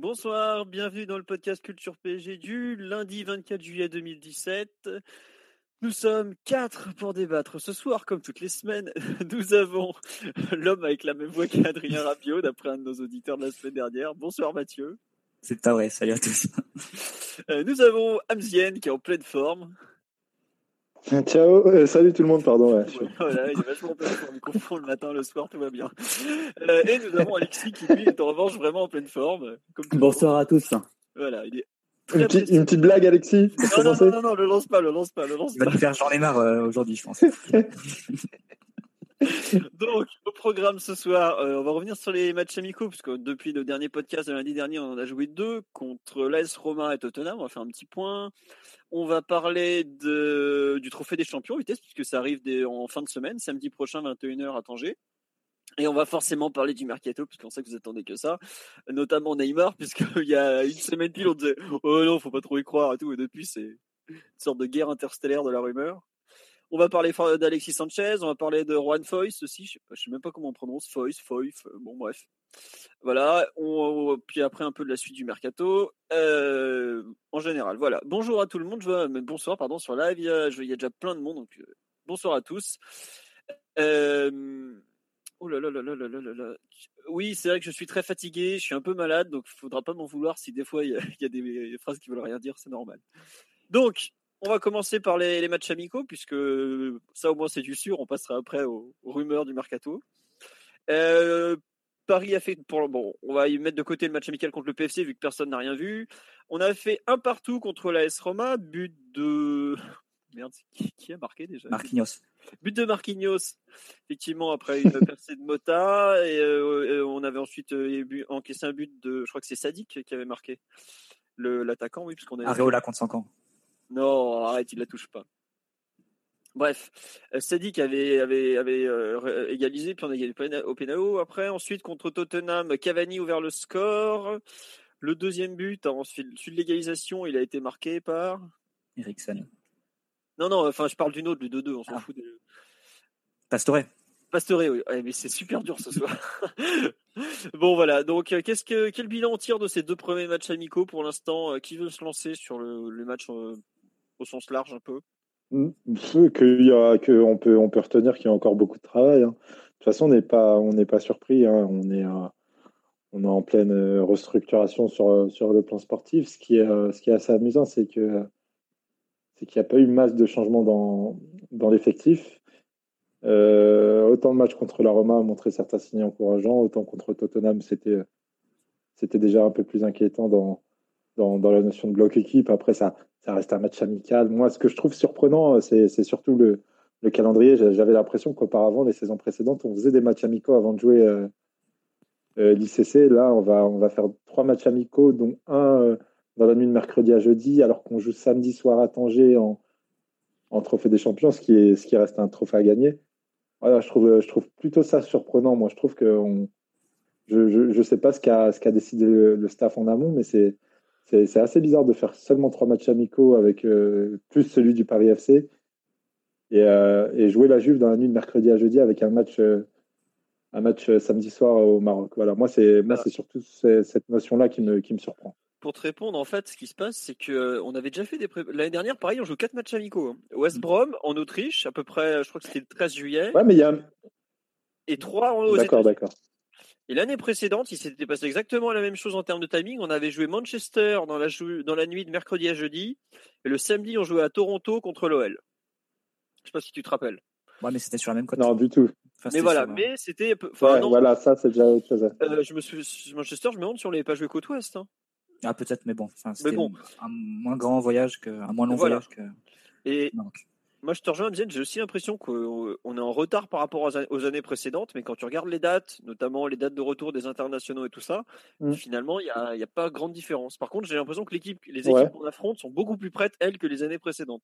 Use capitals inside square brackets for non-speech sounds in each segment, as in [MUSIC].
Bonsoir, bienvenue dans le podcast Culture PSG du lundi 24 juillet 2017. Nous sommes quatre pour débattre. Ce soir, comme toutes les semaines, [LAUGHS] nous avons l'homme avec la même voix qu'Adrien Rabiot, d'après un de nos auditeurs de la semaine dernière. Bonsoir Mathieu. C'est pas vrai, salut à tous. Euh, nous avons Amzien qui est en pleine forme. Ciao, euh, salut tout le monde, pardon. Ouais, je- Voilà, il est vachement en pleine forme. Il confond le matin, le soir, tout va bien. Euh, et nous avons Alexis qui, lui, est en revanche vraiment en pleine forme. Comme le Bonsoir à tous. Voilà, il est Une, petite, précis. une petite blague, Alexis pour Non, non, non, non, non, le lance pas, le lance pas, le lance Il va pas. nous faire j'en ai marre euh, aujourd'hui, je pense. [LAUGHS] [LAUGHS] Donc, au programme ce soir, euh, on va revenir sur les matchs amicaux, parce que depuis le dernier podcast de lundi dernier, on en a joué deux contre l'AS Roma et Tottenham. On va faire un petit point. On va parler du Trophée des Champions, vitesse, puisque ça arrive en fin de semaine, samedi prochain, 21h à Tanger. Et on va forcément parler du mercato, puisqu'on sait que vous attendez que ça, notamment Neymar, [LAUGHS] puisqu'il y a une semaine pile, on disait Oh non, faut pas trop y croire et tout, et depuis, c'est une sorte de guerre interstellaire de la rumeur. On va parler d'Alexis Sanchez, on va parler de Juan Foyce aussi. Je ne sais, même pas comment on prononce Foyce, Foyce, euh, bon bref. Voilà, puis après un peu de la suite du mercato euh, en général. Voilà, bonjour à tout le monde, bonsoir pardon sur live, il y, a, déjà plein de monde donc euh, bonsoir à tous. Oh là là là là là là là. Oui, c'est vrai que je suis très fatigué, je suis un peu malade donc faudra pas m'en vouloir si des fois il y, a, y a des phrases qui veulent rien dire, c'est normal. Donc, on va commencer par les, les matchs amicaux, puisque ça au moins c'est du sûr. On passera après aux, aux rumeurs du mercato. Euh, Paris a fait. Pour, bon, on va y mettre de côté le match amical contre le PFC, vu que personne n'a rien vu. On a fait un partout contre la S Roma, but de. [LAUGHS] Merde, qui, qui a marqué déjà? Marquinhos. But de Marquinhos, effectivement, après une [LAUGHS] percée de Mota. Et euh, euh, on avait ensuite euh, encaissé un but de. Je crois que c'est Sadik qui avait marqué. le- L'attaquant, oui, puisqu'on avait. Areola contre 5 ans. Non, arrête, il la touche pas. Bref, euh, Sadik avait, avait, avait euh, ré- égalisé, puis on a gagné péna- au pénalo. Après, ensuite, contre Tottenham, Cavani ouvert le score. Le deuxième but, ensuite, sur l'égalisation, il a été marqué par. Eriksen. Non, non, enfin, je parle d'une autre, du 2-2, on s'en Ah. fout. de- Pastore. Pastore, oui. Ouais, mais c'est super dur ce soir. [LAUGHS] bon, voilà. Donc, euh, qu'est-ce que, quel bilan on tire de ces deux premiers matchs amicaux pour l'instant Euh, Qui veut se lancer sur le, le match euh, au sens large un peu Mm, qu'il y a, que on peut, on peut retenir qu'il y a encore beaucoup de travail. hein. De toute façon, on n'est pas, on n'est pas surpris. hein. On est, euh, on est en pleine euh, restructuration sur, euh, sur le plan sportif. Ce qui est, ce qui est assez amusant, c'est que, c'est qu'il n'y a pas eu masse de changements dans, dans l'effectif. Autant le match contre la Roma a montré certains signes encourageants, autant contre Tottenham, c'était, c'était déjà un peu plus inquiétant dans, dans, dans la notion de bloc équipe. Après, ça, ça reste un match amical. Moi, ce que je trouve surprenant, c'est c'est surtout le, le calendrier. J'a- J'avais l'impression qu'auparavant, les saisons précédentes, on faisait des matchs amicaux avant de jouer euh, euh, l'ICC. Là, on va, on va faire trois matchs amicaux, dont un euh, dans la nuit de mercredi à jeudi, alors qu'on joue samedi soir à Tanger en, en Trophée des Champions, ce qui, est, ce qui reste un trophée à gagner. Voilà, je trouve, je trouve plutôt ça surprenant. Moi, je trouve que on, je ne sais pas ce qu'a qu'a décidé le, le staff en amont, mais c'est c'est assez bizarre de faire seulement trois matchs amicaux avec euh, plus celui du Paris FC et, euh, et jouer la Juve dans la nuit de mercredi à jeudi avec un match, euh, un match samedi soir au Maroc. Voilà, moi c'est moi c'est surtout ce- cette notion-là qui me, qui me surprend. Pour te répondre, en fait, ce qui se passe, c'est que on avait déjà fait des pré- l'année dernière, pareil, on joue quatre matchs amicaux. hein. West Brom en Autriche, à peu près, je crois que c'était le 13 juillet, Ouais, mais il y a et trois aux d'accord, d'accord. Et l'année précédente, il s'était passé exactement la même chose en termes de timing. On avait joué Manchester dans la, dans la nuit de mercredi à jeudi, et le samedi, on jouait à Toronto contre l'OL. Je sais pas si tu te rappelles. Ouais, mais c'était sur la même cote. Non, du tout. Enfin, Mais voilà, sur, mais c'était. peu- Enfin, Ouais, non, voilà, ça c'est déjà autre chose. euh, je me suis Manchester, je me demande si on l'avait pas joué côte ouest. hein. Ah, peut-être, mais bon. Enfin, c'était bon. un moins grand voyage que. Un moins long Voilà. voyage que. Et. Moi, je te rejoins, Bien. J'ai aussi l'impression qu'on est en retard par rapport aux années précédentes, mais quand tu regardes les dates, notamment les dates de retour des internationaux et tout ça, mm. finalement, il n'y a, a, pas grande différence. Par contre, j'ai l'impression que les équipes qu'on affronte sont beaucoup plus prêtes, elles, que les années précédentes.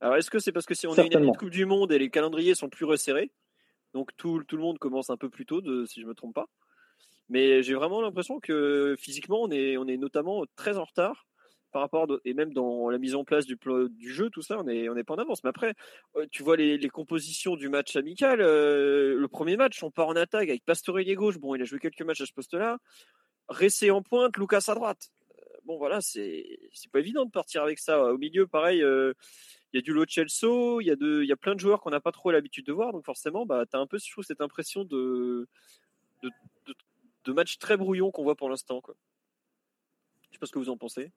Alors, est-ce que c'est parce que si on a une année de Coupe du Monde et les calendriers sont plus resserrés, donc tout, tout le monde commence un peu plus tôt, de, si je ne me trompe pas. Mais j'ai vraiment l'impression que physiquement, on est, on est notamment très en retard rapport et même dans la mise en place du, du jeu, tout ça, on n'est on pas en avance. Mais après, euh, tu vois les, compositions du match amical. Euh, le premier match, on part en attaque avec Pastorelli gauche. Bon, il a joué quelques matchs à ce poste-là. Ressé en pointe, Lucas à droite. Euh, bon, voilà, c'est pas évident de partir avec ça. Au milieu, pareil, il y a du Lo Celso, il y, a il y a plein de joueurs qu'on n'a pas trop l'habitude de voir. Donc forcément, bah, tu as un peu, je trouve, cette impression de, de, de, match très brouillon qu'on voit pour l'instant. Je sais pas ce que vous en pensez.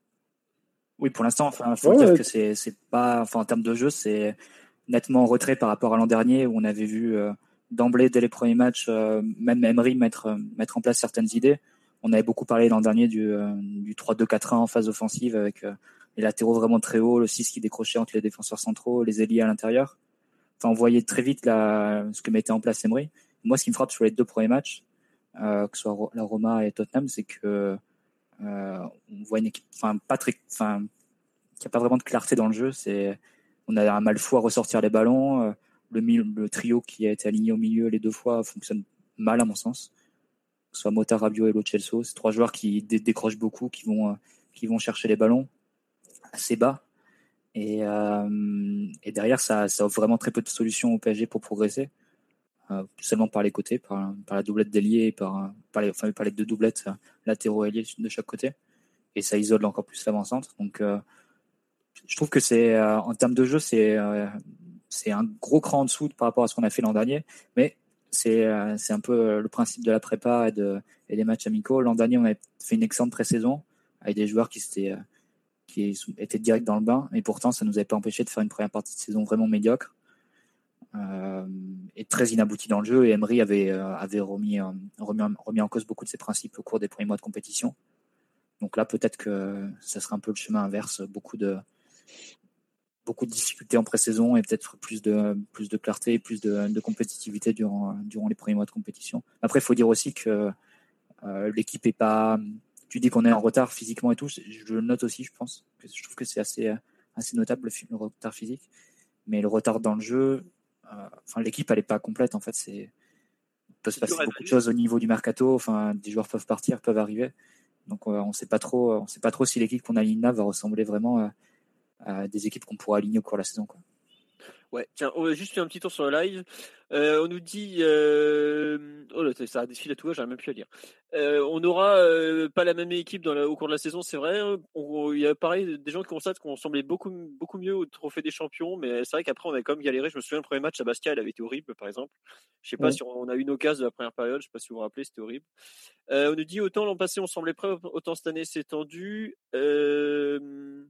Oui, pour l'instant, enfin, faut dire que c'est, c'est pas, enfin, en termes de jeu, c'est nettement en retrait par rapport à l'an dernier où on avait vu euh, d'emblée dès les premiers matchs, euh, même Emery mettre euh, mettre en place certaines idées. On avait beaucoup parlé l'an dernier du, du 3-2-4-1 en phase offensive avec les latéraux vraiment très hauts, le 6 qui décrochait entre les défenseurs centraux, les ailiers à l'intérieur. Enfin, on voyait très vite la, ce que mettait en place Emery. Moi, ce qui me frappe sur les deux premiers matchs, que ce soit la Roma et Tottenham, c'est que euh, on voit une équipe, enfin pas très, enfin qui a pas vraiment de clarté dans le jeu. C'est, on a un mal fou à ressortir les ballons. Euh, le, trio qui a été aligné au milieu les deux fois fonctionne mal à mon sens. Que ce soit Mota, Rabiot et Lo Celso, c'est trois joueurs qui décrochent beaucoup, qui vont, euh, qui vont chercher les ballons assez bas. Et, euh, et derrière, ça, ça offre vraiment très peu de solutions au PSG pour progresser. Euh, seulement par les côtés, par, la doublette d'ailier et par, les, enfin, par les deux doublettes euh, latéraux ailiers de chaque côté. Et ça isole encore plus l'avant-centre. Donc, euh, je trouve que c'est, en termes de jeu, c'est, c'est un gros cran en dessous par rapport à ce qu'on a fait l'an dernier. Mais c'est, un peu le principe de la prépa et, de, et des matchs amicaux. L'an dernier, on a fait une excellente pré-saison avec des joueurs qui étaient, qui étaient direct dans le bain. Et pourtant, ça nous avait pas empêché de faire une première partie de saison vraiment médiocre euh, est très inabouti dans le jeu et Emery avait, euh, avait remis, euh, remis, remis, en cause beaucoup de ses principes au cours des premiers mois de compétition. Donc là, peut-être que ça sera un peu le chemin inverse, beaucoup de, beaucoup de difficultés en pré-saison et peut-être plus de, plus de clarté et plus de, compétitivité durant, durant les premiers mois de compétition. Après, il faut dire aussi que l'équipe est pas. Tu dis qu'on est en retard physiquement et tout, je le note aussi, je pense. Je trouve que c'est assez, assez notable le retard physique. Mais le retard dans le jeu, enfin, l'équipe, elle n'est pas complète. En fait, c'est il peut se passer beaucoup de choses au niveau du mercato. Enfin, des joueurs peuvent partir, peuvent arriver. Donc, on ne sait pas trop. On sait pas trop si l'équipe qu'on aligne là va ressembler vraiment à, des équipes qu'on pourra aligner au cours de la saison. Quoi. Ouais, tiens, on va juste faire un petit tour sur le live. Euh, on nous dit, euh... oh là, ça a défilé à tout, j'arrive même plus à lire. Euh, on n'aura pas la même équipe dans au cours de la saison, c'est vrai. Il y a pareil des gens qui constatent qu'on semblait beaucoup beaucoup mieux au trophée des champions, mais c'est vrai qu'après on a quand même galéré. Je me souviens le premier match à Bastia, il avait été horrible, par exemple. Je sais pas si on a eu une occasion de la première période, je sais pas si vous vous rappelez, c'était horrible. on nous dit autant l'an passé on semblait prêt, autant cette année c'est tendu. Euh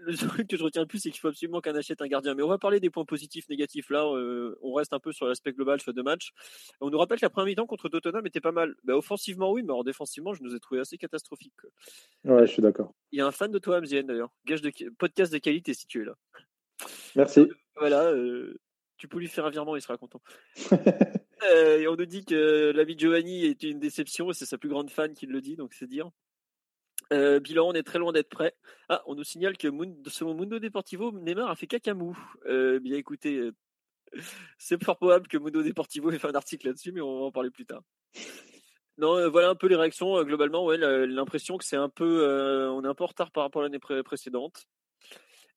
le truc que je retiens le plus, c'est qu'il faut absolument qu'on achète un gardien. Mais on va parler des points positifs, négatifs. Là, euh, on reste un peu sur l'aspect global sur deux matchs. On nous rappelle que la première mi-temps contre Tottenham était pas mal. Bah, offensivement, oui, mais en défensivement, je nous ai trouvé assez catastrophique. Ouais, je suis d'accord. Il y a un fan de toi, Amzien, d'ailleurs. Gage de podcast de qualité si tu es là. Merci. Voilà, euh, tu peux lui faire un virement, il sera content. [LAUGHS] Euh, et on nous dit que l'ami Giovanni est une déception et c'est sa plus grande fan qui le dit, donc c'est dire. Euh, bilan, on est très loin d'être prêt. Ah, on nous signale que selon Mundo Deportivo, Neymar a fait cacamou. Euh, bien écoutez, euh, [LAUGHS] c'est fort probable que Mundo Deportivo ait fait un article là-dessus, mais on va en parler plus tard. Non, voilà un peu les réactions. globalement, l'impression que c'est un peu, on est un peu en retard par rapport à l'année précédente.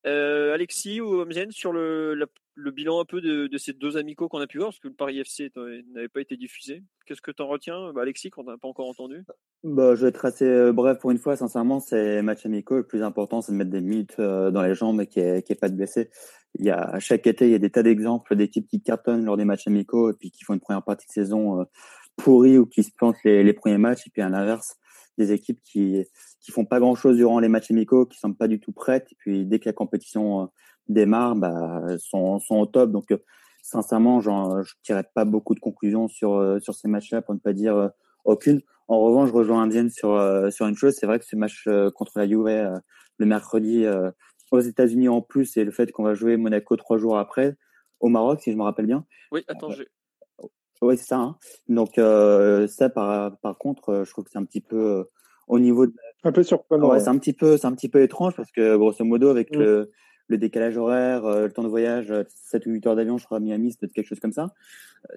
Alexis ou Omzen sur le, le, bilan un peu de, ces deux amicaux qu'on a pu voir, parce que le Paris FC n'avait pas été diffusé. Qu'est-ce que tu en retiens, bah, Alexis, qu'on n'a pas encore entendu? Bah, je vais être assez euh, bref pour une fois. Sincèrement, c'est match amicaux. Le plus important, c'est de mettre des minutes euh, dans les jambes et qu'il n'y ait, pas de blessés. Il y a, à chaque été, il y a des tas d'exemples d'équipes qui cartonnent lors des matchs amicaux et puis qui font une première partie de saison euh, pourrie ou qui se plantent les, les premiers matchs. Et puis à l'inverse, des équipes qui qui font pas grand chose durant les matchs amicaux, qui sont pas du tout prêtes. Et puis dès que la compétition démarre, bah, sont, sont au top. Donc sincèrement, genre, je tirerai pas beaucoup de conclusions sur sur ces matchs-là pour ne pas dire aucune. En revanche, je rejoins Indienne sur euh, sur une chose. C'est vrai que ce match euh, contre la Juve euh, le mercredi aux États-Unis en plus et le fait qu'on va jouer Monaco trois jours après au Maroc, si je me rappelle bien. Oui, attends. Oui, c'est ça. Hein. Donc euh, ça, par, par contre, euh, je trouve que c'est un petit peu euh, au niveau de... un peu surprenant. Ouais, c'est un petit peu, c'est un petit peu étrange parce que grosso modo, avec mm. le, le, décalage horaire, le temps de voyage, 7 ou 8 heures d'avion, je crois, à Miami, c'est quelque chose comme ça.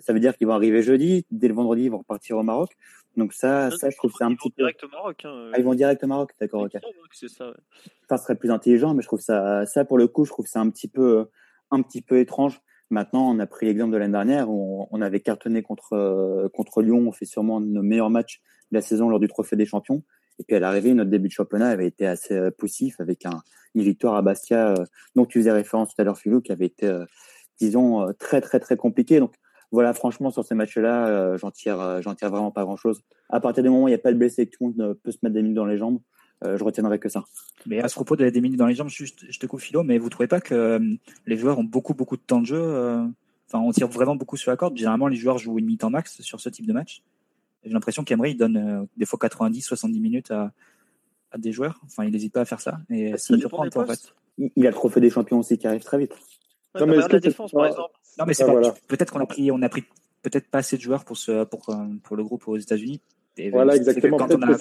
Ça veut dire qu'ils vont arriver jeudi, dès le vendredi, ils vont repartir au Maroc. Donc ça, ça, je trouve c'est un petit peu. Direct au Maroc. Hein, ah, ils vont direct au Maroc, d'accord, ok. C'est ça. Ouais. Ça serait plus intelligent, mais je trouve ça, ça pour le coup, je trouve c'est un petit peu, un petit peu étrange. Maintenant, on a pris l'exemple de l'année dernière où on, avait cartonné contre, euh, contre Lyon. On fait sûrement nos meilleurs matchs de la saison lors du Trophée des Champions. Et puis à l'arrivée, notre début de championnat avait été assez euh, poussif avec un, une victoire à Bastia, euh, dont tu faisais référence tout à l'heure, Philou, qui avait été, disons, très très très compliqué. Donc voilà, franchement, sur ces matchs-là, j'en tire, j'en tire vraiment pas grand-chose. À partir du moment où il n'y a pas de blessé, tout le monde peut se mettre des minutes dans les jambes, je retiendrai que ça. Mais à ce propos de des minutes dans les jambes, je, te coupe philo, mais vous trouvez pas que les joueurs ont beaucoup beaucoup de temps de jeu Enfin, on tire vraiment beaucoup sur la corde. Généralement, les joueurs jouent une mi-temps max sur ce type de match. J'ai l'impression qu'Emery donne euh, des fois 90, 70 minutes à, à des joueurs. Enfin, il n'hésite pas à faire ça. Et ça surprend en fait. Il a le trophée des champions aussi qui arrive très vite. non, mais la défense, par exemple. Non, mais c'est ah, peut-être qu'on a pris, on a pris peut-être pas assez de joueurs pour ce, pour, euh, pour le groupe aux États-Unis. Voilà, exactement. Quand on, a,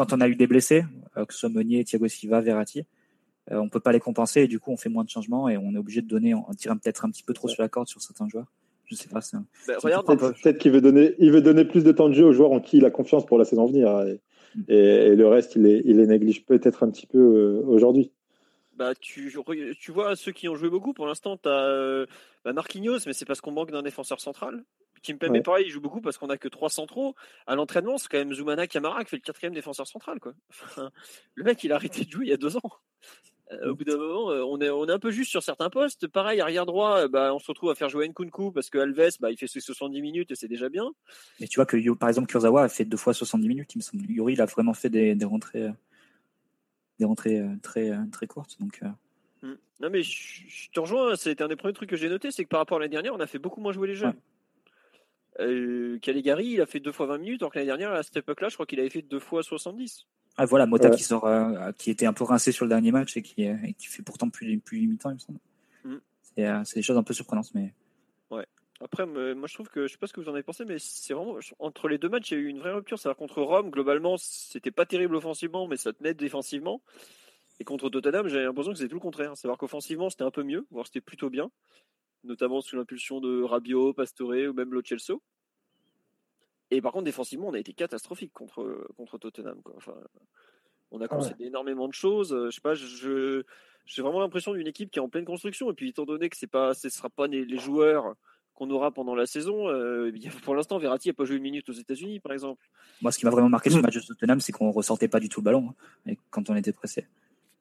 quand on, a, eu des blessés, euh, que ce soit Meunier, Thiago Silva, Verratti, on on peut pas les compenser et du coup on fait moins de changements et on est obligé de donner, on tire peut-être un petit peu trop sur la corde sur certains joueurs. Je sais pas. Bah, peut-être qu'il veut donner, il veut donner plus de temps de jeu aux joueurs en qui il a confiance pour la saison à venir et, le reste il les, il les néglige peut-être un petit peu euh, aujourd'hui. Bah, tu, tu vois ceux qui ont joué beaucoup pour l'instant, tu as euh, bah, Marquinhos, mais c'est parce qu'on manque d'un défenseur central. Kimpembe, ouais. pareil, il joue beaucoup parce qu'on a que trois centraux. À l'entraînement, c'est quand même Zoumana Kamara qui fait le quatrième défenseur central. Quoi. [LAUGHS] le mec, il a arrêté de jouer il y a deux ans. Euh, au bout d'un moment, euh, on est, on est un peu juste sur certains postes. Pareil, arrière droit, euh, bah, on se retrouve à faire jouer Nkunku parce que Alves, bah, il fait ses 70 minutes et c'est déjà bien. Mais tu vois que, par exemple, Kurzawa a fait deux fois 70 minutes, il me semble. Yuri, il a vraiment fait des, des rentrées, des rentrées très, très courtes. Donc, mmh. Non, mais je, te rejoins. C'était un des premiers trucs que j'ai noté, c'est que par rapport à l'année dernière, on a fait beaucoup moins jouer les jeunes. Caligari, il a fait deux fois 20 minutes, alors que l'année dernière, à cette époque-là, je crois qu'il avait fait deux fois 70. Ah, voilà, Mota qui sort, euh, qui était un peu rincé sur le dernier match et qui, qui fait pourtant plus, plus limitant, il me semble. Mm. Euh, c'est des choses un peu surprenantes, mais. Ouais. Après, moi, je trouve que, je sais pas ce que vous en avez pensé, mais c'est vraiment, entre les deux matchs, il y a eu une vraie rupture. C'est-à-dire, contre Rome, globalement, c'était pas terrible offensivement, mais ça tenait défensivement. Et contre Tottenham, j'ai l'impression que c'était tout le contraire. C'est-à-dire qu'offensivement, c'était un peu mieux, voire c'était plutôt bien. Notamment sous l'impulsion de Rabiot, Pastore ou même Lo Celso. Et par contre, défensivement, on a été catastrophique contre, contre Tottenham. Quoi. Enfin, on a ah concédé énormément de choses. Je sais pas, je, j'ai vraiment l'impression d'une équipe qui est en pleine construction. Et puis, étant donné que c'est pas, ce ne sera pas les, joueurs qu'on aura pendant la saison, euh, pour l'instant, Verratti n'a pas joué une minute aux États-Unis, par exemple. Moi, ce qui m'a vraiment marqué sur le match de Tottenham, c'est qu'on ressortait pas du tout le ballon hein, quand on était pressé.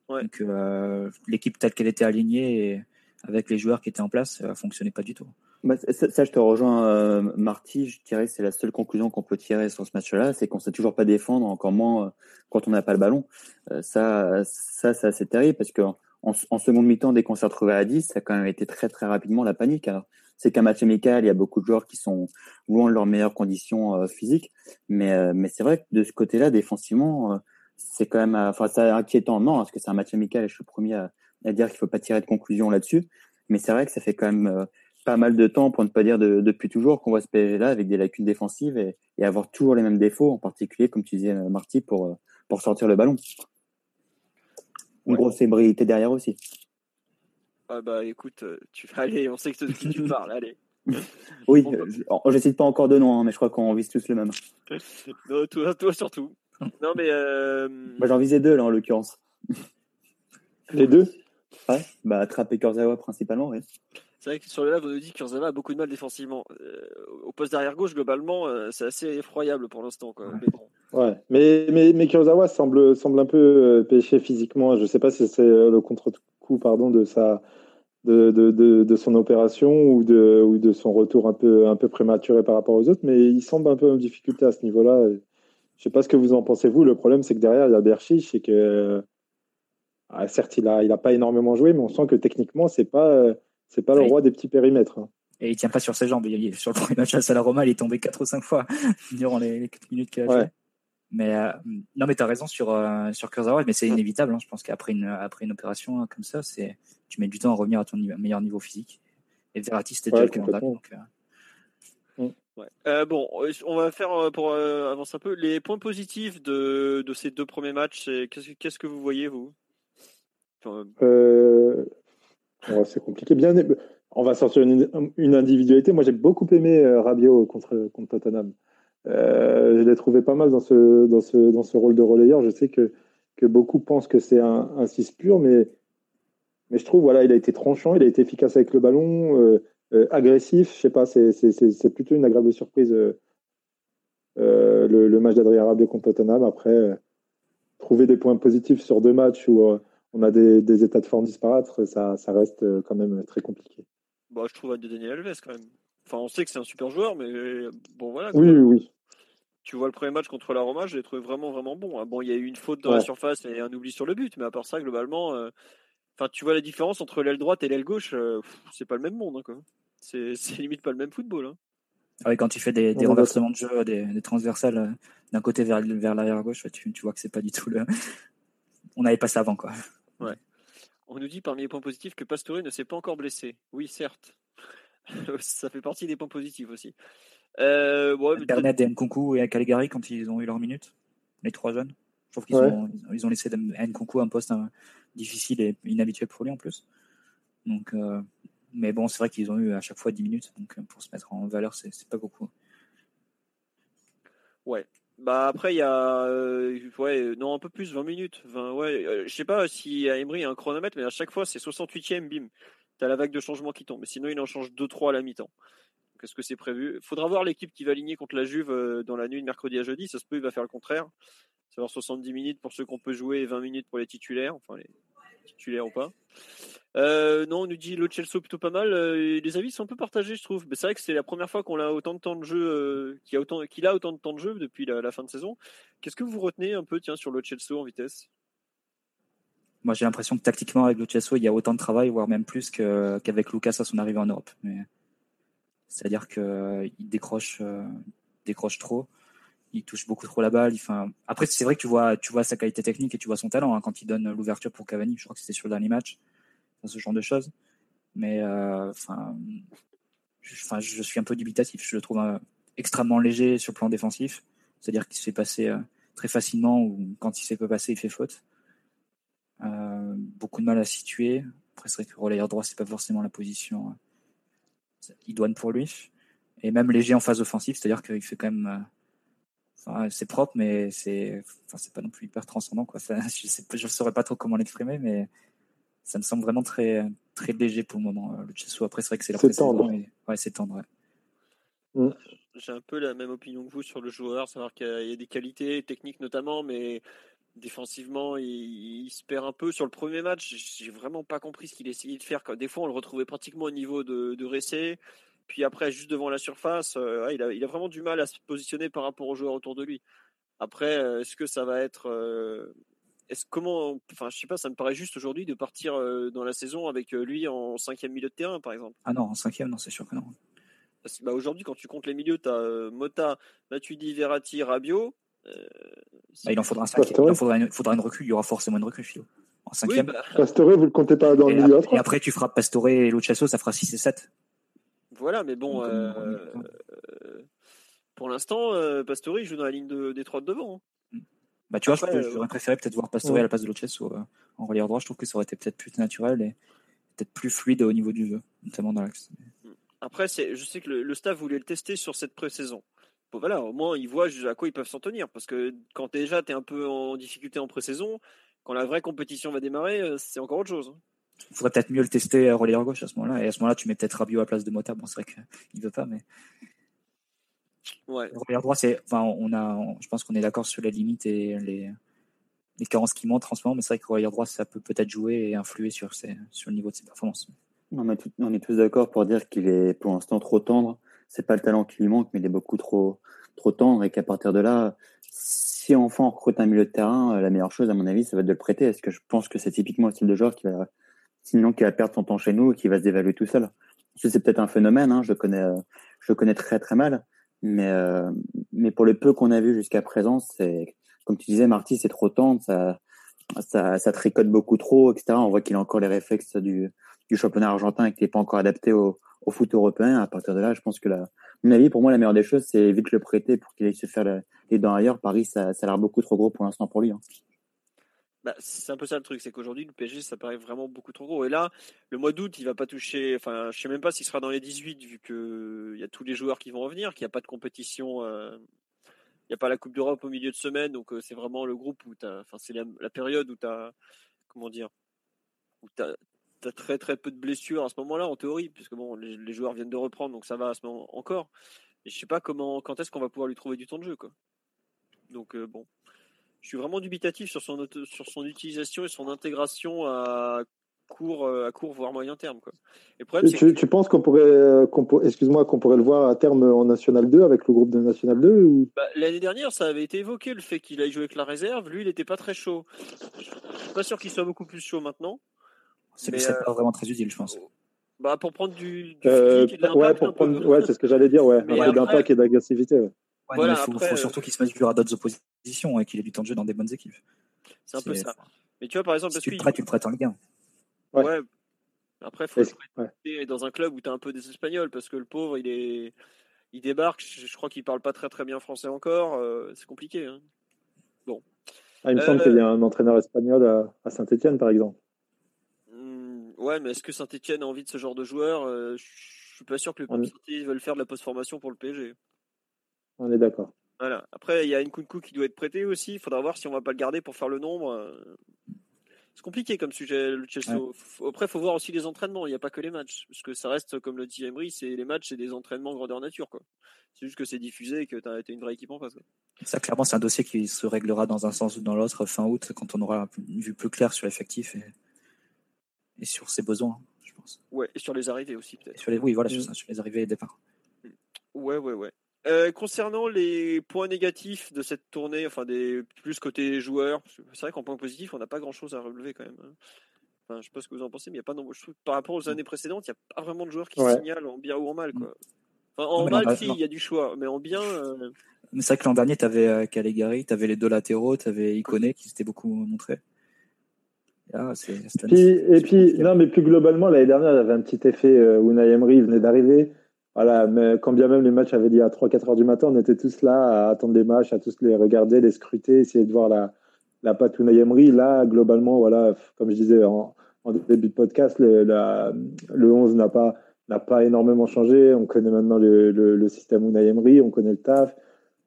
Donc, euh, l'équipe telle qu'elle était alignée avec les joueurs qui étaient en place, ça fonctionnait pas du tout. Bah, ça, je te rejoins, euh, Marty. Je dirais que c'est la seule conclusion qu'on peut tirer sur ce match-là, c'est qu'on sait toujours pas défendre, encore moins euh, quand on n'a pas le ballon. Euh, ça, ça, c'est terrible parce que en, seconde mi-temps, dès qu'on s'est retrouvé à 10, ça a quand même été très très rapidement la panique. Alors, c'est qu'un match amical, il y a beaucoup de joueurs qui sont loin de leurs meilleures conditions physiques, mais mais c'est vrai que de ce côté-là, défensivement, c'est quand même, enfin, c'est inquiétant. Non, parce que c'est un match amical et je suis le premier à, à dire qu'il faut pas tirer de conclusion là-dessus. Mais c'est vrai que ça fait quand même pas mal de temps, pour ne pas dire depuis toujours, qu'on voit ce PSG-là avec des lacunes défensives et, avoir toujours les mêmes défauts, en particulier, comme tu disais, Marty, pour, euh, pour sortir le ballon. Une grosse ébrilité derrière aussi. Ah bah écoute, euh, tu aller, on sait que de qui tu parles, allez. [LAUGHS] oui, je ne cite pas encore de nom, hein, mais je crois qu'on vise tous le même. [LAUGHS] non, toi, toi, surtout. Non mais. Euh... Bah, J'en visais deux là en l'occurrence. Les deux? Ouais, bah Trapp et Kurzawa principalement, oui. C'est vrai que sur le live, on nous dit que Kurzawa a beaucoup de mal défensivement. Euh, au poste d'arrière gauche, globalement, euh, c'est assez effroyable pour l'instant. Ouais, mais, mais, mais Kurzawa semble, semble un peu euh, pêcher physiquement. Je ne sais pas si c'est le contre-coup pardon, de, sa, de, de, de, son opération ou de, ou de son retour un peu, un peu prématuré par rapport aux autres, mais il semble un peu en difficulté à ce niveau-là. Je ne sais pas ce que vous en pensez, vous. Le problème, c'est que derrière, il y a Berchich et que. Ah, certes, il n'a il a pas énormément joué, mais on sent que techniquement, c'est pas c'est pas le roi des petits périmètres. Hein. Et il tient pas sur ses jambes. sur le premier match à Salaroma, il est tombé 4 ou 5 fois [LAUGHS] durant les, 4 minutes qu'il a joué. Mais non, mais tu as raison sur, sur Kurzawa, mais c'est inévitable. Hein. Je pense qu'après une, après une opération hein, comme ça, c'est tu mets du temps à revenir à ton meilleur niveau physique. Et Verratti, c'était déjà le cas. Donc, euh, bon, on va faire euh, pour euh, avancer un peu les points positifs de, de ces deux premiers matchs. Qu'est-ce, qu'est-ce que vous voyez vous? C'est compliqué. Bien, on va sortir une, individualité. Moi, j'ai beaucoup aimé Rabiot contre, contre Tottenham. je l'ai trouvé pas mal dans ce, dans ce, dans ce rôle de relayeur. Je sais que, que beaucoup pensent que c'est un, un 6 pur, mais, mais je trouve voilà, il a été tranchant, il a été efficace avec le ballon. Euh, agressif. Je sais pas, c'est plutôt une agréable surprise euh, euh, le, match d'Adrien Rabiot contre Tottenham. Après, trouver des points positifs sur deux matchs où on a des, états de forme disparates, ça, ça, reste quand même très compliqué. Bah, je trouve Daniel Alves quand même. Enfin, on sait que c'est un super joueur, mais bon, voilà. Oui, oui. Tu vois le premier match contre la Roma, je l'ai trouvé vraiment, vraiment bon. Hein. Bon, il y a eu une faute dans la surface et un oubli sur le but, mais à part ça, globalement, enfin, tu vois la différence entre l'aile droite et l'aile gauche, c'est pas le même monde. Hein, quoi. C'est [LAUGHS] limite pas le même football. Hein. Ah quand tu fais des, renversements de jeu, des, transversales euh, d'un côté vers, vers l'arrière gauche, tu, vois que c'est pas du tout le. [LAUGHS] On n'avait pas ça avant, quoi. Ouais. On nous dit parmi les points positifs que Pastore ne s'est pas encore blessé. Oui, certes. [LAUGHS] ça fait partie des points positifs aussi. Euh, et Nkunku et Caligari quand ils ont eu leur minute, les trois jeunes. Je trouve qu'ils ont, ils ont laissé Nkunku un poste hein, difficile et inhabituel pour lui en plus. Donc, euh, mais bon, c'est vrai qu'ils ont eu à chaque fois 10 minutes, donc euh, pour se mettre en valeur, c'est pas beaucoup. Ouais. Bah après il y a euh, ouais non un peu plus 20 minutes 20 ouais euh, je sais pas si à Emery il y a un chronomètre mais à chaque fois c'est 68e bim tu as la vague de changement qui tombe mais sinon il en change 2 3 à la mi-temps. Qu'est-ce que c'est prévu? Faudra voir l'équipe qui va aligner contre la Juve dans la nuit de mercredi à jeudi, ça se peut il va faire le contraire. Savoir 70 minutes pour ceux qu'on peut jouer et 20 minutes pour les titulaires, enfin les titulaires ou pas. Euh, non, on nous dit le Chelsea plutôt pas mal. Euh, les avis sont un peu partagés, je trouve. Mais c'est vrai que c'est la première fois qu'on a autant de temps de jeu, euh, qu'il a autant, de temps de jeu depuis la, fin de saison. Qu'est-ce que vous retenez un peu, tiens, sur le Chelsea en vitesse? Moi, j'ai l'impression que tactiquement avec le Chelsea, il y a autant de travail, voire même plus qu'avec Lucas à son arrivée en Europe. C'est-à-dire qu'il décroche trop il touche beaucoup trop la balle. Après, c'est vrai que tu vois, tu vois sa qualité technique et tu vois son talent hein, quand il donne l'ouverture pour Cavani. Je crois que c'était sur le dernier match, ce genre de choses. Mais euh, je, je suis un peu dubitatif. Je le trouve euh, extrêmement léger sur le plan défensif, c'est-à-dire qu'il se fait passer euh, très facilement ou quand il ne sait pas passer, il fait faute. beaucoup de mal à situer. Après, c'est vrai que relayeur droit, c'est pas forcément la position idoine pour lui. Et même léger en phase offensive, c'est-à-dire qu'il fait quand même c'est propre, mais c'est, enfin, c'est pas non plus hyper transcendant, quoi. [LAUGHS] je sais, je saurais pas trop comment l'exprimer, mais ça me semble vraiment très, très léger pour le moment. Euh, le Chelsea, après, c'est vrai que c'est la c'est tendre. Mais... Ouais, c'est tendre. Mm. J'ai un peu la même opinion que vous sur le joueur, savoir qu'il y a des qualités techniques notamment, mais défensivement, il, se perd un peu. Sur le premier match, j'ai vraiment pas compris ce qu'il essayait de faire. Des fois, on le retrouvait pratiquement au niveau de, de Ressé. Puis après, juste devant la surface, euh, il, a, il, a, vraiment du mal à se positionner par rapport aux joueurs autour de lui. Après, euh, est-ce que ça va être. Euh, est-ce comment. Enfin, je sais pas, ça me paraît juste aujourd'hui de partir dans la saison avec lui en cinquième milieu de terrain, par exemple. Ah non, en cinquième, non, c'est sûr que non. Parce que bah, aujourd'hui, quand tu comptes les milieux, tu as Mota, Matuidi, Verratti, Rabiot. Bah, il en faudra un cinquième. Il en faudra une, faudra une recrue. Il y aura forcément une recrue, Philo. En cinquième. Oui, bah... Pastore, vous le comptez pas dans le milieu. Et après, tu frappes Pastore et Luchasso, ça fera 6 et 7. Voilà, mais bon, euh, euh, pour l'instant, euh, Pastori joue dans la ligne de, des trois de devant. Hein. Bah, tu vois, j'aurais préféré peut-être voir Pastori à la place de Loches en relieur droit. Je trouve que ça aurait été peut-être plus naturel et peut-être plus fluide au niveau du jeu, notamment dans l'axe. Après, je sais que le, staff voulait le tester sur cette pré-saison. Bon, voilà, au moins, ils voient à quoi ils peuvent s'en tenir. Parce que quand déjà, tu es un peu en difficulté en pré-saison, quand la vraie compétition va démarrer, c'est encore autre chose. Il faudrait peut-être mieux le tester à relayeur gauche à ce moment-là. Et à ce moment-là, tu mets peut-être Rabiot à la place de Mota. Bon, c'est vrai qu'il veut pas, mais. Ouais. Relayeur droit, c'est. Enfin, on a. je pense qu'on est d'accord sur les limites et les, les carences qui montrent en ce moment, mais c'est vrai que relayeur droit, ça peut peut-être jouer et influer sur, ses, sur le niveau de ses performances. On, on est tous d'accord pour dire qu'il est pour l'instant trop tendre. C'est pas le talent qui lui manque, mais il est beaucoup trop, trop tendre et qu'à partir de là, si enfin on recrute un milieu de terrain, la meilleure chose, à mon avis, ça va être de le prêter. Est-ce que je pense que c'est typiquement le style de joueur qui va sinon qui va perdre son temps chez nous et qui va se dévaluer tout seul. C'est peut-être un phénomène, hein, je connais, euh, je connais très très mal, mais euh, mais pour le peu qu'on a vu jusqu'à présent, c'est comme tu disais, Marty, c'est trop tendre, ça, ça, ça tricote beaucoup trop, etc. On voit qu'il a encore les réflexes du, du championnat argentin et qu'il n'est pas encore adapté au, au foot européen. À partir de là, je pense que la, mon avis, pour moi, la meilleure des choses, c'est vite le prêter pour qu'il aille se faire les dents ailleurs. Paris, ça, ça a l'air beaucoup trop gros pour l'instant pour lui. Hein. Bah, c'est un peu ça le truc, c'est qu'aujourd'hui le PSG ça paraît vraiment beaucoup trop gros. Et là, le mois d'août, il va pas toucher. Enfin, je sais même pas s'il sera dans les 18 vu que il y a tous les joueurs qui vont revenir, qu'il n'y a pas de compétition. Euh, il n'y a pas la Coupe d'Europe au milieu de semaine, donc euh, c'est vraiment le groupe où Enfin, c'est la, période où tu as. Comment dire Où tu as, très très peu de blessures à ce moment-là, en théorie, puisque bon, les, joueurs viennent de reprendre, donc ça va à ce moment encore. Et je sais pas comment, quand est-ce qu'on va pouvoir lui trouver du temps de jeu, quoi. Donc euh, bon, je suis vraiment dubitatif sur son, sur son utilisation et son intégration à court, euh, à court voire moyen terme. Quoi. Et problème, tu, tu, penses qu'on pourrait, euh, excuse-moi, qu'on pourrait le voir à terme en National 2 avec le groupe de National 2 ou... Bah, l'année dernière, ça avait été évoqué le fait qu'il aille jouer avec la réserve. Lui, il n'était pas très chaud. Je suis pas sûr qu'il soit beaucoup plus chaud maintenant. C'est euh, pas vraiment très utile, je pense. Bah, pour prendre du, du physique ouais, pour prendre, ouais, c'est ce que j'allais dire, ouais, un peu d'impact et d'agressivité. Ouais il faut, surtout qu'il se mesure à d'autres oppositions et qu'il ait du temps de jeu dans des bonnes équipes. C'est un peu ça. Mais tu vois, par exemple, si tu le prêtes, tu le prêtes en Ligue Ouais. Après, il faut le dans un club où tu as un peu des Espagnols parce que le pauvre, il est, il débarque. Je, crois qu'il parle pas très très bien français encore. Euh, c'est compliqué. Hein. Bon. Ah, il me semble qu'il y a euh, un entraîneur espagnol à, Saint-Etienne, par exemple. Hmm, ouais, mais est-ce que Saint-Etienne a envie de ce genre de joueur euh, Je suis pas sûr que le on... veulent faire de la post-formation pour le PSG. On est d'accord. Voilà. Après, il y a une Kunku qui doit être prêté aussi. Il faudra voir si on va pas le garder pour faire le nombre. Euh. C'est compliqué comme sujet, le Chelsea. Après, il faut voir aussi les entraînements. Il n'y a pas que les matchs. Parce que ça reste, comme le dit Emery, c'est les matchs, c'est des entraînements grandeur nature. C'est juste que c'est diffusé et que tu as été une vraie équipe en face. Ça, clairement, c'est un dossier qui se réglera dans un sens ou dans l'autre fin août, quand on aura une vue plus claire sur l'effectif et... et, sur ses besoins, je pense. Ouais, et sur les arrivées aussi, peut-être. Sur les... Oui, voilà, mm. sur, les arrivées et départ. Ouais, ouais, ouais. Euh, concernant les points négatifs de cette tournée, enfin des plus côté joueurs, c'est vrai qu'en point positif, on n'a pas grand chose à relever quand même. Hein. Enfin, je sais pas ce que vous en pensez, mais il y a pas je trouve, par rapport aux années précédentes, il n'y a pas vraiment de joueurs qui signalent en bien ou en mal. Quoi. en mal, si, il y a du choix, mais en bien. Euh, c'est vrai que l'an dernier, tu avais euh, Caligari, tu avais les deux latéraux, tu avais Iconé qui s'était beaucoup montré. et puis, non, mais plus globalement, l'année dernière, il y avait un petit effet où Unai Emery venait d'arriver. Voilà, mais quand bien même les matchs avaient dit à 3-4 heures du matin, on était tous là à attendre des matchs, à tous les regarder, les scruter, essayer de voir la, la patte Là, globalement, voilà, comme je disais en, début de podcast, le, la, le 11 n'a pas, pas énormément changé. On connaît maintenant le, le, système Unai on connaît le taf.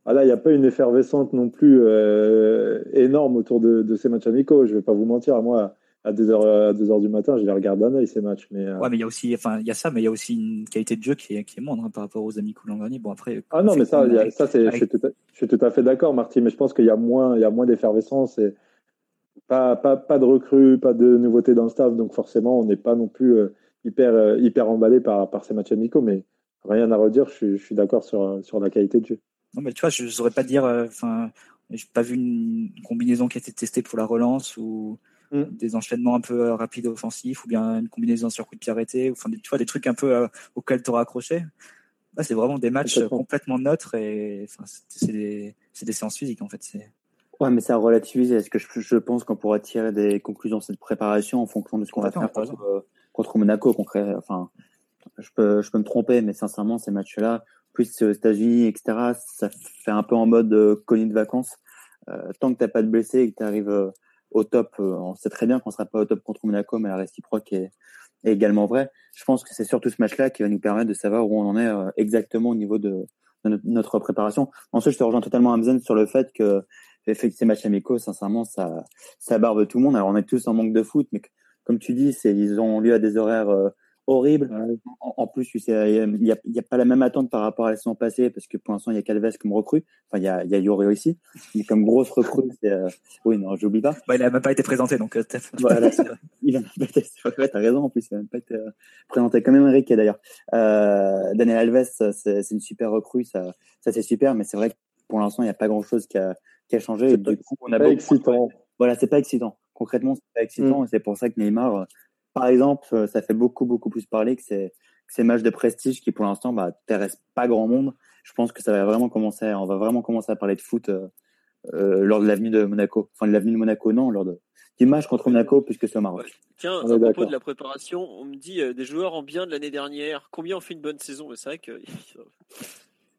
Voilà, il n'y a pas une effervescence non plus euh, énorme autour de, de, ces matchs amicaux. Je ne vais pas vous mentir, moi, à 2h, à 2 heures du matin, je les regarde d'un œil ces matchs. Mais, euh, Ouais, mais il y a aussi, enfin, il y a ça, mais il y a aussi une qualité de jeu qui est, qui est moindre hein, par rapport aux amis l'an dernier. Bon, après. Ah non, mais ça, ça c'est, je, suis tout à, je suis tout à fait d'accord, Marty, mais je pense qu'il y a moins, il y a moins d'effervescence et pas, pas, pas de recrues, pas de nouveautés dans le staff, donc forcément, on n'est pas non plus euh, hyper, euh, hyper emballé par, par ces matchs amicaux, mais rien à redire, je suis, je suis d'accord sur, sur la qualité de jeu. Non, mais tu vois, je saurais pas dire, enfin, j'ai pas vu une combinaison qui a été testée pour la relance ou Mm. des enchaînements un peu euh, rapides offensifs ou bien une combinaison sur coup de pied arrêté, ou enfin, tu vois, des trucs un peu euh, auxquels tu auras accroché. c'est vraiment des matchs complètement neutres et c'est des, des, séances physiques en fait. Ouais, mais ça relativise. Est-ce que je, je pense qu'on pourra tirer des conclusions de cette préparation en fonction de ce qu'on va faire contre, euh, contre, Monaco concret Enfin, je peux, je peux me tromper, mais sincèrement, ces matchs-là, plus aux États-Unis, etc., ça fait un peu en mode euh, de vacances. tant que t'as pas de blessés et que tu arrives au top. Euh, on sait très bien qu'on sera pas au top contre Monaco, mais la réciproque est, également vraie. Je pense que c'est surtout ce match-là qui va nous permettre de savoir où on en est euh, exactement au niveau de, notre préparation. Ensuite, je te rejoins totalement Amzen sur le fait que ces matchs amicaux, sincèrement, ça, ça barbe tout le monde. Alors, on est tous en manque de foot, mais comme tu dis, c'est, ils ont lieu à des horaires euh, horrible. En, plus, il n'y a, pas la même attente par rapport à la saison passée parce que pour l'instant, il y a Calves comme recrue. Enfin, il y a, il y a Yorio ici. Mais comme grosse recrue, c'est, euh... oui, non, j'oublie pas. Bah, il n'a même pas été présenté, donc, euh, voilà, [LAUGHS] il a pas été, [LAUGHS] t'as raison, en plus, il n'a même pas été euh, présenté. Comme Enrique, d'ailleurs. Euh, Daniel Alves, c'est, une super recrue, ça, ça c'est super, mais c'est vrai que pour l'instant, il n'y a pas grand chose qui a, qui a changé. C'est du coup, on a pas excitant. Voilà, c'est pas excitant. Concrètement, c'est pas excitant, mm. et c'est pour ça que Neymar, par exemple, euh, ça fait beaucoup, beaucoup plus parler que ces, ces matchs de prestige qui, pour l'instant, bah, pas grand monde. Je pense que ça va vraiment commencer, on va vraiment commencer à parler de foot euh, lors de l'avenue de Monaco. Enfin, de l'avenue de Monaco, non, lors de, du match contre Monaco, puisque c'est au Maroc. Tiens, à propos de la préparation, on me dit des joueurs en bien de l'année dernière. Combien ont fait une bonne saison? C'est vrai que. [LAUGHS]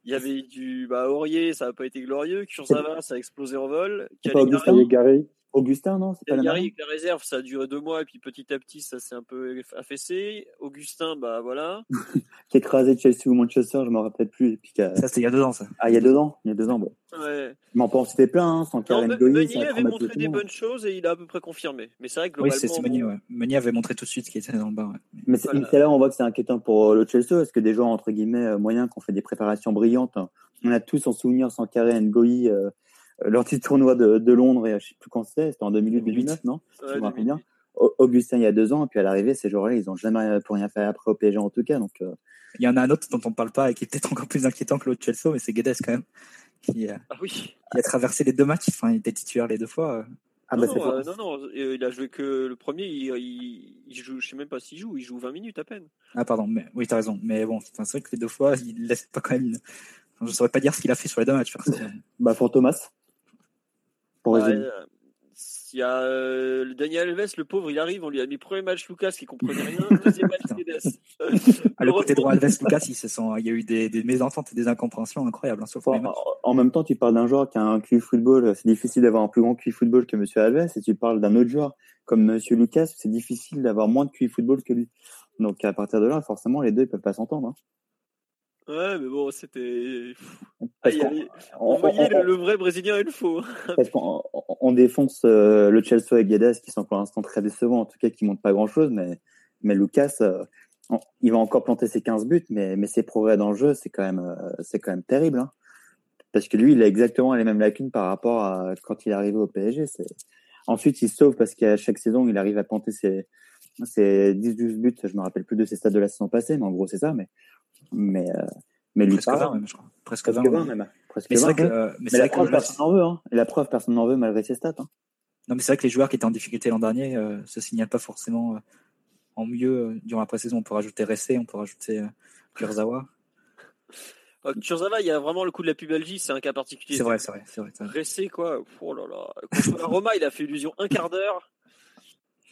Il y avait du bah, Aurier, ça n'a pas été glorieux. Kurzawa, ça a explosé en vol. Caligari. Augustin, non C'est pas la, la réserve, ça a duré deux mois et puis petit à petit, ça s'est un peu affaissé. Augustin, bah voilà. [LAUGHS] qui a écrasé Chelsea ou Manchester, je m'en rappelle plus. Et puis Ça, c'était il y a deux ans, ça. Ah, il y a deux ans, il y a deux ans, bon. Ouais. Mais on peut en citer plein, hein, sans Karen Goyi. Meunier avait montré des bonnes choses et il a à peu près confirmé. Mais c'est vrai que globalement. Oui, c'est Meunier, ouais. Meunier avait montré tout de suite ce qui était dans le bas. Ouais. Mais c'est là on voit que c'est inquiétant pour le Chelsea, parce que des joueurs, entre guillemets, euh, moyens, qui ont fait des préparations brillantes, on a tous en souvenir sans Karen Goyi. Euh, euh, lors du tournoi de, de, Londres, et je ne sais plus quand c'était, c'était en 2008-2009, non? Je me bien. Augustin, il y a deux ans, et puis à l'arrivée, ces joueurs-là, ils n'ont jamais pour rien fait après au PSG en tout cas. Donc, euh. Il y en a un autre dont on ne parle pas et qui est peut-être encore plus inquiétant que l'autre Chelsea, mais c'est Guedes quand même, qui, ah oui. qui, a traversé les deux matchs. Enfin, il était titulaire les deux fois. Euh. Ah non, bah, non, euh, non, non, il a joué que le premier, il, il, il joue, je sais même pas s'il joue, il joue 20 minutes à peine. Ah pardon, mais oui, tu as raison. Mais bon, c'est vrai que les deux fois, il laisse pas quand même. Une... je saurais pas dire ce qu'il a fait sur les deux matchs. bah, pour Thomas. Pour bah, il y a euh, Daniel Alves, le pauvre, il arrive, on lui a mis premier match Lucas qui comprenait rien, [LAUGHS] deuxième match Guedes. Ah, le côté droit Alves, Lucas, il, se sont, il y a eu des, des mésententes et des incompréhensions incroyables. Hein, en, en, même temps, tu parles d'un joueur qui a un QI football, c'est difficile d'avoir un plus grand QI football que Monsieur Alves, et tu parles d'un autre joueur comme Monsieur Lucas, c'est difficile d'avoir moins de QI football que lui. Donc à partir de là, forcément, les deux ne peuvent pas s'entendre. Hein. Ouais, mais bon, c'était. Ah, on, voyait le, vrai Brésilien et le faux. Parce qu'on on défonce euh, le Chelsea et Guedes, qui sont pour l'instant très décevants, en tout cas, qui montrent pas grand-chose, mais, mais Lucas, euh, il va encore planter ses 15 buts, mais, mais ses progrès dans le jeu, c'est quand même, euh, c'est quand même terrible. Hein. Parce que lui, il a exactement les mêmes lacunes par rapport à quand il est arrivé au PSG. Ensuite, il se sauve parce qu'à chaque saison, il arrive à planter ses, ses 10-12 buts. Je me rappelle plus de ses stats de la saison passée, mais en gros, c'est ça. Mais mais euh, mais Presque 20 même, je crois. Presque 20, même. Presque mais 20, que, mais, la preuve, personne n'en veut. Hein. Et la preuve, personne n'en veut malgré ses stats. Hein. Non, mais c'est vrai que les joueurs qui étaient en difficulté l'an dernier euh, se signalent pas forcément euh, en mieux euh, durant la pré-saison. On peut rajouter Ressé, on peut rajouter euh, Kurzawa. Kurzawa, il y a vraiment le coup de la pubalgie, c'est un cas particulier. C'est vrai, c'est vrai, c'est vrai. Ressé, quoi. Oh là là. Contre la Roma, il a fait illusion un quart d'heure.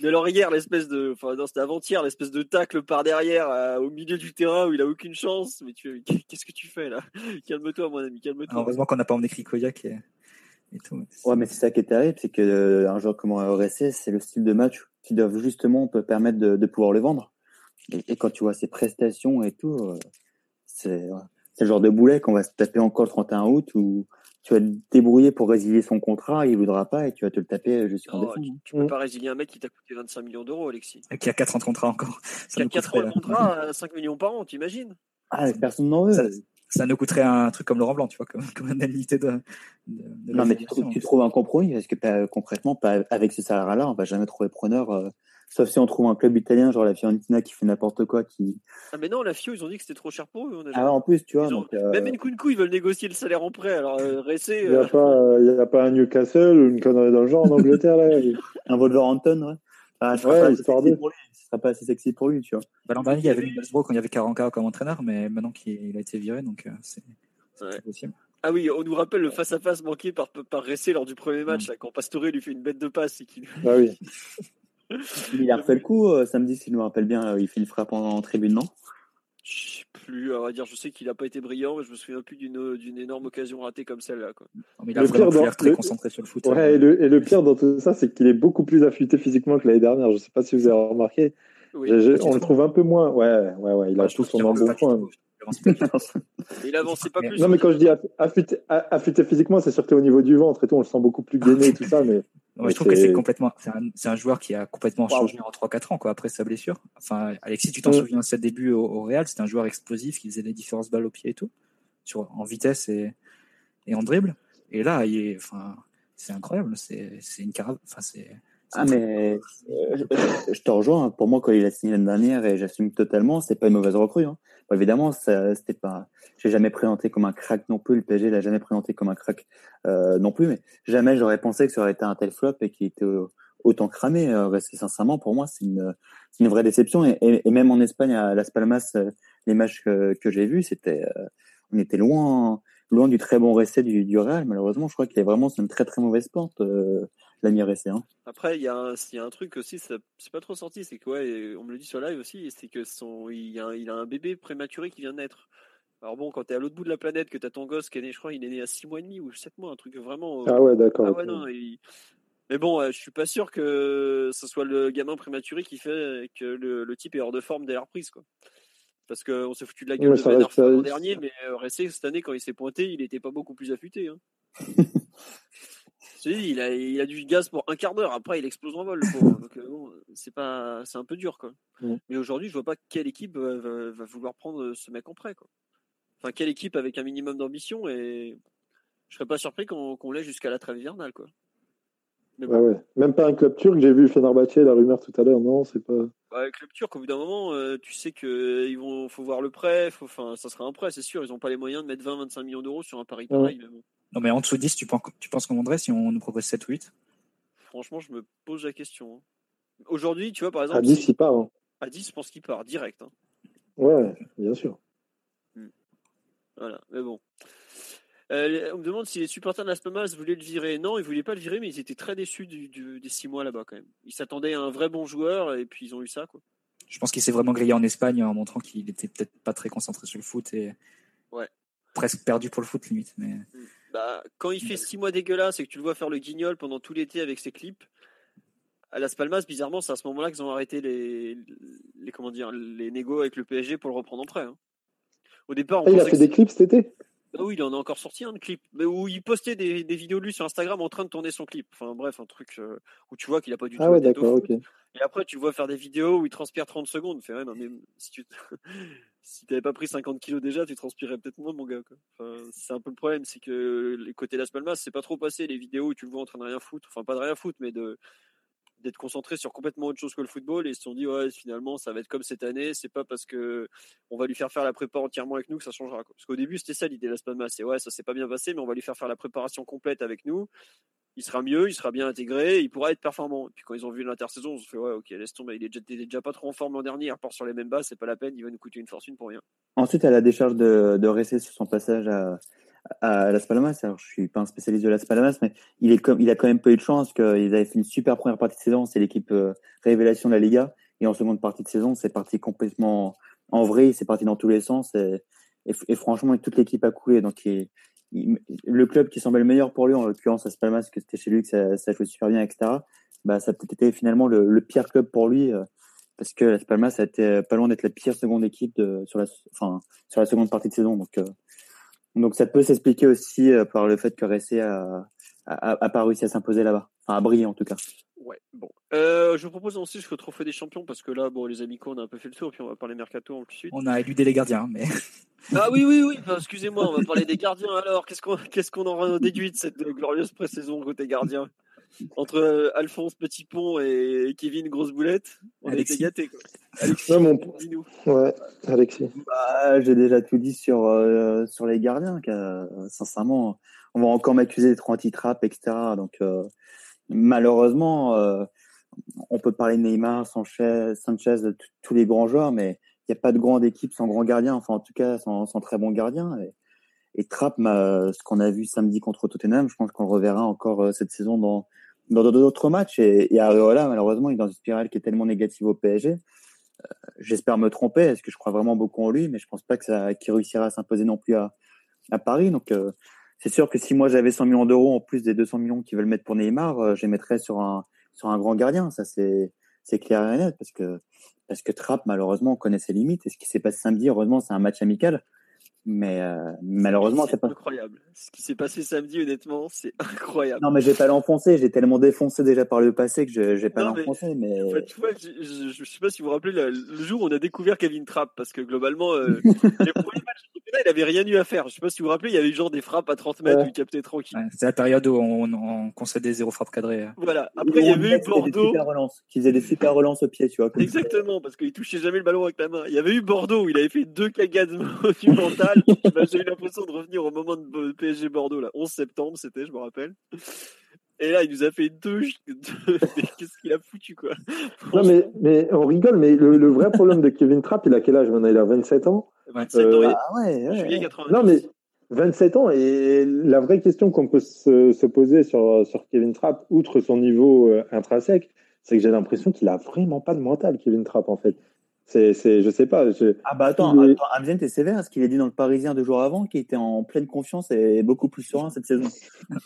Mais alors hier, l'espèce de, enfin non, c'était avant-hier, l'espèce de tacle par derrière euh, au milieu du terrain où il a aucune chance. Mais tu, [LAUGHS] qu'est-ce que tu fais là? [LAUGHS] Calme-toi, mon ami, calme-toi. Heureusement qu'on n'a pas emmené Krikoyak et, et tout. Ouais, mais c'est ça qui est terrible, c'est que euh, un joueur comme RSC, c'est le style de match qui doivent justement peut permettre de, de pouvoir le vendre. Et, quand tu vois ses prestations et tout, euh, c'est c'est le genre de boulet qu'on va se taper encore le 31 août ou tu vas te débrouiller pour résilier son contrat, il voudra pas et tu vas te le taper jusqu'en décembre. Tu, tu peux mm. pas résilier un mec qui t'a coûté 25 millions d'euros, Alexis. Et qui a 4 ans de contrat encore. qui a 4 ans de contrat à 5 millions par an, t'imagines? Ah, personne n'en veut. Ça, ça, nous coûterait un truc comme Laurent Blanc, tu vois, comme, comme une indemnité de, de, de Non, mais tu, tu, trouves un compromis parce que bah, concrètement, pas, avec ce salaire-là, on va jamais trouver preneur. Euh, Sauf si on trouve un club italien, genre la Fiorentina qui fait n'importe quoi. Qui... Ah, mais non, la Fio, ils ont dit que c'était trop cher pour eux. Ah, en plus, tu vois. Donc, euh... Même Nkunku, ils veulent négocier le salaire en prêt. Alors, euh, Ressé. Il n'y a, euh... a, pas un Newcastle ou une connerie dans le genre en Angleterre, là. [LAUGHS] un Wolverhampton, ouais. Ah, ouais, histoire de. Ce sera pas assez sexy pour lui, tu vois. Bah, L'an dernier, il y avait Middlesbrough quand il y avait Karanka comme entraîneur, mais maintenant qu'il a été viré, donc euh, c'est ouais. possible. Ah oui, on nous rappelle le face-à-face manqué par, par Ressé lors du premier match, là, quand Pastore lui fait une bête de passe. Et ah oui. [LAUGHS] Il a refait le coup euh, samedi, si je me rappelle bien. il fait une frappe en, tribune, non? Je sais plus, à dire, je sais qu'il n'a pas été brillant, mais je me souviens plus d'une énorme occasion ratée comme celle-là. il a le pire dans, très concentré sur le foot. Ouais, hein. et, le, et, le, pire dans tout ça, c'est qu'il est beaucoup plus affûté physiquement que l'année dernière. Je ne sais pas si vous avez remarqué. Oui, on le trouve un peu moins. Ouais, ouais, ouais. Il a tout son embonpoint. Il avançait [LAUGHS] pas plus. Non, mais quand je dis affûté, affûté physiquement, c'est surtout au niveau du ventre et tout. On le sent beaucoup plus gainé et tout ça. Mais [LAUGHS] je trouve que c'est complètement, c'est un, un, joueur qui a complètement changé en 3-4 ans, quoi, après sa blessure. Enfin, Alexis, tu t'en souviens de ses débuts au, au Real, c'était un joueur explosif qui faisait des différences balles au pied et tout, sur, en vitesse et, et en dribble. Et là, il est, enfin, c'est incroyable, c'est, c'est une caravane, enfin, c'est, ah mais euh, je, te rejoins. Pour moi, quand il a signé l'année dernière, et j'assume totalement, c'est pas une mauvaise recrue. Hein. Bon, évidemment, c'était pas. J'ai jamais présenté comme un crack non plus. Le PSG l'a jamais présenté comme un crack euh, non plus. Mais jamais j'aurais pensé que ça aurait été un tel flop et qu'il était autant cramé. Euh, parce que sincèrement, pour moi, c'est une, une vraie déception. Et, et, et, même en Espagne, à Las Palmas, euh, les matchs que, que j'ai vus, c'était, euh, on était loin loin du très bon récit du, du Real. Malheureusement, je crois qu'il est vraiment sur une très très mauvaise pente, euh, l'ami Ressé. Hein. Après, il y, a un, y a un truc aussi, c'est pas trop sorti, c'est que, ouais, on me le dit sur live aussi, c'est que son, il, a, il a un bébé prématuré qui vient de naître. Alors bon, quand t'es à l'autre bout de la planète, que t'as ton gosse qui est né, je crois, il est né à 6 mois et demi ou 7 mois, un truc vraiment. Euh, ah ouais, d'accord. Ah ouais, non, Mais bon, je suis pas sûr que ce soit le gamin prématuré qui fait que le, le type est hors de forme dès la reprise, quoi. Parce qu'on s'est foutu de la gueule de Van l'an dernier, mais euh, Ressé, cette année, quand il s'est pointé, il n'était pas beaucoup plus affûté. Hein. [LAUGHS] il, a, il a du gaz pour un quart d'heure. Après, il explose en vol. Donc, euh, bon, c'est pas, c'est un peu dur, quoi. Mais aujourd'hui, je vois pas quelle équipe va, vouloir prendre ce mec en prêt, quoi. Enfin, quelle équipe avec un minimum d'ambition et je serais pas surpris qu'on, l'ait jusqu'à la trêve hivernale, quoi. Même pas un club turc, j'ai vu Fenerbahçe, la rumeur tout à l'heure, non, c'est pas. Ouais, club turc, au bout d'un moment, euh, tu sais qu'il vont, faut voir le prêt, enfin, ça sera un prêt, c'est sûr, ils n'ont pas les moyens de mettre 20-25 millions d'euros sur un pari pareil. Non, mais en dessous de 10, tu penses, tu penses qu'on vendrait si on nous propose 7 ou 8 Franchement, je me pose la question. Hein. Aujourd'hui, tu vois, par exemple. À 10, il part. Hein. À 10, je pense qu'il part, direct. Hein. Ouais, bien sûr. Hmm. Voilà, mais bon. Euh, on me demande si les supporters de voulaient le virer. Non, ils ne voulaient pas le virer, mais ils étaient très déçus des six mois là-bas quand même. Ils s'attendaient à un vrai bon joueur et puis ils ont eu ça. Quoi. Je pense qu'il s'est vraiment grillé en Espagne en montrant qu'il était peut-être pas très concentré sur le foot et ouais. presque perdu pour le foot limite. Mais... Mm. Bah, quand il fait six mois dégueulasse et que tu le vois faire le guignol pendant tout l'été avec ses clips, à Las Palmas, bizarrement, c'est à ce moment-là qu'ils ont arrêté les, les, comment dire, les négos avec le PSG pour le reprendre en prêt. Hein. Au départ, on ah, il a fait des clips cet été? Bah oui, il en a encore sorti un de clip, mais où il postait des, vidéos de lui sur Instagram en train de tourner son clip. Enfin bref, un truc euh, où tu vois qu'il a pas du tout. Ah ouais, d'accord, ok. Et après, tu le vois faire des vidéos où il transpire 30 secondes. Fait, ouais, non, mais si tu [LAUGHS] [LAUGHS] si t'avais pas pris 50 kilos déjà, tu transpirais peut-être moins, mon gars. C'est un peu le problème, c'est que les côtés Las Palmas, c'est pas trop passé les vidéos où tu le vois en train de rien foutre. Enfin, pas de rien foutre, mais d'être concentré sur complètement autre chose que le football et ils se sont dit ouais finalement ça va être comme cette année c'est pas parce que on va lui faire faire la prépa entièrement avec nous que ça changera parce qu'au début c'était ça l'idée de la Spalma c'est ouais ça s'est pas bien passé mais on va lui faire faire la préparation complète avec nous il sera mieux il sera bien intégré il pourra être performant et puis quand ils ont vu l'intersaison ils se fait ouais ok laisse tomber il est déjà, pas trop en forme l'an dernier il repart sur les mêmes bases c'est pas la peine il va nous coûter une fortune pour rien ensuite à la décharge de, de rester sur son passage à à Las Palmas. Alors, je suis pas un spécialiste de Las Palmas, mais il, il a quand même pas eu de chance qu'ils avaient fait une super première partie de saison. C'est l'équipe euh, révélation de la Liga. Et en seconde partie de saison, c'est parti complètement en vrai. C'est parti dans tous les sens. Et, franchement, toute l'équipe a coulé. Donc, le club qui semblait le meilleur pour lui, en l'occurrence Las Palmas, que c'était chez lui, que ça, jouait super bien, etc. Bah, ça a peut-être été finalement le, pire club pour lui. Euh, parce que Las Palmas a été pas loin d'être la pire seconde équipe sur, la, enfin, sur la seconde partie de saison. Donc, euh, donc ça peut s'expliquer aussi euh, par le fait que Ressé a, a, a, pas réussi à s'imposer là-bas. Enfin, à briller en tout cas. Ouais, bon. Euh, je vous propose ensuite le trophée des champions parce que là, bon, les amicaux, on a un peu fait le tour, puis on va parler mercato en plus. On a éludé les gardiens, mais. [LAUGHS] ah oui, oui, oui. Excusez-moi, on va parler des gardiens alors. Qu'est-ce qu'on qu'est-ce qu'on aura déduit de cette glorieuse pré-saison côté gardien? Entre euh, Alphonse Petit Pont et Kevin Grosse Boulette, on Alexis. été gâtés. Quoi. Alexis, mon... ouais, Alexis. Bah, J'ai déjà tout dit sur, euh, sur les gardiens. Euh, sincèrement, on va encore m'accuser d'être anti-trap, etc. Donc, euh, malheureusement, euh, on peut parler de Neymar, Sanchez, Sanchez tous les grands joueurs, mais il n'y a pas de grande équipe sans grand gardien, enfin en tout cas sans, très bon gardien. Et, et Trapp, ce qu'on a vu samedi contre Tottenham, je pense qu'on reverra encore cette saison dans, d'autres matchs. Et, et malheureusement, il est dans une spirale qui est tellement négative au PSG. Euh, j'espère me tromper, est-ce que je crois vraiment beaucoup en lui, mais je pense pas qu'il réussira à s'imposer non plus à, Paris. Donc, euh, c'est sûr que si moi j'avais 100 millions d'euros en plus des 200 millions qu'ils veulent mettre pour Neymar, euh, je les mettrais sur un, sur un grand gardien. Ça, c'est, c'est clair et net parce que, parce que Trapp, malheureusement, on connaît ses limites. Et ce qui s'est passé samedi, heureusement, c'est un match amical. Mais euh, malheureusement, c'est pas incroyable. Ce qui s'est passé samedi, honnêtement, c'est incroyable. Non, mais j'ai pas l'enfoncer. J'ai tellement défoncé déjà par le passé que je j'ai pas l'enfoncer. Mais, mais... tu vois, je, je, je, sais pas si vous vous rappelez le, le, jour où on a découvert Kevin Trapp, parce que globalement, euh, [LAUGHS] les premiers matchs il avait rien eu à faire. Je sais pas si vous vous rappelez, il y avait eu genre des frappes à 30 mètres ouais. où il captait tranquille. Ouais, c'est la période où on, on concédait zéro frappe cadrée. Voilà. Après, il y avait eu Bordeaux. Qui faisait des super relances au pied, tu vois. Exactement, parce qu'il touchait jamais le ballon avec la main. Il y avait eu Bordeaux où il avait fait deux cagades [LAUGHS] monumentales. [LAUGHS] bah, J'ai eu l'impression de revenir au moment de PSG Bordeaux, là. 11 septembre, c'était, je me rappelle. Et là, il nous a fait deux. [LAUGHS] Qu'est-ce qu'il a foutu, quoi? Non, mais, mais on rigole, mais le, le vrai problème de Kevin Trapp, il a quel âge maintenant? Il a 27 ans? 27 ans, euh, ah ouais, ouais, juillet 90. Non, mais 27 ans et la vraie question qu'on peut se, poser sur, sur Kevin Trapp, outre son niveau euh, intrinsèque, c'est que j'ai l'impression qu'il a vraiment pas de mental, Kevin Trapp, en fait. C'est, c'est, je sais pas. Ah bah attends, est... attends t'es sévère. Ce qu'il a dit dans le Parisien deux jours avant, qui était en pleine confiance et beaucoup plus serein cette saison? [LAUGHS]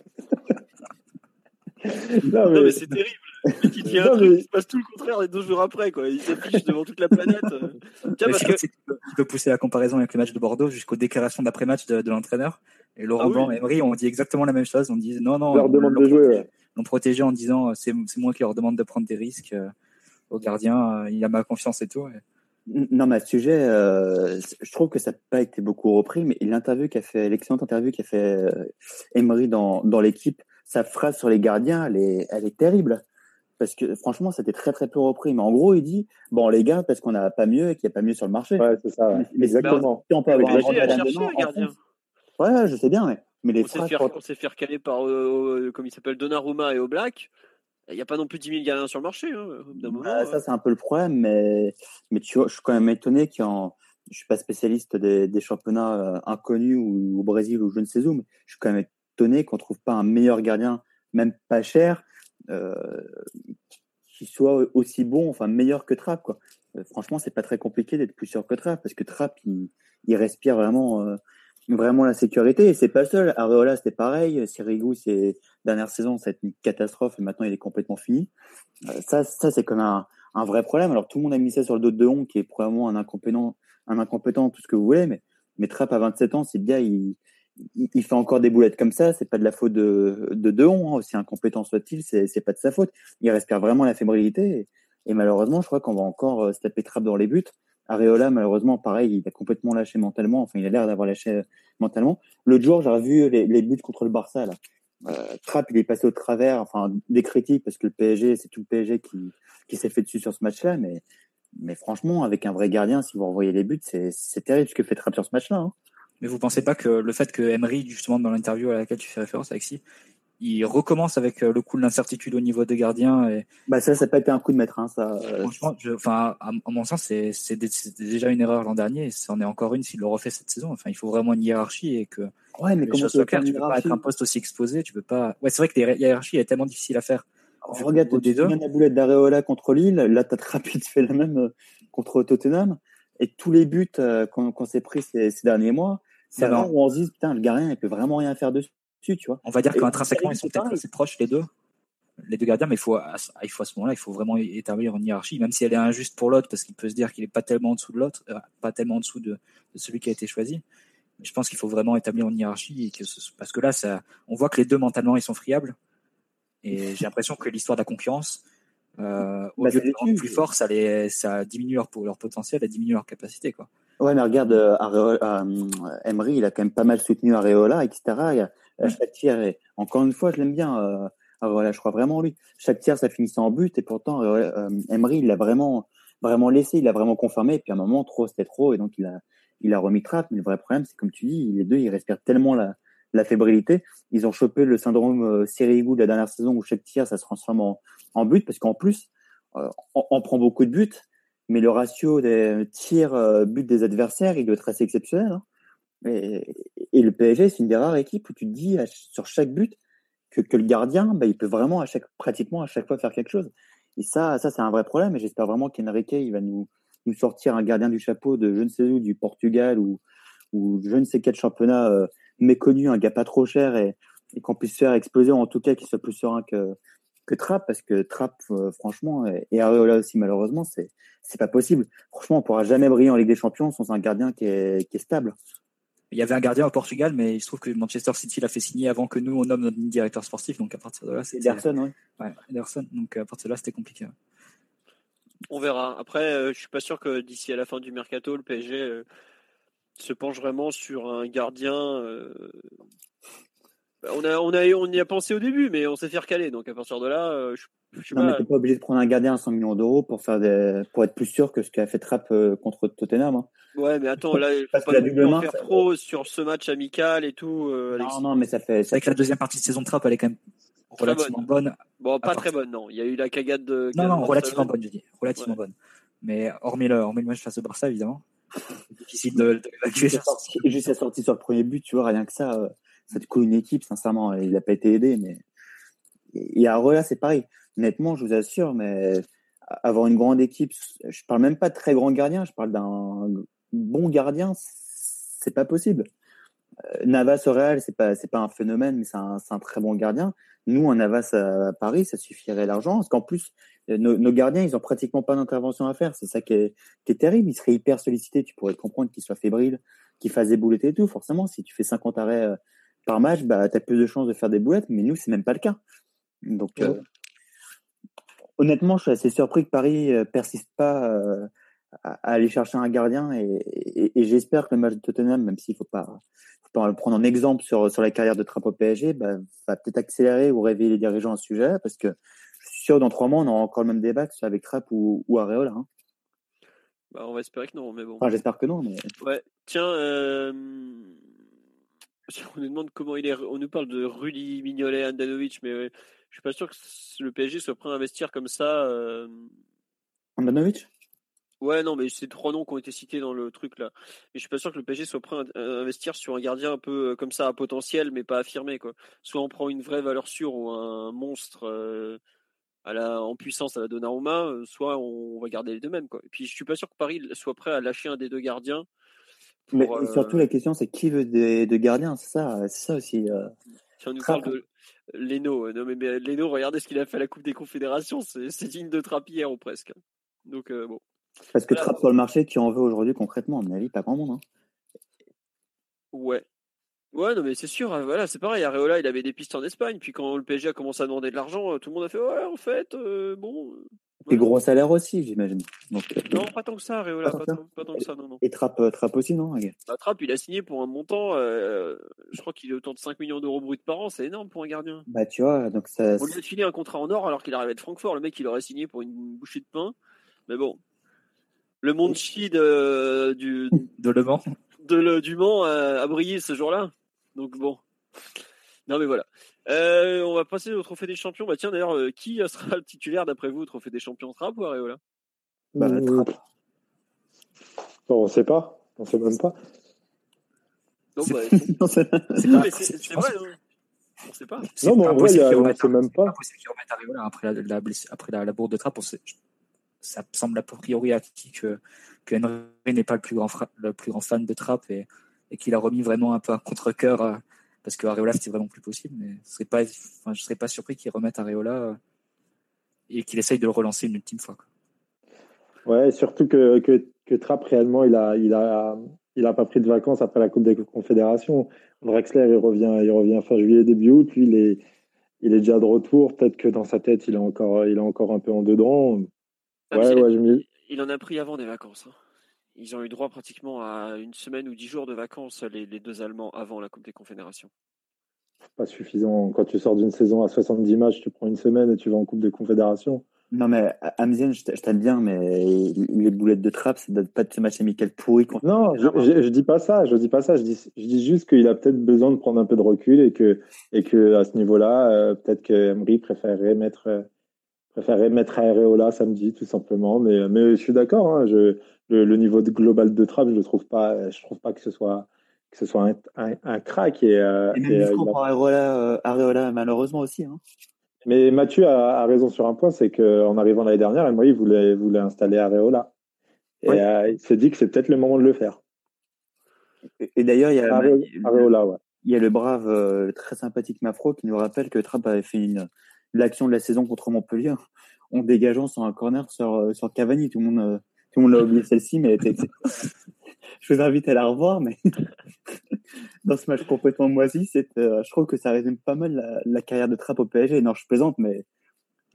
non, mais, c'est terrible. Il dit un truc, il se passe tout le contraire les deux jours après. Quoi. Il s'affiche devant toute la planète. [LAUGHS] Tiens, parce que... Tu peux pousser la comparaison avec le match de Bordeaux jusqu'aux déclarations d'après-match de, l'entraîneur? Et Laurent ah Blanc et Emery ont dit exactement la même chose. On dit non, non. On leur demande de jouer. L'ont protégé en disant c'est moi qui leur demande de prendre des risques. Euh, au gardien, euh, il a ma confiance et tout. Non, mais à ce sujet, euh, je trouve que ça n'a pas été beaucoup repris, mais l'interview qu'a fait, l'excellente interview qu'a fait Emery dans, dans l'équipe, sa phrase sur les gardiens, elle est, elle est terrible. Parce que franchement, c'était très très peu repris. Mais en gros, il dit bon, les gars, parce qu'on n'a pas mieux et qu'il n'y a pas mieux sur le marché. Ouais, c'est ça. Exactement. on peut avoir un gardien. Ouais, je sais bien. Mais, mais les on s'est fait, on s'est fait recaler par, euh, comme il s'appelle, Donnarumma et Oblak. Il n'y a pas non plus 10 000 gardiens sur le marché. Hein, bah, ça, c'est un peu le problème. Mais, mais tu vois, je suis quand même étonné qu'il y en je suis pas spécialiste des, des championnats euh, inconnus ou au Brésil ou je ne sais où, mais je suis quand même étonné qu'on trouve pas un meilleur gardien, même pas cher, euh, qui soit aussi bon, enfin meilleur que Trapp. Quoi. Euh, franchement, c'est pas très compliqué d'être plus sûr que Trapp parce que Trapp, il, il respire vraiment, euh, vraiment la sécurité. Et c'est pas seul. Areola, c'était pareil. Sirigu, c'est dernière saison, ça a été une catastrophe et maintenant il est complètement fini. ça, ça c'est comme un, un vrai problème. Alors tout le monde a mis ça sur le dos de Dehon, qui est probablement un incompétent, un incompétent, tout ce que vous voulez, mais mais Trapp à 27 ans, c'est bien, il, il, fait encore des boulettes comme ça, c'est pas de la faute de, de Deon, hein, aussi incompétent soit-il, c'est, pas de sa faute. Il respire vraiment la fébrilité et, malheureusement, je crois qu'on va encore euh, se taper trappe dans les buts. Areola, malheureusement, pareil, il a complètement lâché mentalement. Enfin, il a l'air d'avoir lâché euh, mentalement. L'autre jour, j'ai revu les, buts contre le Barça. Là. Euh, Trapp, il est passé au travers, enfin, des critiques parce que le PSG, c'est tout le PSG qui, qui s'est fait dessus sur ce match-là. Mais, mais franchement, avec un vrai gardien, si vous revoyez les buts, c'est, c'est terrible ce que fait Trapp sur ce match-là. Hein. Mais vous pensez pas que le fait que Emery, justement, dans l'interview à laquelle tu fais référence, Alexis, il recommence avec euh, le coup de l'incertitude au niveau des gardiens. Et... Bah ça, ça n'a pas été un coup de maître. Hein, ça. Franchement, enfin, à, mon sens, c'est, c'est, déjà une erreur l'an dernier, c'en est encore une s'il le refait cette saison. Enfin, il faut vraiment une hiérarchie et que. Ouais, mais comment tu peux pas être un poste aussi exposé, tu peux pas. Ouais, c'est vrai que la hiérarchie est tellement difficile à faire. regarde, tu viens la boulette d'Areola contre Lille, là, t'as très rapide fait la même euh, contre Tottenham, et tous les buts euh, qu'on, qu'on s'est pris ces, ces derniers mois, c'est rare où on se dit, putain, le gardien, il peut vraiment rien faire dessus, tu vois. On va dire qu'intrinsèquement, ils sont peut-être assez proches, les deux, les deux gardiens, mais il faut, à, il faut à ce moment-là, il faut vraiment établir une hiérarchie, même si elle est injuste pour l'autre, parce qu'il peut se dire qu'il est pas tellement en dessous de l'autre, euh, pas tellement en dessous de, celui qui a été choisi. Mais je pense qu'il faut vraiment établir une hiérarchie, et que parce que là, ça, on voit que les deux mentalement, ils sont friables. Et j'ai l'impression que l'histoire de la concurrence, euh, au bah, lieu de rendre plus fort, ça, les, ça diminue leur, leur potentiel et diminue leur capacité, quoi. Ouais, mais regarde, euh, euh, Emery, il a quand même pas mal soutenu Areola, etc. Euh, chaque tir, et encore une fois, je l'aime bien, euh, Areola, je crois vraiment en lui. Chaque tir, ça finissait en but, et pourtant, euh, Emery, il l'a vraiment, vraiment laissé, il l'a vraiment confirmé, et puis à un moment, trop, c'était trop, et donc il a, il a remis trappe. Mais le vrai problème, c'est comme tu dis, les deux, ils respirent tellement la, la fébrilité. Ils ont chopé le syndrome euh, Sirigu de la dernière saison où chaque tir, ça se transforme en, but, parce qu'en plus, on, prend beaucoup de buts, mais le ratio des tirs buts des adversaires, il doit être assez exceptionnel. Hein. Et, et, le PSG, c'est une des rares équipes où tu te dis sur chaque but que, que le gardien, bah, il peut vraiment à chaque, pratiquement à chaque fois faire quelque chose. Et ça, ça c'est un vrai problème. Et j'espère vraiment qu'Enrique, il va nous, nous sortir un gardien du chapeau de je ne sais où, du Portugal ou, ou je ne sais quel championnat euh, méconnu, un gars pas trop cher et, et qu'on puisse faire exploser, en tout cas qu'il soit plus serein que, que Trapp, parce que Trapp, euh, franchement, et Areola aussi, malheureusement, c'est c'est pas possible. Franchement, on pourra jamais briller en Ligue des Champions sans un gardien qui est stable. Il y avait un gardien au Portugal, mais il se trouve que Manchester City l'a fait signer avant que nous, on nomme notre directeur sportif. Donc à partir de là, c'était. Ederson, oui. Ouais, Ederson. Donc à partir de là, c'était compliqué. On verra. Après, euh, je suis pas sûr que d'ici à la fin du mercato, le PSG euh, se penche vraiment sur un gardien on, a, on, a, on y a pensé au début, mais on s'est fait recaler. Donc à partir de là, euh, je, je suis non, pas... mais pas obligé de prendre un gardien à 100 millions d'euros pour faire des... pour être plus sûr que ce qu'a fait Trapp euh, contre Tottenham. Hein. Ouais, mais attends, là, il faut pas la faire trop sur ce match amical et tout. Euh, non, non, mais ça fait. C'est vrai que la deuxième partie de saison de Trapp, elle est quand même relativement bonne. Bon, pas très bonne, non. Il y a eu la cagade de. Non, non, relativement bonne, je dis. Relativement bonne. Mais hormis le, hormis le match face au Barça, évidemment. difficile de, l'évacuer. Juste la sortie sur le premier but, tu vois, rien que ça, euh, ça te coûte une équipe, sincèrement. Il n'a pas été aidé, mais. Et à Roya, c'est pareil. Honnêtement, je vous assure, mais avoir une grande équipe, je parle même pas de très grand gardien, je parle d'un bon gardien, c'est pas possible. Euh, Navas au Real, c'est pas c'est pas un phénomène, mais c'est un, un, très bon gardien. Nous, un Navas à Paris, ça suffirait l'argent, parce qu'en plus, euh, nos, gardiens, ils ont pratiquement pas d'intervention à faire. C'est ça qui est, qui est terrible. Ils seraient hyper sollicités. Tu pourrais comprendre qu'ils soient fébriles, qu'ils fassent des boulettes et tout. Forcément, si tu fais 50 arrêts euh, par match, bah, tu as plus de chances de faire des boulettes. Mais nous, c'est même pas le cas. Donc, honnêtement, je suis assez surpris que Paris persiste pas à, aller chercher un gardien. Et, et, et j'espère que le match de Tottenham, même s'il faut pas le prendre en exemple sur, sur la carrière de Trapp au PSG, bah, va peut-être accélérer ou réveiller les dirigeants à ce sujet, parce que je suis sûr dans trois mois, on aura encore le même débat que ce soit avec Trapp ou, ou Areola. Hein. Bah, on va espérer que non, mais bon. Enfin, j'espère que non. Mais... Ouais. Tiens, euh... [LAUGHS] on nous demande comment il est. On nous parle de Rudy, Mignolet, Andanovic, mais ouais, je suis pas sûr que le PSG soit prêt à investir comme ça. Euh... Andanovic Ouais, non, mais c'est trois noms qui ont été cités dans le truc là. Mais je suis pas sûr que le PSG soit prêt à investir sur un gardien un peu euh, comme ça à potentiel, mais pas affirmé quoi. Soit on prend une vraie valeur sûre ou un monstre euh, à la, en puissance à la Donnarumma, euh, soit on, va garder les deux mêmes quoi. Et puis je suis pas sûr que Paris soit prêt à lâcher un des deux gardiens. Mais surtout la question c'est qui veut des gardiens, c'est ça, c'est ça aussi. Si on nous parle de Leno, non mais, Leno, regardez ce qu'il a fait à la Coupe des Confédérations, c'est digne de Trapière ou presque. Donc bon. Parce que Trapp sur le marché, qui en veut aujourd'hui concrètement, à mon avis, pas grand monde. Hein. Ouais. Ouais, non, mais c'est sûr, hein, voilà, c'est pareil. Areola, il avait des pistes en Espagne, puis quand le PSG a commencé à demander de l'argent, euh, tout le monde a fait Ouais, en fait, euh, bon. Des gros salaires aussi, j'imagine. Euh, non, pas tant que ça, Areola, pas, tant, que ça, non, non. Et Trapp, Trapp aussi, non bah, Trapp, il a signé pour un montant, je crois qu'il est autour de 5 millions d'euros bruts par an, c'est énorme pour un gardien. Bah, tu vois, donc ça. On lui a filé un contrat en or alors qu'il arrivait de Francfort, le mec, il aurait signé pour une bouchée de pain. Mais bon, le Monchi de, du, de Le Mans. De du Mans a, brillé ce jour-là. Donc bon. Non mais voilà. Euh, on va passer au trophée des champions. Bah tiens d'ailleurs, euh, qui sera le titulaire d'après vous au trophée des champions? Trapp ou Areola bah, Trapp. Bon, on sait pas. On sait même pas. Non, bah, c'est [LAUGHS] pas. C'est vrai. Hein. On sait pas. Non, mais en vrai, on sait même pas. C'est qu'ils remettent Areola après la, la, après la, la bourde de Trapp. On sait, ça semble a priori acquis que, que Henry n'est pas le plus grand, le plus grand fan de Trapp et, et qu'il a remis vraiment un peu un contre-coeur euh, parce que Areola c'était vraiment plus possible. Mais ce serait pas, enfin, je serais pas surpris qu'il remette Areola euh, et qu'il essaye de le relancer une ultime fois. Quoi. Ouais, surtout que, que, que, Trapp réellement il a, il a, il a pas pris de vacances après la Coupe des Confédérations. Drexler il revient, il revient fin juillet début août. Lui il est, il est déjà de retour. Peut-être que dans sa tête il est encore, il est encore un peu en dedans. Il en a pris avant des vacances. Hein. Ils ont eu droit pratiquement à une semaine ou dix jours de vacances, les, deux Allemands, avant la Coupe des Confédérations. Pas suffisant. Quand tu sors d'une saison à 70 matchs, tu prends une semaine et tu vas en Coupe des Confédérations. Non, mais Amzien, je t'aime bien, mais les boulettes de trappe, ça date pas de ce match amical pourri. Non, je, je, dis pas ça. Je dis pas ça. Je dis, je dis juste qu'il a peut-être besoin de prendre un peu de recul et que, et que à ce niveau-là, euh, peut-être que Emery préférerait mettre euh, préférerais mettre Areola samedi, tout simplement. Mais, mais je suis d'accord. Hein, le, le, niveau de global de Trapp, je ne trouve pas, je trouve pas que ce soit que ce soit un, un, un crack. Et, euh, et même et, euh, pour Areola, euh, Areola, malheureusement aussi. Hein. Mais Mathieu a, a, raison sur un point, c'est qu'en arrivant l'année dernière, moi, il voulait, voulait installer Areola. Et euh, il s'est dit que c'est peut-être le moment de le faire. Et, et d'ailleurs, il y a Areola, ouais. Il y a le brave, euh, très sympathique Mafro qui nous rappelle que Trapp avait fait une, l'action de la saison contre Montpellier en dégageant sur un corner sur, euh, sur Cavani. Tout le monde, euh, tout le monde l'a oublié celle-ci, mais elle était [LAUGHS] Je vous invite à la revoir, mais [LAUGHS] dans ce match complètement moisi, c'est, euh, je trouve que ça résume pas mal la, carrière de Trapp au PSG. Non, je plaisante, mais,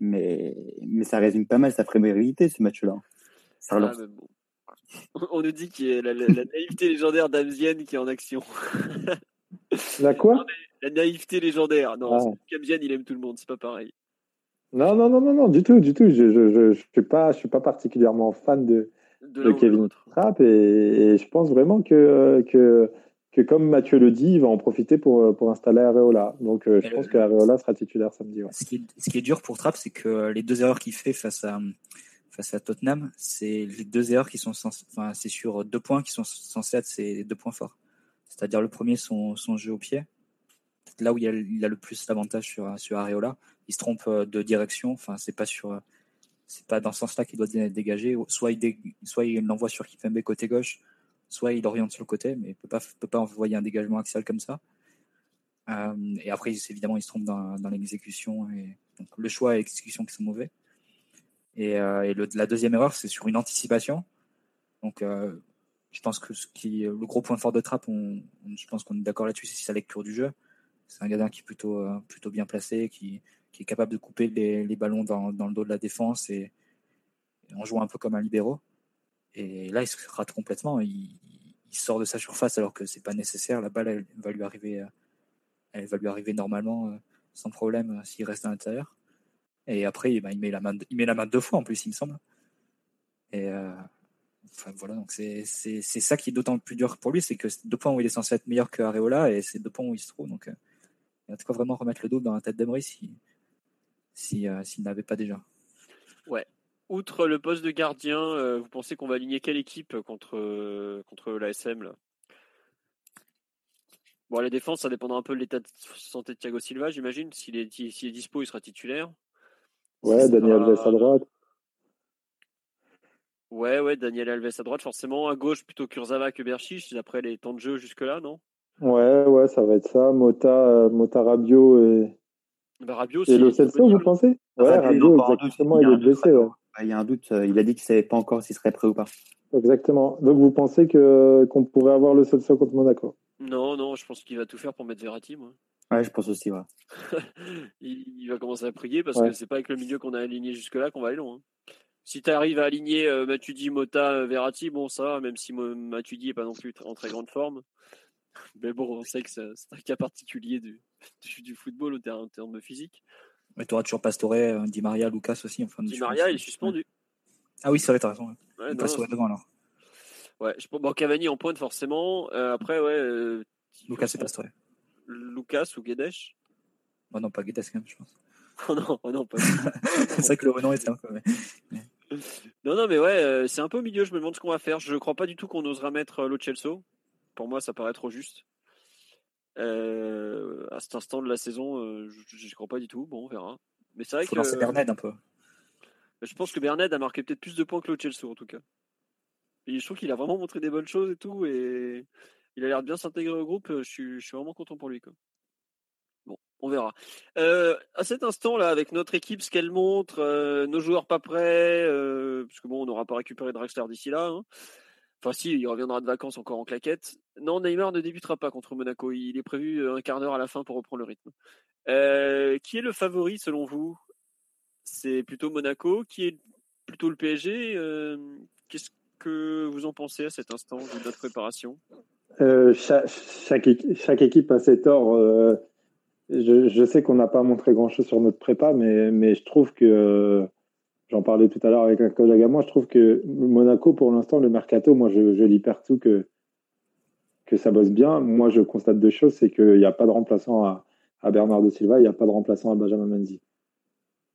mais, mais ça résume pas mal sa fébrilité, ce match-là. Ça ah, bon. [LAUGHS] On nous dit qu'il y a la, naïveté légendaire d'Amzienne qui est en action. La quoi? La naïveté légendaire. Non, ah. il aime tout le monde, c'est pas pareil. Non, non, non, non, non, du tout, du tout. Je, je, je, je suis pas, je suis pas particulièrement fan de, de, Kevin Trapp et, je pense vraiment que, que, que, comme Mathieu le dit, il va en profiter pour, pour installer Areola. Donc, euh, je pense qu'Areola sera titulaire samedi. Ce, qui est, ce, qui est, dur pour Trapp, c'est que les deux erreurs qu'il fait face à, face à Tottenham, c'est les deux erreurs qui sont enfin, c'est sur deux points qui sont censés être ses deux points forts. C'est-à-dire le premier, son, son jeu au pied. Là où il a, le plus d'avantages sur, sur Areola. Il se trompe euh, de direction. Enfin, c'est pas sur, c'est pas dans ce sens-là qu'il doit dégager. Soit il, soit il l'envoie sur Kipembe côté gauche, soit il oriente sur le côté, mais il peut pas, peut pas envoyer un dégagement axial comme ça. Euh, et après, évidemment, il se trompe dans, l'exécution et le choix et l'exécution qui sont mauvais. Et, euh, la deuxième erreur, c'est sur une anticipation. Donc, euh, je pense que le gros point fort de Trapp, on, je pense qu'on est d'accord là-dessus, c'est sa lecture du jeu. C'est un gardien qui est plutôt, euh, bien placé, qui, est capable de couper les, ballons dans, le dos de la défense et, en jouant un peu comme un libéraux. Et là, il se rate complètement. Il, sort de sa surface alors que c'est pas nécessaire. La balle, elle va lui arriver, elle va lui arriver normalement sans problème s'il reste à l'intérieur. Et après, eh ben, il, met la main, il met la main deux fois en plus, il me semble. Et euh, voilà, donc c'est ça qui est d'autant plus dur pour lui, c'est que deux points où il est censé être meilleur que Areola et c'est deux points où il se trouve. Donc, euh, il a de quoi vraiment remettre le dos dans la tête d'Emery si, si, euh, s'il n'avait pas déjà. Ouais. Outre le poste de gardien, vous pensez qu'on va aligner quelle équipe contre, contre l'ASM là? Bon, la défense, ça dépendra un peu de l'état de santé de Thiago Silva, j'imagine. S'il est, s'il est dispo, il sera titulaire. Ouais, Daniel Alves à droite. Ouais, ouais, Daniel Alves à droite, forcément. À gauche, plutôt Kurzawa que Berchiche, après les temps de jeu jusque-là, non? Ouais, ouais, ça va être ça. Mota, euh, Mota Rabio et. Bah, Rabio et le Celso, vous pensez? Ouais, Rabio, exactement, il, est blessé. Ouais. Il y a un doute, euh, il a dit qu'il ne savait pas encore s'il serait prêt ou pas. Exactement. Donc vous pensez que qu'on pourrait avoir le Celso contre Monaco? Non, non, je pense qu'il va tout faire pour mettre Verratti, moi. Ouais, je pense aussi, ouais. [LAUGHS] il, va commencer à prier parce que c'est pas avec le milieu qu'on a aligné jusque-là qu'on va aller loin. Hein. Si tu arrives à aligner euh, Matuidi, Mota, euh, Verratti, bon, ça va, même si Matuidi n'est pas non plus en très grande forme. [LAUGHS] Mais bon, on sait que c'est un cas particulier [LAUGHS] du, du, football au terme, en termes physiques. Mais tu auras toujours Pastore, euh, Di Maria, Lucas aussi. Enfin, Di Maria, il est suspendu. Ah oui, ça va, t'as raison. Ouais. Pastore devant alors. Ouais, je... bon, Cavani en pointe forcément. après, ouais. Lucas c'est Pastore. Lucas ou Guedes? Oh Non, pas Guedes quand même, je pense. [LAUGHS] oh non, oh non, pas. c'est vrai que le renom était un peu. Non, non, mais ouais, euh, c'est un peu au milieu. Je me demande ce qu'on va faire. Je ne crois pas du tout qu'on osera mettre euh, Lo Celso. Pour moi, ça paraît trop juste. Euh, à cet instant de la saison, je ne crois pas du tout. Bon, on verra. Mais c'est vrai Faut que. lancer Berned un peu. Je pense que Berned a marqué peut-être plus de points que Lo Celso, en tout cas. Et je trouve qu'il a vraiment montré des bonnes choses et tout. Et il a l'air de bien s'intégrer au groupe. Je suis, je suis, vraiment content pour lui. Quoi. Bon, on verra. Euh, à cet instant-là, avec notre équipe, ce qu'elle montre, euh, nos joueurs pas prêts, euh, parce que bon, on n'aura pas récupéré Dragster d'ici là. Hein. Enfin, si, il reviendra de vacances encore en claquette. Non, Neymar ne débutera pas contre Monaco. Il est prévu un quart d'heure à la fin pour reprendre le rythme. qui est le favori selon vous? C'est plutôt Monaco Qui est plutôt le PSG Qu'est-ce que vous en pensez à cet instant de notre préparation? Euh, chaque, équipe a ses torts. Euh, je, sais qu'on n'a pas montré grand-chose sur notre prépa, mais je trouve que, j'en parlais tout à l'heure avec un collègue à moi, je trouve que Monaco, pour l'instant, le mercato, moi, je, je lis partout que, que ça bosse bien. Moi, je constate deux choses, c'est qu'il n'y a pas de remplaçant à, à Bernardo Silva, il n'y a pas de remplaçant à Benjamin Mendy.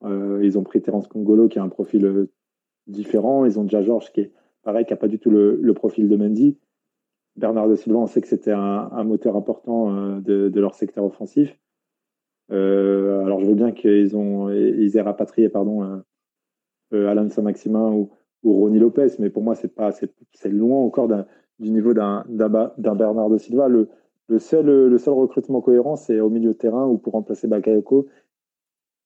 Euh, ils ont pris Terence Congolo, qui a un profil différent. Ils ont déjà Georges, qui est pareil, qui n'a pas du tout le, profil de Mendy. Bernardo Silva, on sait que c'était un, moteur important euh, de, leur secteur offensif. Euh, alors je veux bien qu'ils ont ils aient rapatrié pardon euh, Alan Saint-Maximin ou, ou Ronnie Lopez, mais pour moi c'est pas c'est loin encore du niveau d'un Bernardo Silva. Le, seul le seul recrutement cohérent c'est au milieu de terrain ou pour remplacer Bakayoko.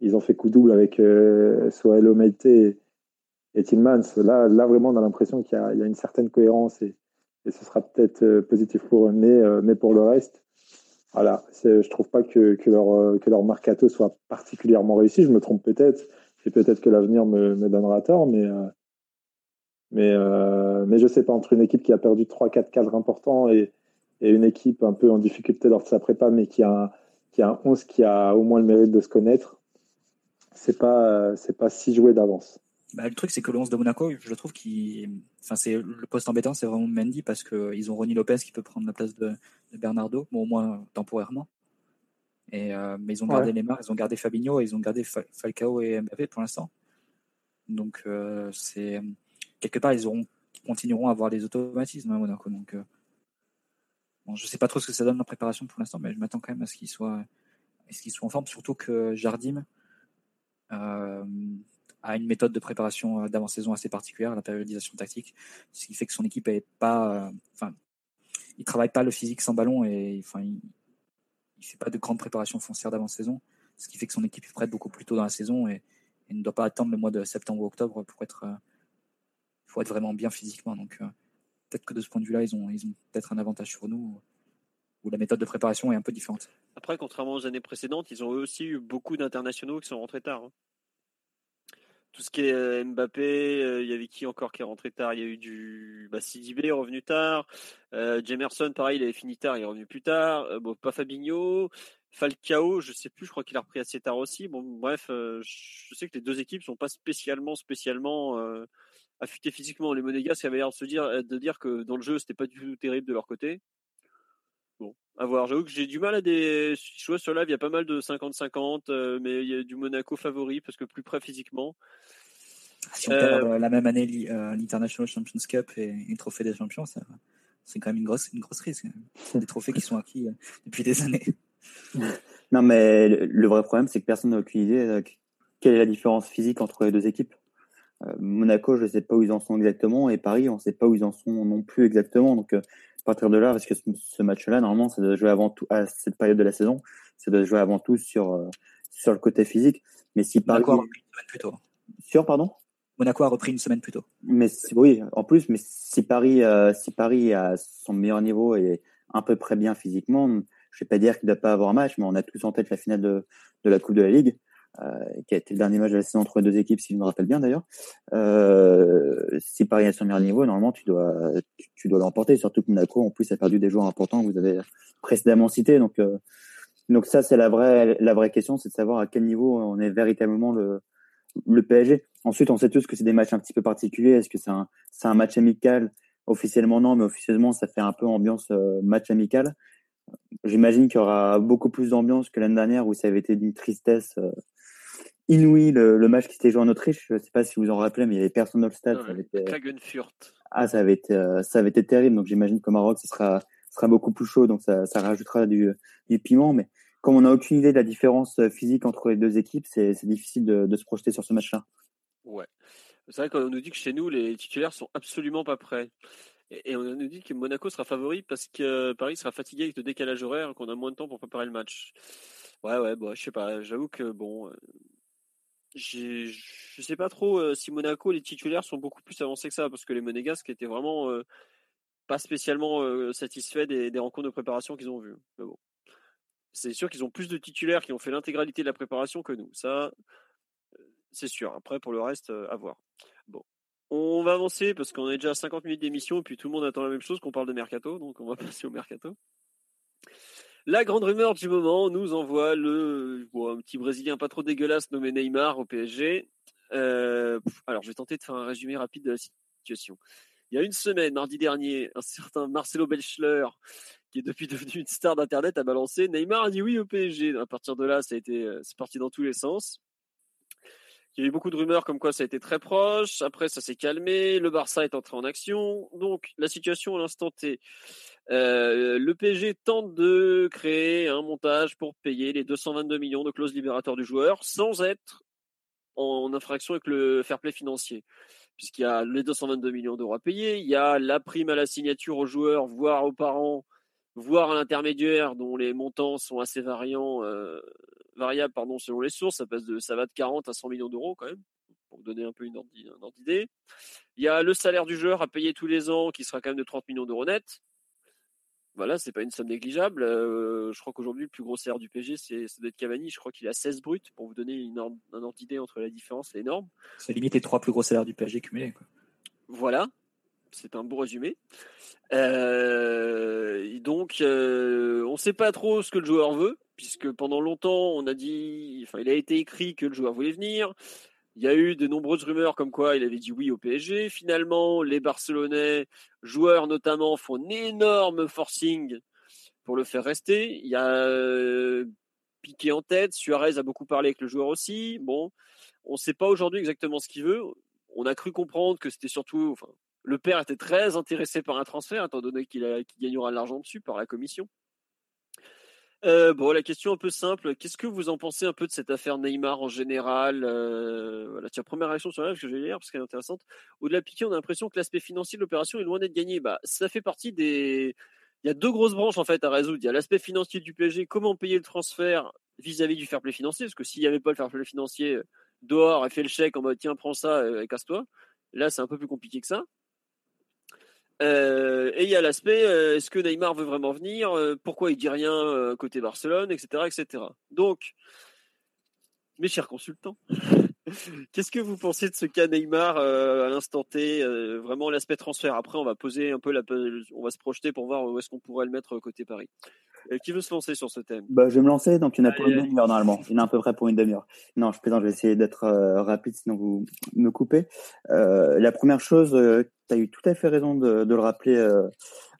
Ils ont fait coup double avec euh, Soelo et, et Tillmans. Là, là vraiment on a l'impression qu'il y, y, a une certaine cohérence et, et ce sera peut-être euh, positif pour eux. Mais, euh, mais pour le reste, voilà, je trouve pas que, que, leur, euh, que leur mercato soit particulièrement réussi. Je me trompe peut-être, et peut-être que l'avenir me, donnera tort, mais, mais, mais je sais pas, entre une équipe qui a perdu 3-4 cadres importants et, une équipe un peu en difficulté lors de sa prépa, mais qui a, qui a un 11 qui a au moins le mérite de se connaître, c'est pas, pas si joué d'avance. Bah, le truc, c'est que le 11 de Monaco, je trouve qu'il. Enfin, le poste embêtant, c'est vraiment Mendy parce qu'ils ont Ronnie Lopez qui peut prendre la place de, Bernardo, au moins temporairement. Et, euh, mais ils ont gardé les Neymar, ils ont gardé Fabinho, ils ont gardé Falcao et Mbappé pour l'instant. Donc, c'est quelque part, ils auront, continueront à avoir des automatismes à Monaco. Donc, bon, je sais pas trop ce que ça donne la préparation pour l'instant, mais je m'attends quand même à ce qu'ils soient, ce qu'ils soient en forme, surtout que Jardim a une méthode de préparation d'avant-saison assez particulière, la périodisation tactique, ce qui fait que son équipe est pas, enfin, il travaille pas le physique sans ballon et enfin, il, il fait pas de grande préparation foncière d'avant-saison, ce qui fait que son équipe est prête beaucoup plus tôt dans la saison et, ne doit pas attendre le mois de septembre ou octobre pour être, faut être vraiment bien physiquement. Donc euh, peut-être que de ce point de vue-là, ils ont, ils ont peut-être un avantage sur nous où la méthode de préparation est un peu différente. Après, contrairement aux années précédentes, ils ont aussi eu beaucoup d'internationaux qui sont rentrés tard. Hein tout ce qui est euh, Mbappé, euh, il y avait qui encore qui est rentré tard? Il y a eu du bah, est revenu tard. Euh, Jamerson, pareil, il avait fini tard, il est revenu plus tard. Euh, bon, pas Fabinho. Falcao, je sais plus, je crois qu'il a repris assez tard aussi. Bon, bref, je sais que les deux équipes sont pas spécialement, spécialement affûtées physiquement. Les Monégas avaient l'air de se dire, de dire que dans le jeu, c'était pas du tout terrible de leur côté. À voir. J'avoue que j'ai du mal à des. Je vois sur live, il y a pas mal de 50-50, mais il y a du Monaco favori parce que plus près physiquement. Si on perd euh, la même année euh, l'International Champions Cup et le trophée des champions, c'est quand même une grosse, une grosse risque. Des trophées qui sont acquis euh, depuis des années. [LAUGHS] Non, mais le vrai problème, c'est que personne n'a aucune idée quelle est la différence physique entre les deux équipes. Monaco, je ne sais pas où ils en sont exactement, et Paris, on ne sait pas où ils en sont non plus exactement. Donc, partir de là, parce que ce, match-là, normalement, ça doit jouer avant tout, à cette période de la saison, ça doit jouer avant tout sur, sur le côté physique. Mais si Paris. Monaco plus tôt. Sur, pardon? Monaco a repris une semaine plus tôt. Mais oui, en plus, mais si Paris, euh, si Paris a son meilleur niveau et un peu près bien physiquement, je vais pas dire qu'il ne doit pas avoir un match, mais on a tous en tête la finale de, de la Coupe de la Ligue, euh, qui a été le dernier match de la saison entre deux équipes, si je me rappelle bien d'ailleurs. Euh, si Paris a son meilleur niveau, normalement, tu dois, tu, dois l'emporter. Surtout que Monaco, en plus, a perdu des joueurs importants que vous avez précédemment cités. Donc, euh, donc ça, c'est la vraie, la vraie question, c'est de savoir à quel niveau on est véritablement le, le PSG. Ensuite, on sait tous que c'est des matchs un petit peu particuliers. Est-ce que c'est un, c'est un match amical? Officiellement, non, mais officieusement, ça fait un peu ambiance euh, match amical. J'imagine qu'il y aura beaucoup plus d'ambiance que l'année dernière où ça avait été d'une tristesse euh, inouïe le, match qui s'était joué en Autriche. Je ne sais pas si vous vous en rappelez, mais il y avait personne dans le stade. ça avait été, ah, ça avait été, euh, ça avait été terrible. Donc j'imagine qu'au Maroc, ce sera, sera beaucoup plus chaud, donc ça, ça rajoutera du, du piment. Mais comme on n'a aucune idée de la différence euh, physique entre les deux équipes, c'est difficile de, se projeter sur ce match-là. Ouais. C'est vrai qu'on nous dit que chez nous, les titulaires sont absolument pas prêts. Et, on nous dit que Monaco sera favori parce que Paris sera fatigué avec le décalage horaire, qu'on a moins de temps pour préparer le match. Ouais, ouais, bon, je sais pas. J'avoue que bon, euh, je sais pas trop euh, si Monaco, les titulaires sont beaucoup plus avancés que ça, parce que les Monégasques étaient vraiment pas spécialement satisfaits des, des, rencontres de préparation qu'ils ont vues. Mais bon c'est sûr qu'ils ont plus de titulaires qui ont fait l'intégralité de la préparation que nous. Ça, c'est sûr. Après, pour le reste, à voir. Bon. On va avancer parce qu'on est déjà à 50 minutes d'émission et puis tout le monde attend la même chose qu'on parle de mercato, donc on va [LAUGHS] passer au mercato. La grande rumeur du moment nous envoie le un petit Brésilien pas trop dégueulasse nommé Neymar au PSG. alors je vais tenter de faire un résumé rapide de la situation. Il y a une semaine, mardi dernier, un certain Marcelo Belchler qui est depuis [LAUGHS] devenu une star d'internet, a balancé Neymar a dit oui au PSG. À partir de là, ça euh, c'est parti dans tous les sens. Il y a eu beaucoup de rumeurs comme quoi ça a été très proche. Après, ça s'est calmé. Le Barça est entré en action. Donc, la situation à l'instant T. Euh, le PSG tente de créer un montage pour payer les 222 millions de clauses libérateurs du joueur sans être en infraction avec le fair play financier. Puisqu'il y a les 222 millions d'euros à payer, il y a la prime à la signature aux joueurs, voire aux parents, voire à l'intermédiaire dont les montants sont assez variants, euh, variables pardon, selon les sources. Ça, passe de, ça va de 40 à 100 millions d'euros quand même, pour donner un peu une ordre d'idée. Il y a le salaire du joueur à payer tous les ans qui sera quand même de 30 millions d'euros net. Voilà, c'est pas une somme négligeable. Euh, je crois qu'aujourd'hui, le plus gros salaire du PG, c'est ça doit être Cavani. Je crois qu'il a 16 bruts pour vous donner une ordre, un ordre d'idée entre la différence et l'énorme. Ça limite les trois plus gros salaires du PSG cumulés. Quoi. Voilà, c'est un beau résumé. Euh, donc, euh, on ne sait pas trop ce que le joueur veut, puisque pendant longtemps, on a dit, enfin, il a été écrit que le joueur voulait venir. Il y a eu de nombreuses rumeurs comme quoi il avait dit oui au PSG. Finalement, les Barcelonais, joueurs notamment, font énorme forcing pour le faire rester. Il y a euh, Piqué en tête, Suarez a beaucoup parlé avec le joueur aussi. Bon, on ne sait pas aujourd'hui exactement ce qu'il veut. On a cru comprendre que c'était surtout, enfin, le père était très intéressé par un transfert, étant donné qu'il gagnera de l'argent dessus par la commission. Euh, bon, la question un peu simple. Qu'est-ce que vous en pensez un peu de cette affaire Neymar en général euh, Voilà, tiens, première réaction sur la que je vais lire parce qu'elle est intéressante. Au-delà de Piqué, on a l'impression que l'aspect financier de l'opération est loin d'être gagné. Bah, ça fait partie des. Il y a deux grosses branches en fait à résoudre. Il y a l'aspect financier du PSG, comment payer le transfert vis-à-vis du fair play financier, parce que s'il n'y avait pas le fair play financier, dehors et fait le chèque en mode tiens prends ça et casse-toi. Là, c'est un peu plus compliqué que ça. Euh, et il y a l'aspect, euh, est-ce que Neymar veut vraiment venir euh, Pourquoi il dit rien côté Barcelone, etc., etc. Donc, mes chers consultants, qu'est-ce que vous pensez de ce cas Neymar à l'instant T Vraiment l'aspect transfert? Après, on va poser un peu la, on va se projeter pour voir où est-ce qu'on pourrait le mettre côté Paris. qui veut se lancer sur ce thème? Bah, Je vais me lancer, donc il y en a pour une demi-heure normalement. Il y en a à peu près pour une demi-heure. Non, je plaisante, je vais essayer d'être rapide, sinon vous me coupez. la première chose tu as eu tout à fait raison de, de le rappeler, euh,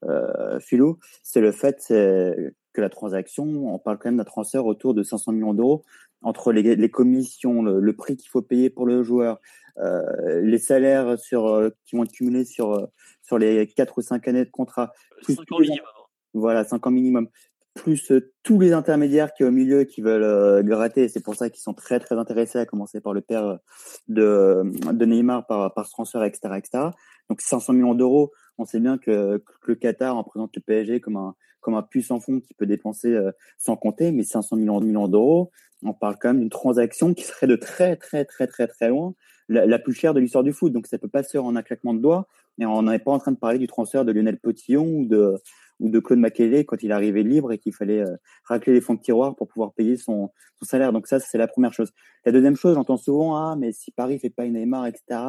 euh, Philou, c'est le fait que la transaction, on parle quand même d'un transfert autour de 500 millions d'euros entre les, les commissions, le, prix qu'il faut payer pour le joueur, euh, les salaires sur, euh, qui vont être cumulés sur, euh, sur les 4 ou 5 années de contrat. Plus 5 ans minimum. Voilà, 5 ans minimum plus tous les intermédiaires qui au milieu qui veulent gratter. C'est pour ça qu'ils sont très très intéressés, à commencer par le père de, de Neymar par, par ce transfert, etc., etc. Donc 500 millions d'euros, on sait bien que, que, le Qatar en présente le PSG comme un comme un puissant fond qui peut dépenser euh, sans compter, mais 500 millions, millions d'euros, on parle quand même d'une transaction qui serait de très très très très très loin la, plus chère de l'histoire du foot. Donc ça peut pas se faire en un claquement de doigts. Et on n'est pas en train de parler du transfert de Lionel Potillon ou de ou de Claude Makélélé quand il arrivait libre et qu'il fallait euh, racler les fonds de tiroir pour pouvoir payer son, son salaire. Donc ça, c'est la première chose. La deuxième chose, j'entends souvent ah mais si Paris fait pas une Neymar, etc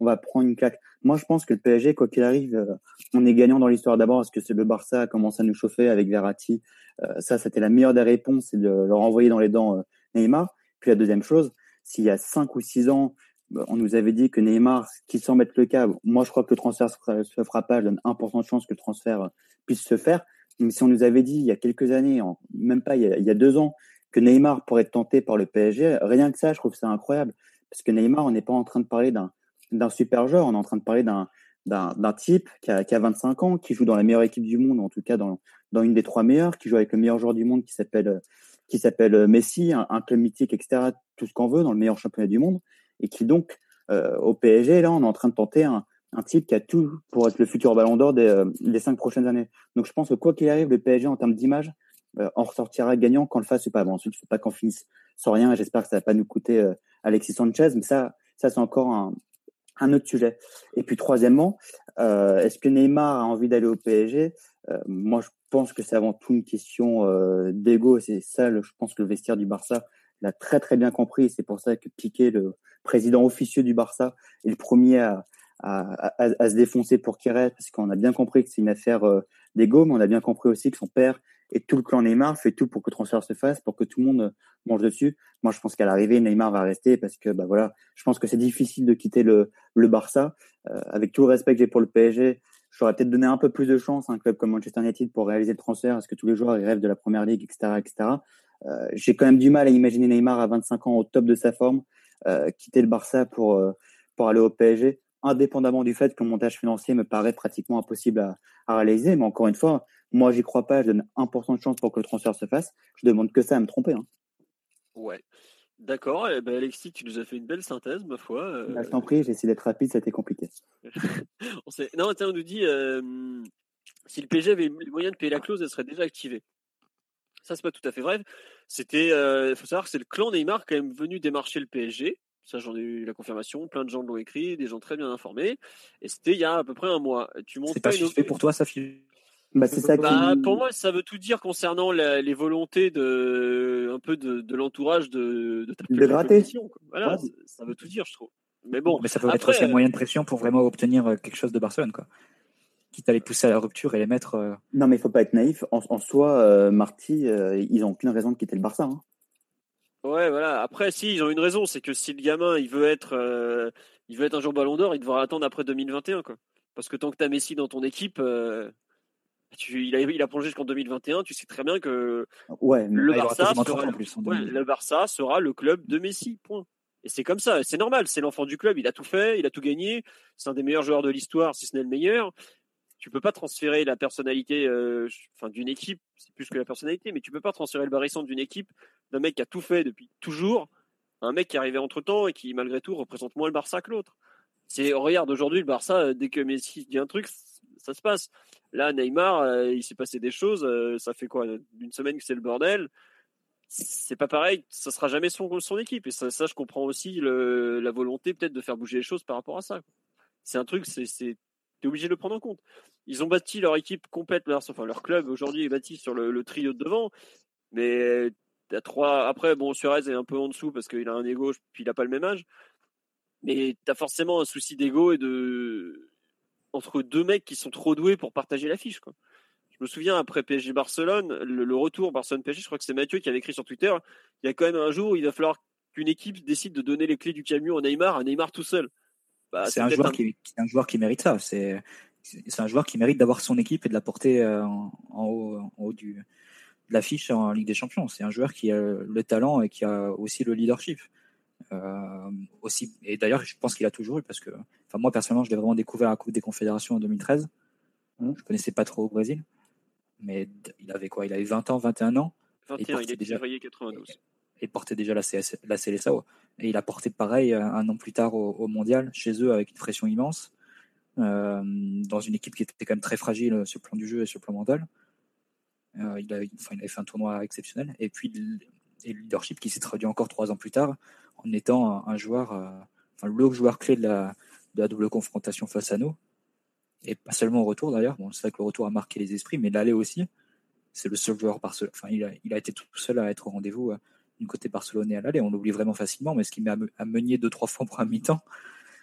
va prendre une claque. Moi, je pense que le PSG, quoi qu'il arrive, euh, on est gagnant dans l'histoire d'abord parce que c'est le Barça a commencé à nous chauffer avec Verratti. Euh, ça, c'était la meilleure des réponses, c'est de leur envoyer dans les dents euh, Neymar. Puis la deuxième chose, s'il y a cinq ou six ans, on nous avait dit que Neymar, qui sans mettre le câble, moi je crois que le transfert se fera pas, je donne 1% de chance que le transfert puisse se faire. Mais si on nous avait dit il y a quelques années, même pas il y, a, il y a deux ans, que Neymar pourrait être tenté par le PSG, rien que ça, je trouve ça incroyable. Parce que Neymar, on n'est pas en train de parler d'un d'un super joueur. On est en train de parler d'un d'un type qui a, qui a 25 ans, qui joue dans la meilleure équipe du monde, en tout cas dans, dans une des trois meilleures, qui joue avec le meilleur joueur du monde qui s'appelle s'appelle Messi, un, club mythique, etc. Tout ce qu'on veut dans le meilleur championnat du monde, et qui donc euh, au PSG là, on est en train de tenter un, un type qui a tout pour être le futur Ballon d'Or des, euh, des, cinq prochaines années. Donc je pense que quoi qu'il arrive, le PSG en termes d'image, euh, en ressortira gagnant quand le fasse ou pas. Bon, ensuite, il faut pas qu'on finisse sans rien. J'espère que ça va pas nous coûter Alexis Sanchez, mais ça, ça c'est encore un, un autre sujet. Et puis troisièmement, euh, est-ce que Neymar a envie d'aller au PSG euh, Moi, je pense que c'est avant tout une question euh, d'ego. C'est ça, je pense que le vestiaire du Barça l'a très très bien compris. C'est pour ça que Piqué, le président officieux du Barça, est le premier à, à, à, se défoncer pour reste, parce qu'on a bien compris que c'est une affaire euh, d'ego, mais on a bien compris aussi que son père et tout le clan Neymar fait tout pour que le transfert se fasse, pour que tout le monde euh, mange dessus. Moi, je pense qu'à l'arrivée, Neymar va rester parce que, bah voilà, je pense que c'est difficile de quitter le, le Barça. Euh, avec tout le respect que j'ai pour le PSG, j'aurais peut-être donné un peu plus de chance à un club comme Manchester United pour réaliser le transfert, parce que tous les joueurs ils rêvent de la première ligue, etc., etc. Euh, j'ai quand même du mal à imaginer Neymar à 25 ans au top de sa forme, euh, quitter le Barça pour euh, pour aller au PSG indépendamment du fait que le montage financier me paraît pratiquement impossible à, à réaliser. Mais encore une fois, moi, j'y crois pas. Je donne 1% de chance pour que le transfert se fasse. Je demande que ça à me tromper. Hein. Ouais. D'accord. Eh ben, Alexis, tu nous as fait une belle synthèse, ma foi. Euh... Bah, je t'en prie, j'ai essayé d'être rapide, ça a été compliqué. [LAUGHS] on non, on nous dit euh, si le PSG avait les moyens de payer la clause, elle serait déjà activée. Ça, c'est pas tout à fait vrai. C'était, il euh, faut savoir que c'est le clan Neymar quand même venu démarcher le PSG. Ça, j'en ai eu la confirmation. Plein de gens l'ont écrit, des gens très bien informés. Et c'était il y a à peu près un mois. Tu montes c'est pas, suspect pour toi, ça, Philippe bah, c'est ça bah, Pour moi, ça veut tout dire concernant la, les volontés de un peu de, de l'entourage de de, de gratter. Voilà, ouais. ça veut tout dire, je trouve. Mais bon, mais ça peut être aussi un moyen de pression pour vraiment obtenir euh, quelque chose de Barcelone, quoi. Quitte à les pousser à la rupture et les mettre. Euh... Non, mais il faut pas être naïf. En, en soi, euh, Marty, euh, ils ont aucune raison de quitter le Barça. Hein. Ouais, voilà. Après, si ils ont une raison, c'est que si le gamin il veut être, euh, il veut être un jour Ballon d'Or, il devra attendre après 2021, quoi. Parce que tant que t'as Messi dans ton équipe, il, a, il a plongé jusqu'en 2021. Tu sais très bien que ouais, le, Barça sera, le Barça sera le club de Messi. Point. Et c'est comme ça, c'est normal, c'est l'enfant du club, il a tout fait, il a tout gagné, c'est un des meilleurs joueurs de l'histoire, si ce n'est le meilleur. Tu peux pas transférer la personnalité euh, enfin, d'une équipe, c'est plus que la personnalité, mais tu peux pas transférer le barisson d'une équipe d'un mec qui a tout fait depuis toujours à un mec qui est arrivé entre temps et qui, malgré tout, représente moins le Barça que l'autre. C'est, regarde, aujourd'hui, le Barça, euh, dès que Messi dit un truc, ça se passe. Là, Neymar, euh, il s'est passé des choses, ça fait quoi Une semaine que c'est le bordel? C'est pas pareil, ça sera jamais son, son équipe. Et ça, je comprends aussi la volonté peut-être de faire bouger les choses par rapport à ça. C'est un truc, c'est, c'est, t'es obligé de le prendre en compte. Ils ont bâti leur équipe complète, leur, enfin leur club aujourd'hui est bâti sur le, trio de devant, mais t'as trois. Après, bon, Suarez est un peu en dessous parce qu'il a un ego, puis il a pas le même âge. Mais t'as forcément un souci d'ego et de entre deux mecs qui sont trop doués pour partager l'affiche, quoi. Je me souviens après PSG Barcelone, le, retour Barcelone PSG, je crois que c'est Mathieu qui avait écrit sur Twitter, il y a quand même un jour où il va falloir qu'une équipe décide de donner les clés du camion à Neymar, à Neymar tout seul. Bah, c'est un, joueur Qui, un joueur qui mérite ça. C'est un joueur qui mérite d'avoir son équipe et de la porter euh, en, haut, en haut du, de l'affiche en Ligue des Champions. C'est un joueur qui a le talent et qui a aussi le leadership. Euh, aussi, et d'ailleurs, je pense qu'il a toujours eu parce que, enfin, moi personnellement, je l'ai vraiment découvert à la Coupe des Confédérations en 2013. Je connaissais pas trop au Brésil mais il avait quoi? Il avait 20 ans, 21 ans. 21, il, est déjà février 92. Et, portait déjà la, CS, la CLSAO. Et il a porté pareil euh, un an plus tard au, mondial, chez eux, avec une pression immense, euh, dans une équipe qui était quand même très fragile sur le plan du jeu et sur le plan mental. Euh, il, avait, enfin, il, avait, fait un tournoi exceptionnel. Et puis, et le leadership qui s'est traduit encore trois ans plus tard en étant un, joueur, enfin, le joueur clé de la, de la double confrontation face à nous et pas seulement au retour d'ailleurs. Bon, c'est vrai que le retour a marqué les esprits, mais l'aller aussi. C'est le seul joueur Barcelone. Enfin, il a, il a été tout seul à être au rendez-vous euh, du côté barcelonais à l'aller. On l'oublie vraiment facilement, mais ce qui met à, meunier deux trois fois pour un mi-temps,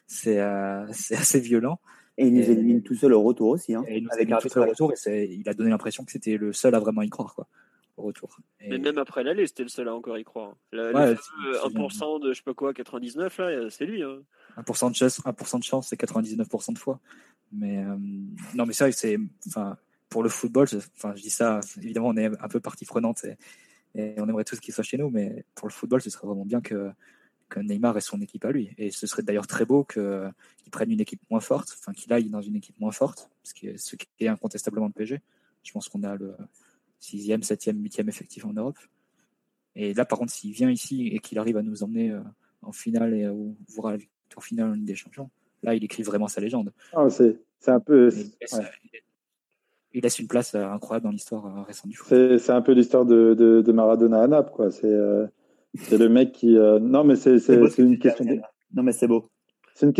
c'est euh, assez violent. Et il nous élimine tout seul au retour aussi. Hein, et il nous avec tout seul au retour, et il a donné l'impression que c'était le seul à vraiment y croire, quoi, retour. Mais même après l'aller, c'était le seul à encore y croire. Le, ouais, 1% de je sais pas quoi, 99 là, c'est lui. Hein. 1% de chance, 1% de chance, c'est 99% de fois. Mais euh, non, mais ça, c'est, enfin, pour le football, enfin, je dis ça, évidemment, on est un peu partie prenante et, on aimerait tous qu'il soit chez nous, mais pour le football, ce serait vraiment bien que, que Neymar ait son équipe à lui. Et ce serait d'ailleurs très beau qu'il prenne une équipe moins forte, enfin, qu'il aille dans une équipe moins forte, ce qui est, ce qui est incontestablement le PSG. Je pense qu'on a le sixième, septième, huitième effectif en Europe. Et là, par contre, s'il vient ici et qu'il arrive à nous emmener euh, en finale et à voir la victoire finale en Ligue des Champions, Là, il écrit vraiment sa légende. Ah, c'est un peu. Il laisse, une place euh, incroyable dans l'histoire euh, récente du foot. C'est un peu l'histoire de, de, Maradona à Naples, quoi. C'est euh, le mec qui. non, mais c'est une question. De... Non, mais c'est beau. C'est une,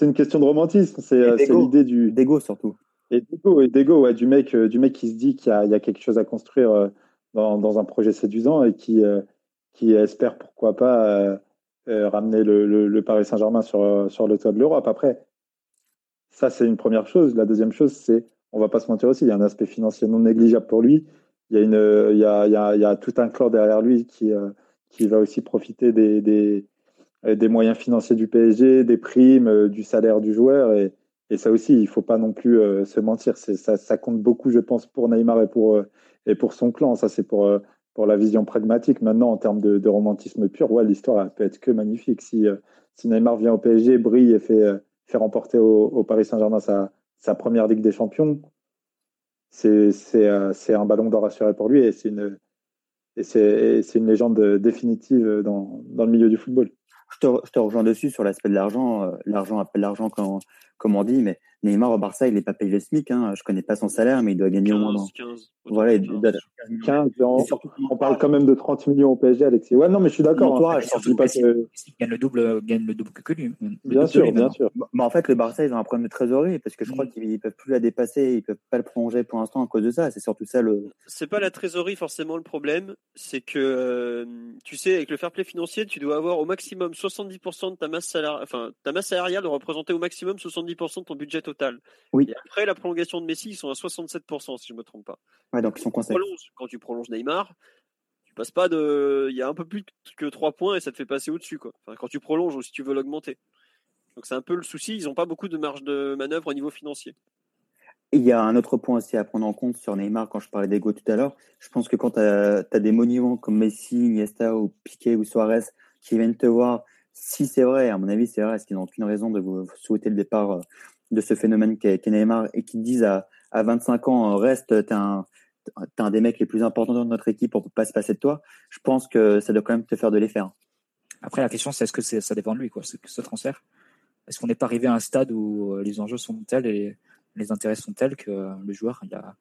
une, question de romantisme. C'est l'idée du. D'ego surtout. Et d'ego, ouais, du mec, qui se dit qu'il y, a quelque chose à construire dans, dans, un projet séduisant et qui, qui espère pourquoi pas euh, ramener le, Paris Saint-Germain sur, euh, le toit de l'Europe. Après, ça, c'est une première chose. La deuxième chose, c'est, on va pas se mentir aussi, il y a un aspect financier non négligeable pour lui. Il y a, tout un clan derrière lui qui, euh, va aussi profiter des, des, des, moyens financiers du PSG, des primes, du salaire du joueur. Et, et ça aussi, il faut pas non plus se mentir. Ça, compte beaucoup, je pense, pour Neymar et pour, et pour son clan. Ça, c'est pour pour la vision pragmatique. Maintenant, en termes de, romantisme pur, ouais, l'histoire peut être que magnifique. Si, euh, si Neymar vient au PSG, brille et fait, euh, remporter au, Paris Saint-Germain sa, sa, première Ligue des Champions, c'est euh, un ballon d'or assuré pour lui et c'est une, et c'est une légende définitive dans, dans, le milieu du football. Je te, rejoins dessus sur l'aspect de l'argent. L'argent appelle l'argent comme on dit, mais Neymar au Barça, il n'est pas payé le SMIC. Hein. Je connais pas son salaire, mais il doit gagner au moins. 15, voilà, 15, on, parle quand même de 30 millions au PSG, Alexis. Ouais, non, mais je suis d'accord. Hein. Il gagne le double, gagne le double que lui. Bien sûr, bien sûr. Mais en fait, le Barça, ils ont un problème de trésorerie parce que je crois mm. qu'ils peuvent plus la dépasser, ils peuvent pas le prolonger pour l'instant à cause de ça. C'est surtout ça le. C'est pas la trésorerie forcément le problème, c'est que euh, tu sais, avec le fair play financier, tu dois avoir au maximum 70% de ta masse salariale, enfin ta masse salariale doit représenter au maximum 70% de ton budget total oui. Et après la prolongation de Messi, ils sont à 67%, si je ne me trompe pas. Ouais, donc ils sont quand, tu quand tu prolonges Neymar, tu passes pas de. Il y a un peu plus que 3 points et ça te fait passer au-dessus. Quoi. Enfin, quand tu prolonges ou si tu veux l'augmenter. Donc c'est un peu le souci, ils n'ont pas beaucoup de marge de manœuvre au niveau financier. il y a un autre point aussi à prendre en compte sur Neymar quand je parlais d'ego tout à l'heure. Je pense que quand tu as, des monuments comme Messi, Iniesta ou Piqué ou Suarez qui viennent te voir, si c'est vrai, à mon avis c'est vrai, est-ce qu'ils n'ont aucune raison de vous souhaiter le départ euh, de ce phénomène qu'est Neymar et qui disent à, à 25 ans, reste, t'es un, un des mecs les plus importants de notre équipe, on peut pas se passer de toi. Je pense que ça doit quand même te faire de l'effet. Hein. Après, la question, c'est est-ce que ça dépend de lui, quoi, ce, ce transfert? Est-ce qu'on n'est pas arrivé à un stade où euh, les enjeux sont tels et les intérêts sont tels que le joueur, il a,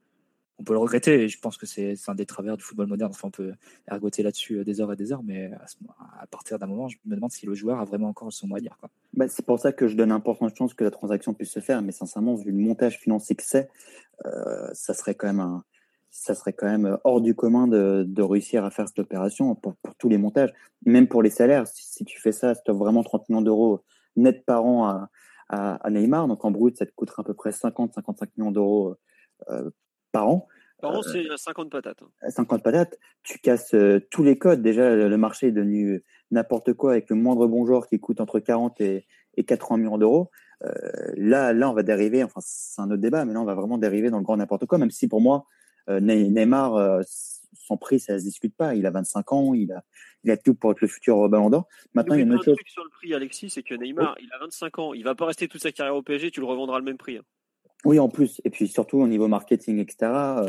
on peut le regretter. Et je pense que c'est un des travers du football moderne. Enfin, on peut ergoter là-dessus euh, des heures et des heures, mais à, partir d'un moment, je me demande si le joueur a vraiment encore son mot à dire. Bah, c'est pour ça que je donne importante chance que la transaction puisse se faire. Mais sincèrement, vu le montage financier que c'est, euh, ça serait quand même ça serait quand même hors du commun de, réussir à faire cette opération pour, tous les montages, même pour les salaires. Si, tu fais ça, tu vraiment 30 millions d'euros net par an à, à, Neymar. Donc en brut, ça te coûterait à peu près 50-55 millions d'euros euh, par an. Par an, c'est 50 patates. 50 hein. patates. Tu casses euh, tous les codes. Déjà, le marché est devenu n'importe quoi avec le moindre bonjour qui coûte entre 40 et, et 80 millions d'euros. Euh, là, là, on va dériver. Enfin, c'est un autre débat, mais là, on va vraiment dériver dans le grand n'importe quoi. Même si pour moi, Neymar, son prix, ça se discute pas. Il a 25 ans, il a, il a tout pour être le futur Ballon d'Or. Maintenant, il y a une autre chose. truc sur le prix, Alexis, c'est que Neymar, il a 25 ans, il va pas rester toute sa carrière au PSG, tu le revendras le même prix. Hein. Oui, en plus, et puis surtout au niveau marketing, etc. Euh,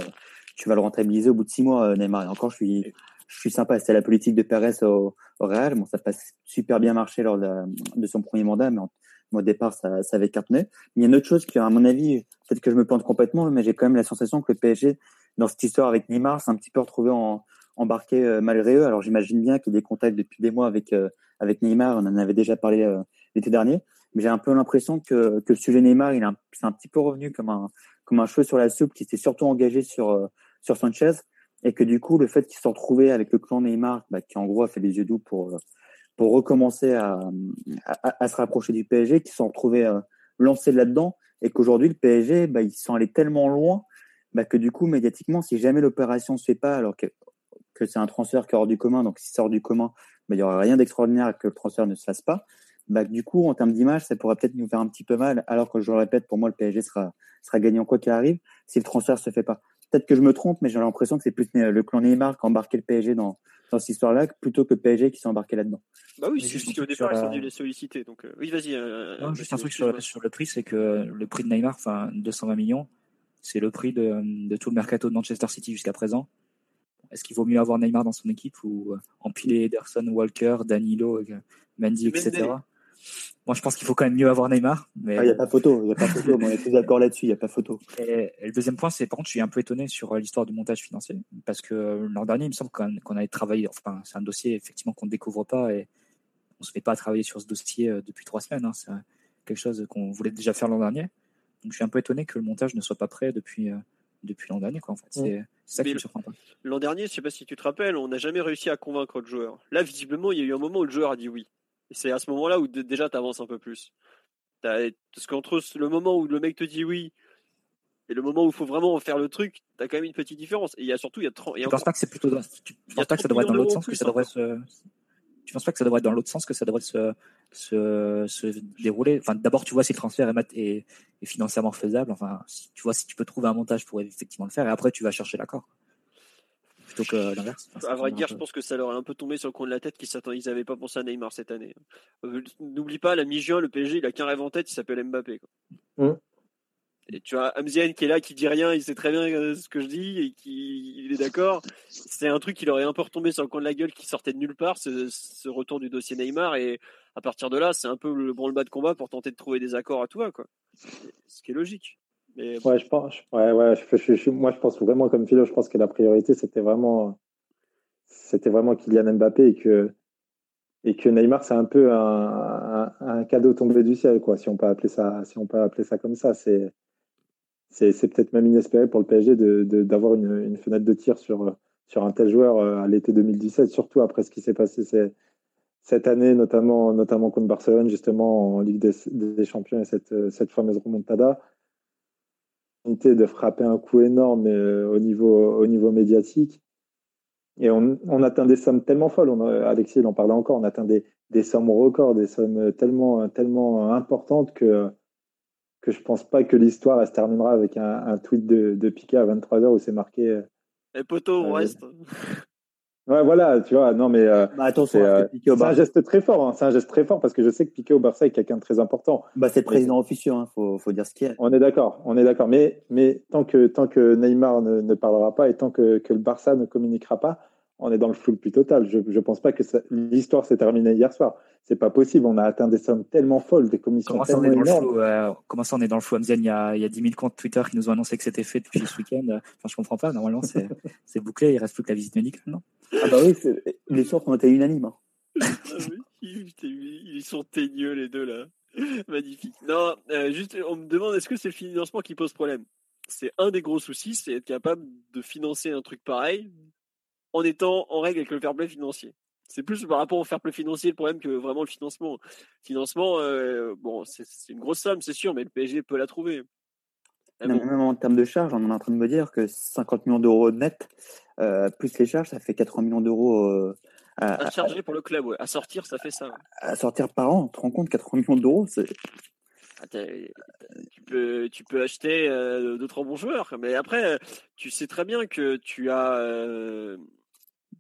tu vas le rentabiliser au bout de six mois, euh, Neymar. Et encore, je suis, je suis sympa. C'était la politique de Perez au, Real. Bon, ça passe super bien marché lors de, son premier mandat, mais au départ, ça, ça avait cartonné. Mais il y a une autre chose qui, à mon avis, peut-être que je me plante complètement, mais j'ai quand même la sensation que le PSG, dans cette histoire avec Neymar, s'est un petit peu retrouvé en, embarqué euh, malgré eux. Alors j'imagine bien qu'il y a des contacts depuis des mois avec euh, avec Neymar. On en avait déjà parlé euh, l'été dernier. J'ai un peu l'impression que, que le sujet Neymar, il c'est un petit peu revenu comme un comme un cheveu sur la soupe qui s'est surtout engagé sur sur Sanchez et que du coup le fait qu'il se retrouvé avec le clan Neymar, bah, qui en gros a fait les yeux doux pour pour recommencer à, à, se rapprocher du PSG, qui se sont retrouvés lancés là-dedans et qu'aujourd'hui le PSG, bah, ils sont allés tellement loin bah, que du coup médiatiquement, si jamais l'opération se fait pas, alors que que c'est un transfert qui est hors du commun. Donc, si c'est hors du commun, bah, il n'y aura rien d'extraordinaire que le transfert ne se fasse pas. Bah, du coup, en termes d'image, ça pourrait peut-être nous faire un petit peu mal, alors que je le répète, pour moi, le PSG sera, sera gagnant quoi qu'il arrive si le transfert se fait pas. Peut-être que je me trompe, mais j'ai l'impression que c'est plus le clan Neymar qui a embarqué le PSG dans, dans cette histoire-là, plutôt que le PSG qui s'est embarqué là-dedans. Bah oui, c'est juste qu'au départ, ils sont venus les solliciter. Donc, euh, oui, vas-y. Euh, juste un truc sur, sur, le prix, c'est que le prix de Neymar, enfin, 220 millions, c'est le prix de, de, tout le mercato de Manchester City jusqu'à présent. Est-ce qu'il vaut mieux avoir Neymar dans son équipe ou euh, empiler Ederson, Walker, Danilo, euh, Mendy, etc. Moi, je pense qu'il faut quand même mieux avoir Neymar. Mais... Il n'y a pas photo, il n'y a pas photo. on est tous d'accord là-dessus, il n'y a pas photo. Et, le deuxième point, c'est par contre, je suis un peu étonné sur euh, l'histoire du montage financier. Parce que l'an dernier, il me semble qu'on avait travaillé, enfin, c'est un dossier effectivement qu'on ne découvre pas et on ne se met pas à travailler sur ce dossier depuis trois semaines. Hein. C'est quelque chose qu'on voulait déjà faire l'an dernier. Donc, je suis un peu étonné que le montage ne soit pas prêt depuis, depuis l'an dernier. Quoi, en fait. C'est ça qui me surprend pas. L'an dernier, je sais pas si tu te rappelles, on n'a jamais réussi à convaincre le joueur. Là, visiblement, il y a eu un moment où le joueur a dit oui. C'est à ce moment-là où déjà tu avances un peu plus. Parce qu'entre le moment où le mec te dit oui et le moment où il faut vraiment faire le truc, tu as quand même une petite différence. Et il y a surtout, il y a 30. Je pense pas que c'est plutôt. Tu penses pas que ça devrait être dans l'autre sens, que ça devrait se. Tu penses pas que ça devrait être dans l'autre sens, que ça devrait se, se, se dérouler? Enfin, d'abord, tu vois si le transfert est, est, est, financièrement faisable. Enfin, si, tu vois si tu peux trouver un montage pour effectivement le faire, et après, tu vas chercher l'accord. Plutôt que l'inverse. à vrai dire, je pense que ça leur a un peu tombé sur le coin de la tête qu'ils n'avaient pas pensé à Neymar cette année. Euh, n'oublie pas, la mi-juin, le PSG, il a qu'un rêve en tête, il s'appelle Mbappé. Quoi. Mmh. Et tu as Amzian qui est là, qui dit rien, il sait très bien euh, ce que je dis et qui il est d'accord. C'est un truc qui leur est un peu retombé sur le coin de la gueule, qui sortait de nulle part, ce, retour du dossier Neymar. Et à partir de là, c'est un peu le branle-bas de combat pour tenter de trouver des accords à toi, quoi. Ce qui est logique. Ouais, je pense. Ouais, ouais, moi, je pense vraiment comme Philo, je pense que la priorité, c'était vraiment, c'était vraiment Kylian Mbappé et que et que Neymar, c'est un peu un, cadeau tombé du ciel, quoi, si on peut appeler ça, si on peut appeler ça comme ça. C'est c'est peut-être même inespéré pour le PSG d'avoir de, une, une, fenêtre de tir sur, sur un tel joueur euh, à l'été 2017, surtout après ce qui s'est passé cette année, notamment, notamment contre Barcelone, justement en Ligue des, Champions et cette, cette fameuse remontada. De frapper un coup énorme euh, au, niveau, au niveau médiatique. Et on, on, atteint des sommes tellement folles. On, Alexis il en parlait encore. On atteint des, des sommes records, des sommes tellement, tellement importantes que que je pense pas que l'histoire se terminera avec un, tweet de, de Piqué à 23h où c'est marqué. Et eh, poteau, on reste. Ouais, voilà, tu vois, non, mais euh, bah, attention, c'est un geste très fort, hein, c'est un geste très fort parce que je sais que Piqué au Barça est quelqu'un de très important. Bah, c'est le président officieux, hein, faut, faut dire ce qu'il y a. On est d'accord, on est d'accord, mais, mais tant que tant que Neymar ne, ne parlera pas et tant que, que, le Barça ne communiquera pas, on est dans le flou le plus total. Je ne pense pas que l'histoire s'est terminée hier soir. C'est pas possible. On a atteint des sommes tellement folles, des commissions comment tellement énormes. Euh, comment ça, on est dans le flou il y, a, il y a 10 000 comptes Twitter qui nous ont annoncé que c'était fait depuis ce week-end. Enfin, je comprends pas. Normalement, c'est [LAUGHS] bouclé. Il reste plus que la visite médicale, non? Ah bah oui, les sortes ont été unanimes. Hein. [LAUGHS] Ah ils sont teigneux les deux là. Magnifique. Non, euh, juste, on me demande est-ce que c'est le financement qui pose problème? C'est un des gros soucis, c'est être capable de financer un truc pareil en étant en règle avec le fair play financier. C'est plus par rapport au fair play financier le problème que vraiment le financement. Financement, euh, bon, c'est une grosse somme, c'est sûr, mais le PSG peut la trouver. Même en termes de charges, on est en train de me dire que 50 millions d'euros net, euh, plus les charges, ça fait 80 millions d'euros. Euh, à, charger pour le club, ouais. à sortir, ça fait ça. À sortir par an, tu te rends compte, 80 millions d'euros, c'est. Ah, tu peux, tu peux acheter d'autres bons joueurs, mais après, tu sais très bien que tu as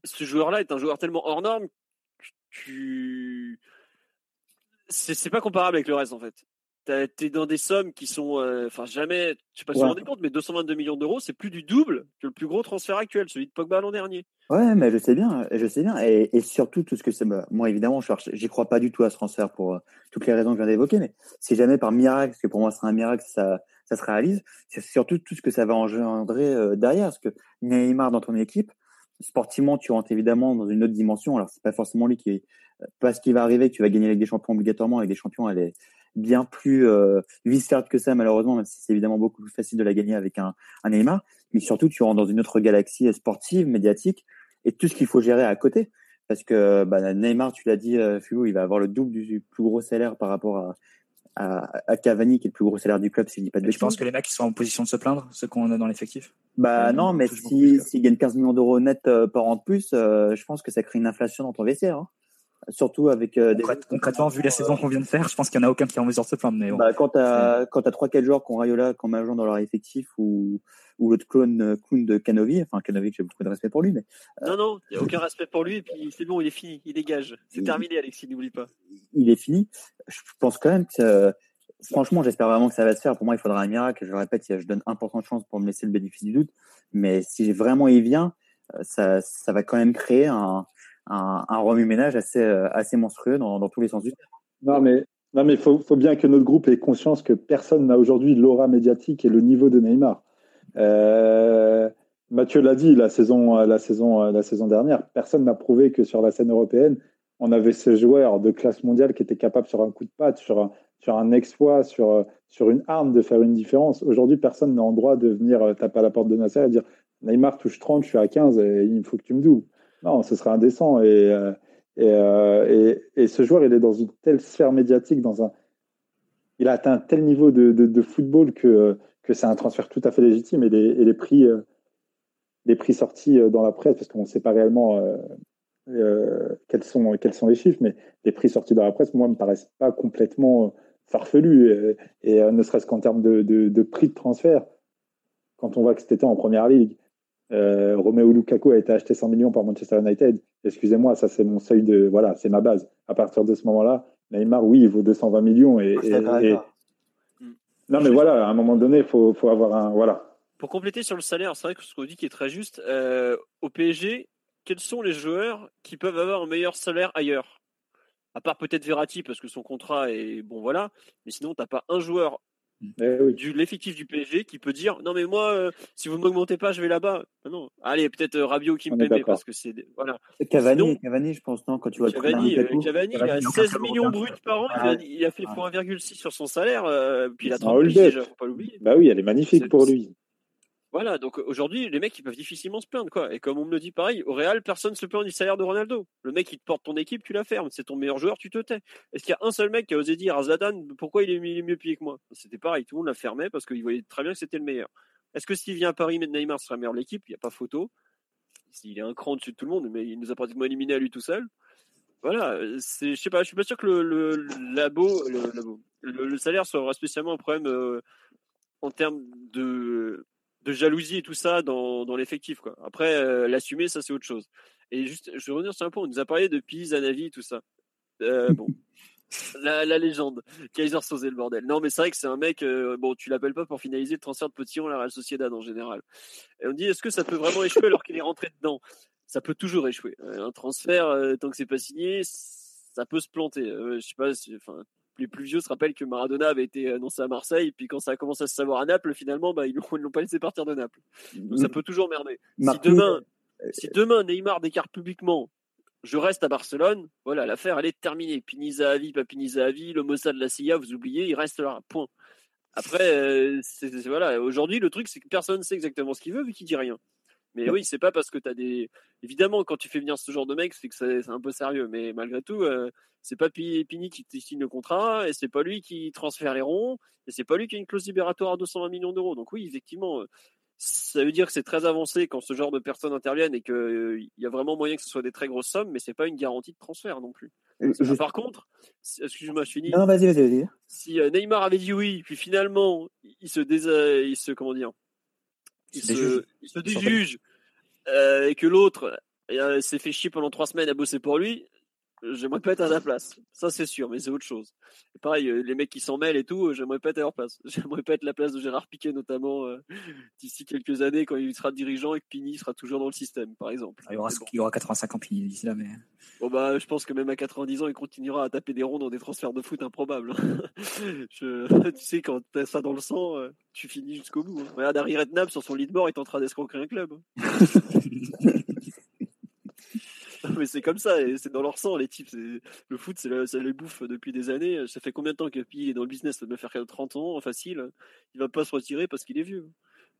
ce joueur-là est un joueur tellement hors norme que tu. C'est pas comparable avec le reste en fait. T'es dans des sommes qui sont, euh, enfin jamais, je sais pas si vous vous rendez compte, mais 222 millions d'euros, c'est plus du double que le plus gros transfert actuel, celui de Pogba l'an dernier. Ouais, mais je sais bien, je sais bien, et, surtout tout ce que c'est. Bah, moi, évidemment, j'y crois pas du tout à ce transfert pour euh, toutes les raisons que je viens d'évoquer, mais si jamais par miracle, parce que pour moi, c'est un miracle, ça, ça se réalise, c'est surtout tout ce que ça va engendrer euh, derrière, parce que Neymar dans ton équipe, sportivement, tu rentres évidemment dans une autre dimension. Alors, c'est pas forcément lui qui est, pas ce qui va arriver, que tu vas gagner avec des champions obligatoirement. Avec des champions, elle est bien plus euh, viscérale que ça, malheureusement, même si c'est évidemment beaucoup plus facile de la gagner avec un, Neymar. Mais surtout, tu rentres dans une autre galaxie sportive, médiatique, et tout ce qu'il faut gérer à côté. Parce que bah, Neymar, tu l'as dit, euh, il va avoir le double du plus gros salaire par rapport à, à, Cavani, qui est le plus gros salaire du club, s'il dit pas de Je pense que les mecs, ils sont en position de se plaindre, ceux qu'on a dans l'effectif? Bah euh, non, mais s'ils si, gagnent 15 millions d'euros net euh, par an de plus, euh, je pense que ça crée une inflation dans ton vestiaire. Hein. Surtout avec des... concrètement, vu la saison qu'on vient de faire, je pense qu'il n'y en a aucun qui est en mesure de se plaindre. Mais bah, quand tu as, quand as 3-4 joueurs qui ont Rayola comme agent dans leur effectif ou, ou l'autre clone, clown de Canovi, enfin Canovi, j'ai beaucoup de respect pour lui, mais. Non, non, il n'y a aucun respect pour lui, et puis c'est bon, il est fini, il dégage. C'est terminé, Alexis, n'oublie pas. Il est fini. Je pense quand même que franchement, j'espère vraiment que ça va se faire. Pour moi, il faudra un miracle. Je le répète, je donne 1% de chance pour me laisser le bénéfice du doute. Mais si vraiment il vient, euh, ça, ça va quand même créer un, un, un remue-ménage assez, euh, assez monstrueux dans, tous les sens du terme. Non, mais non, mais faut, faut bien que notre groupe ait conscience que personne n'a aujourd'hui l'aura médiatique et le niveau de Neymar. Euh, Mathieu l'a dit la saison, la saison, la saison dernière. Personne n'a prouvé que sur la scène européenne, on avait ce joueur de classe mondiale qui était capable sur un coup de patte, sur un, sur un exploit, sur, sur une arme de faire une différence. Aujourd'hui, personne n'a en droit de venir euh, taper à la porte de Nasser et dire Neymar touche 30, je suis à 15 et il faut que tu me doubles. Non, ce serait indécent. Et, euh, euh, et, et, ce joueur, il est dans une telle sphère médiatique, dans un, il a atteint un tel niveau de, de, football que, que c'est un transfert tout à fait légitime. Et les, et les prix, les prix sortis dans la presse, parce qu'on ne sait pas réellement quels, sont, quels sont les chiffres, mais les prix sortis dans la presse, moi, ne me paraissent pas complètement farfelu. Et, euh, ne serait-ce qu'en termes de, de, prix de transfert, quand on voit que c'était en première ligue, euh, Romeo Lukaku a été acheté 100 millions par Manchester United. Excusez-moi, ça c'est mon seuil de. Voilà, c'est ma base. À partir de ce moment-là, Neymar, oui, il vaut 220 millions. Et, Non, mais voilà, à un moment donné, il faut, faut, avoir un. Voilà. Pour compléter sur le salaire, c'est vrai que ce qu'on dit qui est très juste. Euh, au PSG, quels sont les joueurs qui peuvent avoir un meilleur salaire ailleurs? À part peut-être Verratti parce que son contrat est bon voilà, mais sinon t'as pas un joueur eh du l'effectif du PSG qui peut dire non mais moi euh, si vous ne m'augmentez pas je vais là-bas. Ah non. Allez peut-être euh, Rabiot qui me parce que c'est voilà. Cavani Cavani je pense non quand tu vois Cavani euh, Cavani, il a 16 millions bruts par an il, a, fait ah. 1,6 sur son salaire puis il a 30 déjà faut pas l'oublier. Bah oui elle est magnifique pour lui voilà, donc aujourd'hui, les mecs, ils peuvent difficilement se plaindre, quoi. Et comme on me le dit pareil, au Real, personne se plaint du salaire de Ronaldo. Le mec, il te porte ton équipe, tu la fermes. C'est ton meilleur joueur, tu te tais. Est-ce qu'il y a un seul mec qui a osé dire à Zlatan, pourquoi il est, mieux payé que moi? C'était pareil, tout le monde l'a fermé parce qu'il voyait très bien que c'était le meilleur. Est-ce que s'il vient à Paris, Neymar sera meilleur de l'équipe? Il n'y a pas photo. Il est un cran au-dessus de tout le monde, mais il nous a pratiquement éliminé à lui tout seul. Voilà, c'est, je sais pas, je suis pas sûr que le, labo, le, salaire soit spécialement un problème euh, en termes de, de jalousie et tout ça dans, dans l'effectif. Quoi. Après, euh, l'assumer, ça c'est autre chose. Et juste, je vais revenir sur un point, on nous a parlé de Pise, Anavi, tout ça. Euh, bon, [LAUGHS] la, la, légende, Kaiser Sosé le bordel. Non, mais c'est vrai que c'est un mec, bon, tu l'appelles pas pour finaliser le transfert de Potillon à la Real Sociedad en général. Et on dit, est-ce que ça peut vraiment échouer alors qu'il est rentré dedans? Ça peut toujours échouer. Euh, un transfert, euh, tant que c'est pas signé, ça peut se planter. Euh, je sais pas, enfin, les plus vieux se rappellent que Maradona avait été annoncé à Marseille, puis quand ça a commencé à se savoir à Naples, finalement, bah, ils ne [LAUGHS] l'ont pas laissé partir de Naples. Donc ça peut toujours merder. Si demain, si demain Neymar décarte publiquement, je reste à Barcelone, voilà, l'affaire elle est terminée. Piniza à vie, pas Piniza à vie, le Mossad de la CIA, vous oubliez, il reste là, point. Après, voilà, aujourd'hui le truc c'est que personne ne sait exactement ce qu'il veut vu qu'il dit rien. Mais oui, c'est pas parce que tu as des. Évidemment, quand tu fais venir ce genre de mec, c'est que c'est un peu sérieux. Mais malgré tout, euh, c'est pas Pini qui signe le contrat, et c'est pas lui qui transfère les ronds, et c'est pas lui qui a une clause libératoire à 220 millions d'euros. Donc oui, effectivement, euh, ça veut dire que c'est très avancé quand ce genre de personnes interviennent et qu'il euh, y a vraiment moyen que ce soit des très grosses sommes, mais c'est pas une garantie de transfert non plus. Par contre, excuse-moi, je finis. Non, vas-y, vas-y, vas-y. Si Neymar avait dit oui, puis finalement, il se, dés... il se comment dire il se, déjuge euh, et que l'autre euh, s'est fait chier pendant trois semaines à bosser pour lui, j'aimerais pas être à la place. Ça, c'est sûr, mais c'est autre chose. pareil, euh, les mecs qui s'en mêlent et tout, j'aimerais pas être à leur place. [LAUGHS] J'aimerais pas être la place de Gérard Piquet, notamment d'ici quelques années, quand il sera dirigeant et que Pini sera toujours dans le système, par exemple. Ah, il, y aura, il aura 85 ans Pini d'ici là, mais. Bon, bah, je pense que même à 90 ans, il continuera à taper des ronds dans des transferts de foot improbables. [LAUGHS] je... [LAUGHS] tu sais, quand t'as ça dans le sang, tu finis jusqu'au bout. Hein. Regarde Harry Redknapp sur son lit de il est en train d'escroquer un club. [LAUGHS] Mais c'est comme ça, c'est dans leur sang, les types. Le foot, ça les bouffe depuis des années. Ça fait combien de temps que Pi est dans le business? Ça doit faire 30 ans, facile. Il va pas se retirer parce qu'il est vieux.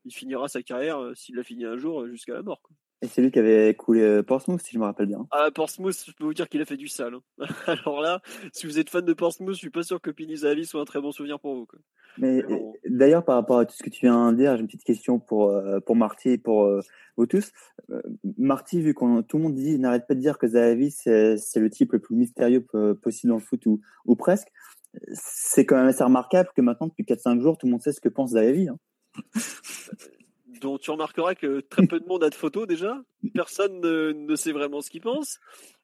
Il finira sa carrière, euh, s'il l'a fini un jour, euh, jusqu'à la mort. Et c'est lui qui avait coulé euh, Portsmouth, si je me rappelle bien. Ah, Portsmouth, je peux vous dire qu'il a fait du sale. Hein. [LAUGHS] Alors là, si vous êtes fan de Portsmouth, je suis pas sûr que Pinizavi soit un très bon souvenir pour vous. Mais, d'ailleurs, par rapport à tout ce que tu viens de dire, j'ai une petite question pour, euh, pour Marty et pour euh, vous tous. Marty, vu que tout le monde dit, n'arrête pas de dire que Zahavi, c'est le type le plus mystérieux possible dans le foot ou, ou presque, c'est quand même assez remarquable que maintenant, depuis 4-5 jours, tout le monde sait ce que pense Zahavi. Hein. [LAUGHS] tu remarqueras que très peu de monde a de photos déjà. Personne ne, sait vraiment ce qu'il pense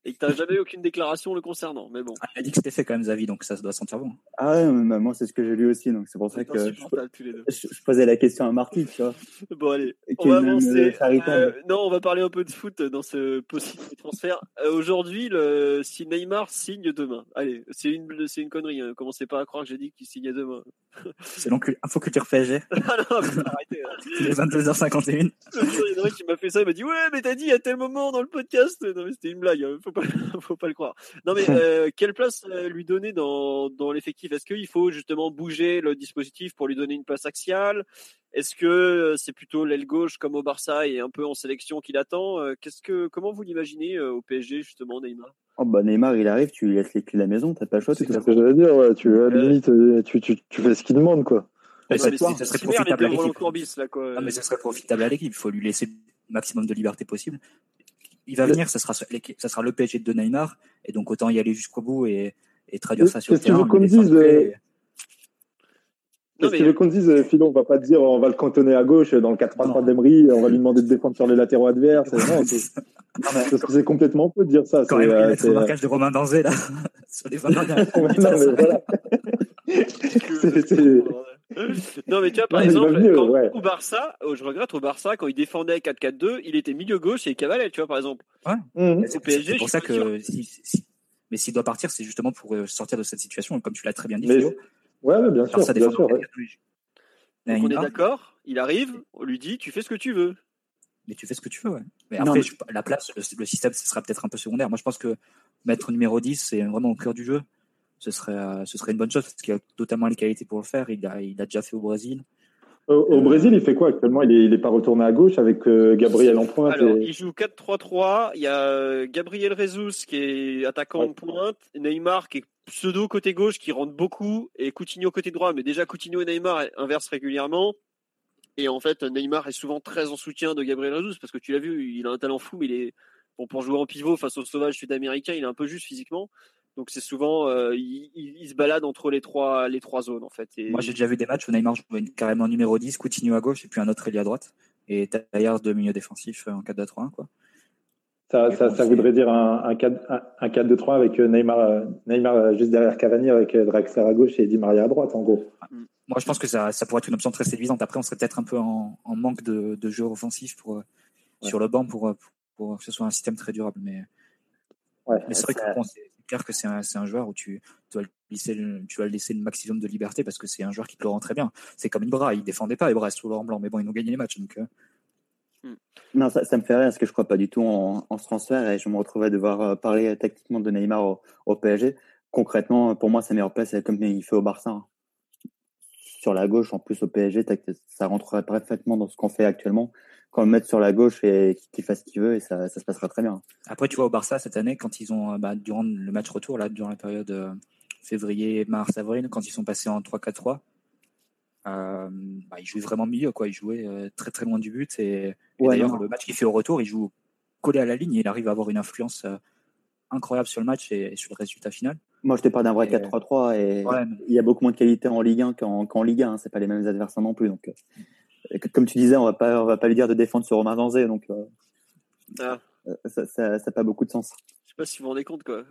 et que tu n'as jamais eu aucune déclaration le concernant. Mais bon. Ah, il a dit que c'était fait quand même, Zavi, donc ça se doit sentir bon. Ah ouais, moi c'est ce que j'ai lu aussi, donc c'est pour ça que je, posais la question à Marty, tu vois. [LAUGHS] Bon, allez, on va avancer. Euh, non, on va parler un peu de foot dans ce possible transfert. Euh, aujourd'hui, le, si Neymar signe demain, allez, c'est une, c'est une connerie. Hein. Commencez pas à croire que j'ai dit qu'il signait demain. [LAUGHS] C'est donc info culture PSG. [LAUGHS] ah non, arrêtez. Hein. Il est 22h51. Il y en a qui m'a fait ça, il m'a dit ouais, mais t'as dit à tel moment dans le podcast. Non mais c'était une blague. Hein. Faut pas, [LAUGHS] faut pas le croire. Non mais [LAUGHS] euh, quelle place euh, lui donner dans, dans l'effectif? Est-ce qu'il faut justement bouger le dispositif pour lui donner une place axiale? Est-ce que euh, c'est plutôt l'aile gauche comme au Barça et un peu en sélection qu'il attend? Qu'est-ce que comment vous l'imaginez au PSG justement Neymar? Oh bah Neymar, il arrive, tu lui laisses les clés de la maison, t'as pas le choix. C'est ce que j'allais dire, ouais. Tu, limite, tu, tu, tu fais ce qu'il demande, quoi. Mais ça, serait profitable à l'équipe. Mais ça serait profitable à l'équipe. Il faut lui laisser le maximum de liberté possible il va venir, ça sera, ça sera le PSG de Neymar, et donc autant y aller jusqu'au bout et, et traduire ça sur le terrain. Qu'est-ce qu'il veut qu'on dise, euh, Philo On va pas dire on va le cantonner à gauche dans le 4-3-3 d'Emery, on va lui demander de défendre sur les latéraux adverses. [LAUGHS] c'est complètement faux de dire ça. Quand même, euh, il le marquage de Romain Danzé là, [LAUGHS] sur les 20 dernières [LAUGHS] non, mais tu vois, par exemple, quand, au Barça, oh, je regrette au Barça, quand il défendait 4-4-2, il était milieu gauche et cavalait, tu vois, par exemple. Ouais. Mmh. C'est pour ça que, mais s'il doit partir, c'est justement pour euh, sortir de cette situation, comme tu l'as très bien dit, mais... Ouais, bien sûr. Bien sûr on est d'accord, il arrive, on lui dit, tu fais ce que tu veux. Mais tu fais ce que tu veux, ouais. Mais après, la place, le, système, ce sera peut-être un peu secondaire. Moi, je pense que mettre numéro 10, c'est vraiment au cœur du jeu ce serait, euh, ce serait une bonne chose parce qu'il a totalement les qualités pour le faire. Il a, il a déjà fait au Brésil. Au, Brésil, il fait quoi actuellement? Il n'est est pas retourné à gauche avec euh, Gabriel en pointe Alors, il joue 4-3-3. Il y a euh, Gabriel Jesus qui est attaquant en pointe, Neymar qui est pseudo côté gauche qui rentre beaucoup et Coutinho côté droit. Mais déjà, Coutinho et Neymar inversent régulièrement. Et en fait, Neymar est souvent très en soutien de Gabriel Jesus parce que tu l'as vu, il a un talent fou, mais il est bon, pour jouer en pivot face au sauvage sud-américain, il est un peu juste physiquement. Donc c'est souvent, euh, il, se balade entre les trois, les trois zones en fait. Moi j'ai déjà vu des matchs où Neymar jouait carrément numéro 10, Coutinho à gauche et puis un autre ailier à droite. Et Taillard de milieu défensif en 4-2-3-1 quoi. Ça, ça, ça voudrait dire un, un 4-2-3 avec euh, Neymar, euh, Neymar juste derrière Cavani avec Draxler à gauche et Di Maria à droite en gros. Mm. Moi je pense que ça, ça pourrait être une option très séduisante. Après on serait peut-être un peu en, en manque de, de jeu offensif pour, sur le banc pour, pour, que ce soit un système très durable. Mais, ouais, mais c'est vrai que c'est clair que c'est un, un, joueur où tu, tu, vas laisser le, tu vas laisser le maximum de liberté parce que c'est un joueur qui te le rend très bien. C'est comme Ibra, il défendait pas Ibra sous Laurent Blanc, mais bon, ils ont gagné les matchs. Donc, euh. hmm. Non, ça, ça, me fait rire parce que je crois pas du tout en, en ce transfert et je me retrouvais à devoir euh, parler tactiquement de Neymar au, au, PSG. Concrètement, pour moi, sa meilleure place, c'est comme il fait au Barça. Hein. Sur la gauche, en plus au PSG, ça rentrerait parfaitement dans ce qu'on fait actuellement quand le mettre sur la gauche et qu'il fasse ce qu'il veut et ça, ça, se passera très bien. Après, tu vois, au Barça, cette année, quand ils ont, bah, durant le match retour, là, durant la période euh, février, mars, avril, quand ils sont passés en 3-4-3, euh, bah, ils jouaient vraiment mieux, quoi. Ils jouaient euh, très très loin du but. Et, d'ailleurs, le match qu'il fait au retour, il joue collé à la ligne et il arrive à avoir une influence incroyable sur le match et, sur le résultat final. Moi, je te parle d'un vrai 4-3-3 et il y a beaucoup moins de qualité en Ligue 1 qu'en Ligue 1. Hein. C'est pas les mêmes adversaires non plus. Donc, comme tu disais, on va pas, on va pas lui dire de défendre sur Romain Danzé, donc euh, ah. Euh, ça n'a pas beaucoup de sens. Je sais pas si vous vous rendez compte quoi.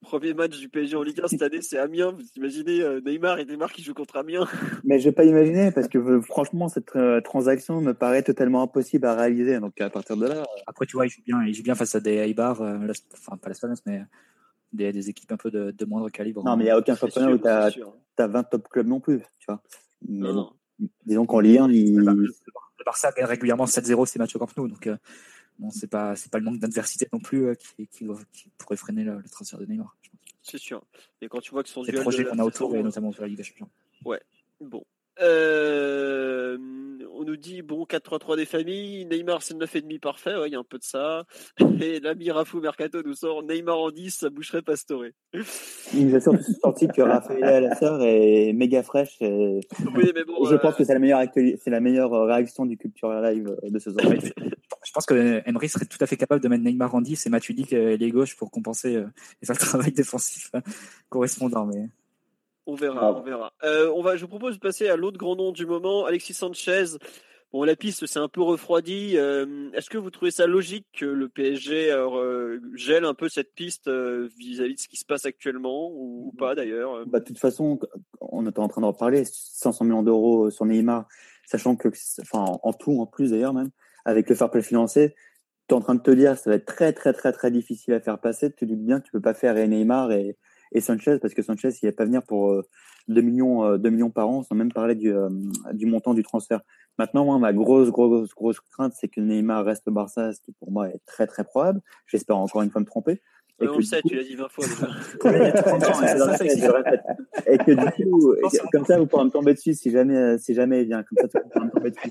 Premier match du PSG en Ligue 1 cette année, c'est Amiens. Vous imaginez euh, Neymar et Neymar qui jouent contre Amiens [LAUGHS] Mais je vais pas imaginer parce que franchement, cette transaction me paraît totalement impossible à réaliser. Donc à partir de là. Après, tu vois, il joue bien, il joue bien face à des Eibar, enfin pas la mais des, des, équipes un peu de, de moindre calibre. Non, mais il n'y a aucun championnat où tu as, as, 20 top clubs non plus, tu vois. Mais non, disons qu'en Ligue 1, il... le Barça gagne régulièrement 7-0 ses matchs au Camp Nou, donc euh, bon, c'est pas c'est pas le manque d'adversité non plus euh, qui, qui, qui, pourrait freiner le, le transfert de Neymar. C'est sûr. Et quand tu vois que son les projets qu'on a autour et notamment sur la Ligue des Champions. Ouais. Bon. Euh, nous dit bon 4-3-3 des familles, Neymar c'est le 9,5 parfait, il y a un peu de ça. [LAUGHS] Et l'ami Rafou Mercato nous sort Neymar en 10, ça boucherait Pastore. Il nous a surtout sorti que Raphaël sœur est méga fraîche. Et... Oui, mais bon, je pense que c'est la meilleure c'est la meilleure réaction du Culture Live de ce soir. je pense que Emery serait tout à fait capable de mettre Neymar en 10 et Matuidi les gauches pour compenser euh, et faire le [LAUGHS] travail défensif euh, correspondant. Mais on verra, on verra. Euh, on va, je vous propose de passer à l'autre grand nom du moment, Alexis Sanchez. Bon, la piste s'est un peu refroidie. Euh, est-ce que vous trouvez ça logique que le PSG euh, gèle un peu cette piste vis-à-vis de ce qui se passe actuellement ou, pas d'ailleurs bah, De toute façon, on était en train d'en parler, 500 millions d'euros sur Neymar, sachant que, enfin, en tout, en plus d'ailleurs même, avec le fair play financier, tu es en train de te dire ça va être très très très très difficile à faire passer. Tu te dis bien que tu peux pas faire Neymar et et Sanchez, parce que Sanchez, il va pas venir pour 2 euh, millions, 2 euh, millions par an, sans même parler du, euh, du montant du transfert. Maintenant, moi, ma grosse, grosse, grosse crainte, c'est que Neymar reste au Barça, ce qui pour moi est très, très probable. J'espère encore une fois me tromper. Et on le sait, tu l'as dit 20 fois déjà. et que du coup, comme ça, vous pourrez me tomber dessus si jamais, si jamais il vient. Comme ça, vous pourrez me tomber dessus.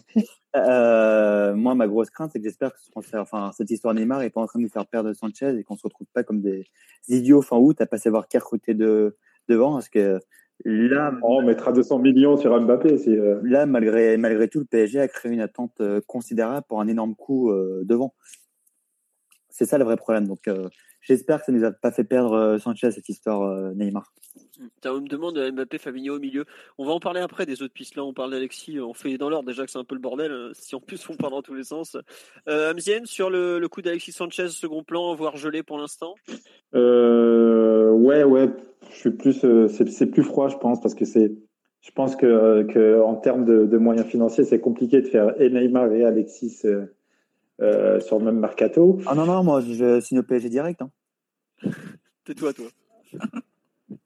Euh, moi, ma grosse crainte, c'est que j'espère que ce transfert, enfin, cette histoire Neymar est pas en train de nous faire perdre Sanchez et qu'on se retrouve pas comme des idiots fin août à pas savoir qui recruter de, devant. Parce que là. Oh, on mettra 200 millions sur Mbappé. Euh... Là, malgré, malgré tout, le PSG a créé une attente euh, considérable pour un énorme coup euh, devant. C'est ça le vrai problème. Donc, euh, J'espère que ça ne nous a pas fait perdre euh, Sanchez, cette histoire euh, Neymar. Tu me demandes Mbappé, Fabinho au milieu. On va en parler après des autres pistes. Là, on parle d'Alexis. On fait dans l'ordre déjà que c'est un peu le bordel. Si en plus on parle dans tous les sens. Euh, Amzien, sur le, le coup d'Alexis Sanchez, second plan, voire gelé pour l'instant? Euh, Ouais, ouais. Je suis plus. c'est plus froid, je pense, parce que c'est. Je pense que, que en termes de, de moyens financiers, c'est compliqué de faire et Neymar et Alexis euh, sur le même mercato. Ah non, non, moi je signe au PSG direct. Hein. [LAUGHS] Tais-toi, toi. [LAUGHS]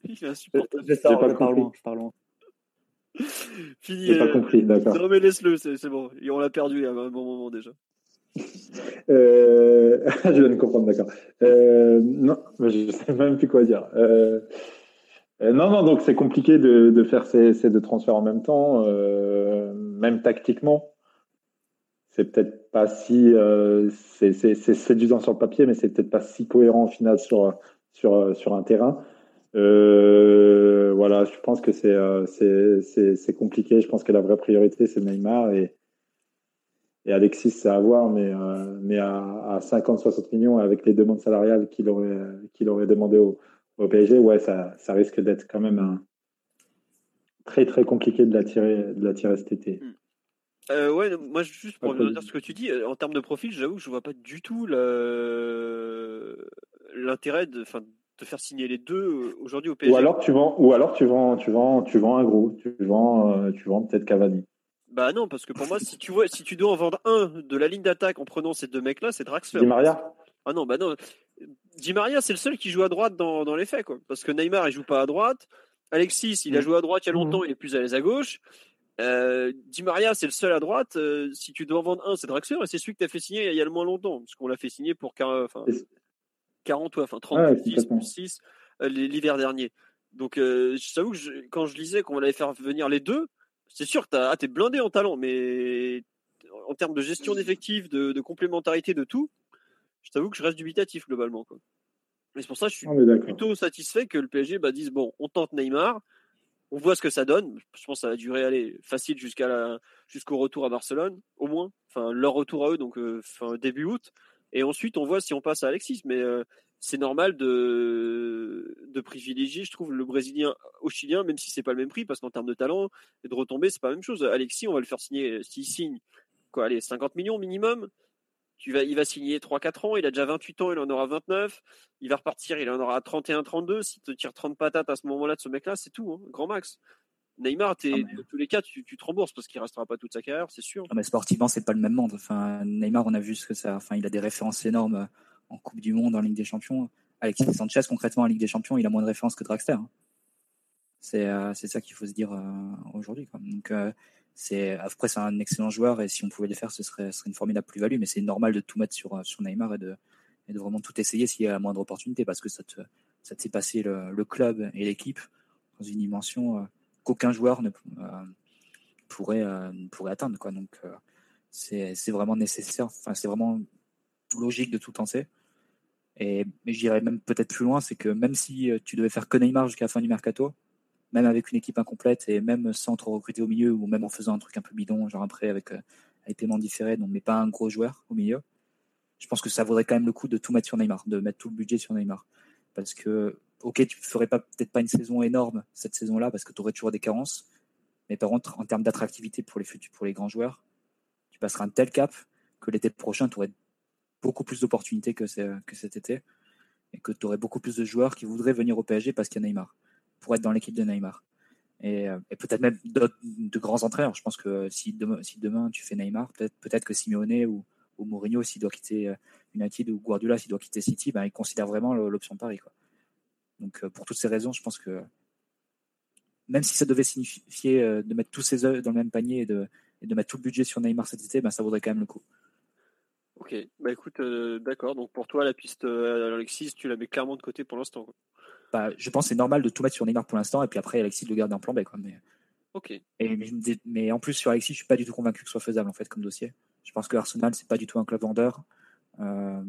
Il est insupportable. Je, je, pas compris. je pars loin. Fini. J'ai pas euh, compris, d'accord. Non, mais laisse-le, c'est bon. Et on l'a perdu à un bon moment déjà. [LAUGHS] Euh, je viens de comprendre, d'accord. Euh, non, je ne sais même plus quoi dire. Euh, euh, non, non, donc c'est compliqué de, de faire ces, ces, deux transferts en même temps, même tactiquement c'est peut-être pas si euh, c'est séduisant sur le papier, mais c'est peut-être pas si cohérent au final sur sur sur un terrain. Euh, voilà, je pense que c'est euh, c'est compliqué. Je pense que la vraie priorité c'est Neymar et et Alexis, c'est à voir, mais, euh, mais à, 50-60 millions avec les demandes salariales qu'il aurait, qu'il aurait demandé au, PSG, ouais, ça, ça risque d'être quand même très très compliqué de l'attirer, de l'attirer cet été. Hmm. Euh, ouais, moi juste pour dire ce que tu dis, euh, en termes de profil, j'avoue que je vois pas du tout l'intérêt de, de faire signer les deux aujourd'hui au PSG. Ou alors tu vends, ou alors tu vends, tu vends, tu vends un gros, tu vends, tu vends peut-être Cavani. Bah non, parce que pour moi, si tu vois, si tu dois en vendre un de la ligne d'attaque en prenant ces deux mecs-là, c'est Draxler. Di Maria Ah non, bah non. Di Maria, c'est le seul qui joue à droite dans, dans les faits, quoi. Parce que Neymar, il joue pas à droite. Alexis, il a mm. joué à droite il y a longtemps, mm. il est plus à l'aise à gauche. Euh, Di Maria, c'est le seul à droite. Euh, si tu dois en vendre un, c'est Draxler et c'est celui que tu as fait signer il y a le moins longtemps. Parce qu'on l'a fait signer pour 40, enfin, 40 enfin 30 plus 6, euh, l'hiver dernier. Donc, euh, je t'avoue que quand je lisais qu'on allait faire venir les deux, c'est sûr, tu ah, es blindé en talent, mais en termes de gestion d'effectifs, de, complémentarité, de tout, je t'avoue que je reste dubitatif globalement. Quoi. Et c'est pour ça que je suis ah, plutôt satisfait que le PSG bah, dise bon, on tente Neymar, on voit ce que ça donne. Je pense que ça va durer aller facile jusqu'au retour à Barcelone, au moins. Enfin, leur retour à eux, donc euh, début août. Et ensuite, on voit si on passe à Alexis. Mais euh, c'est normal de, privilégier, je trouve, le Brésilien au Chilien, même si c'est pas le même prix, parce qu'en termes de talent et de retombées, c'est pas la même chose. Alexis, on va le faire signer, s'il signe, quoi, allez, 50 millions minimum. Tu vas, il va signer 3-4 ans, il a déjà 28 ans, il en aura 29. Il va repartir, il en aura 31-32. Si tu tires 30 patates à ce moment-là de ce mec-là, c'est tout, hein, grand max. Neymar, es, ah, dans tous les cas, tu, tu te rembourses parce qu'il restera pas toute sa carrière, c'est sûr. Non, mais sportivement, c'est pas le même monde. Enfin, Neymar, on a vu ce que ça. Enfin, il a des références énormes en Coupe du Monde, en Ligue des Champions. Alexis Sanchez, concrètement, en Ligue des Champions, il a moins de références que Draxler. Hein. Euh, c'est ça qu'il faut se dire euh, aujourd'hui. Donc, euh, c'est après, c'est un excellent joueur et si on pouvait le faire, ce serait, serait une formidable plus-value. Mais c'est normal de tout mettre sur, sur Neymar et de, et de vraiment tout essayer s'il y a la moindre opportunité parce que ça te, ça te fait passer le, club et l'équipe dans une dimension qu'aucun joueur ne pourrait, pourrait atteindre. Quoi. Donc, c'est vraiment nécessaire. Enfin, c'est vraiment logique de tout penser. Et mais j'irais même peut-être plus loin, c'est que même si euh, tu devais faire que Neymar jusqu'à la fin du mercato, même avec une équipe incomplète et même sans trop recruter au milieu ou même en faisant un truc un peu bidon, genre après avec, euh, avec paiement différé, donc mais pas un gros joueur au milieu, je pense que ça vaudrait quand même le coup de tout mettre sur Neymar, de mettre tout le budget sur Neymar. Parce que, ok, tu ferais pas peut-être pas une saison énorme cette saison-là parce que tu aurais toujours des carences, mais par contre, en termes d'attractivité pour les futurs, pour les grands joueurs, tu passeras un tel cap que l'été prochain, tu aurais beaucoup plus d'opportunités que, que cet été et que tu aurais beaucoup plus de joueurs qui voudraient venir au PSG parce qu'il y a Neymar, pour être dans l'équipe de Neymar. Et, euh, peut-être même de grands entraîneurs. Je pense que si demain, si demain tu fais Neymar, peut-être peut que Simeone ou, ou Mourinho, s'il doit quitter euh, United, ou Guardiola, s'il doit quitter City, ben, il considère vraiment l'option Paris. Donc euh, pour toutes ces raisons, je pense que même si ça devait signifier de mettre tous ses œufs dans le même panier et de, et de mettre tout le budget sur Neymar cet été, ben, ça vaudrait quand même le coup. Ok, bah écoute, d'accord. Donc pour toi, la piste Alexis, tu la mets clairement de côté pour l'instant. Bah, je pense que c'est normal de tout mettre sur Neymar pour l'instant, et puis après Alexis de garder un plan B. Quoi, mais... Ok. Et, mais, en plus sur Alexis, je suis pas du tout convaincu que ce soit faisable en fait comme dossier. Je pense que Arsenal, c'est pas du tout un club vendeur. Euh,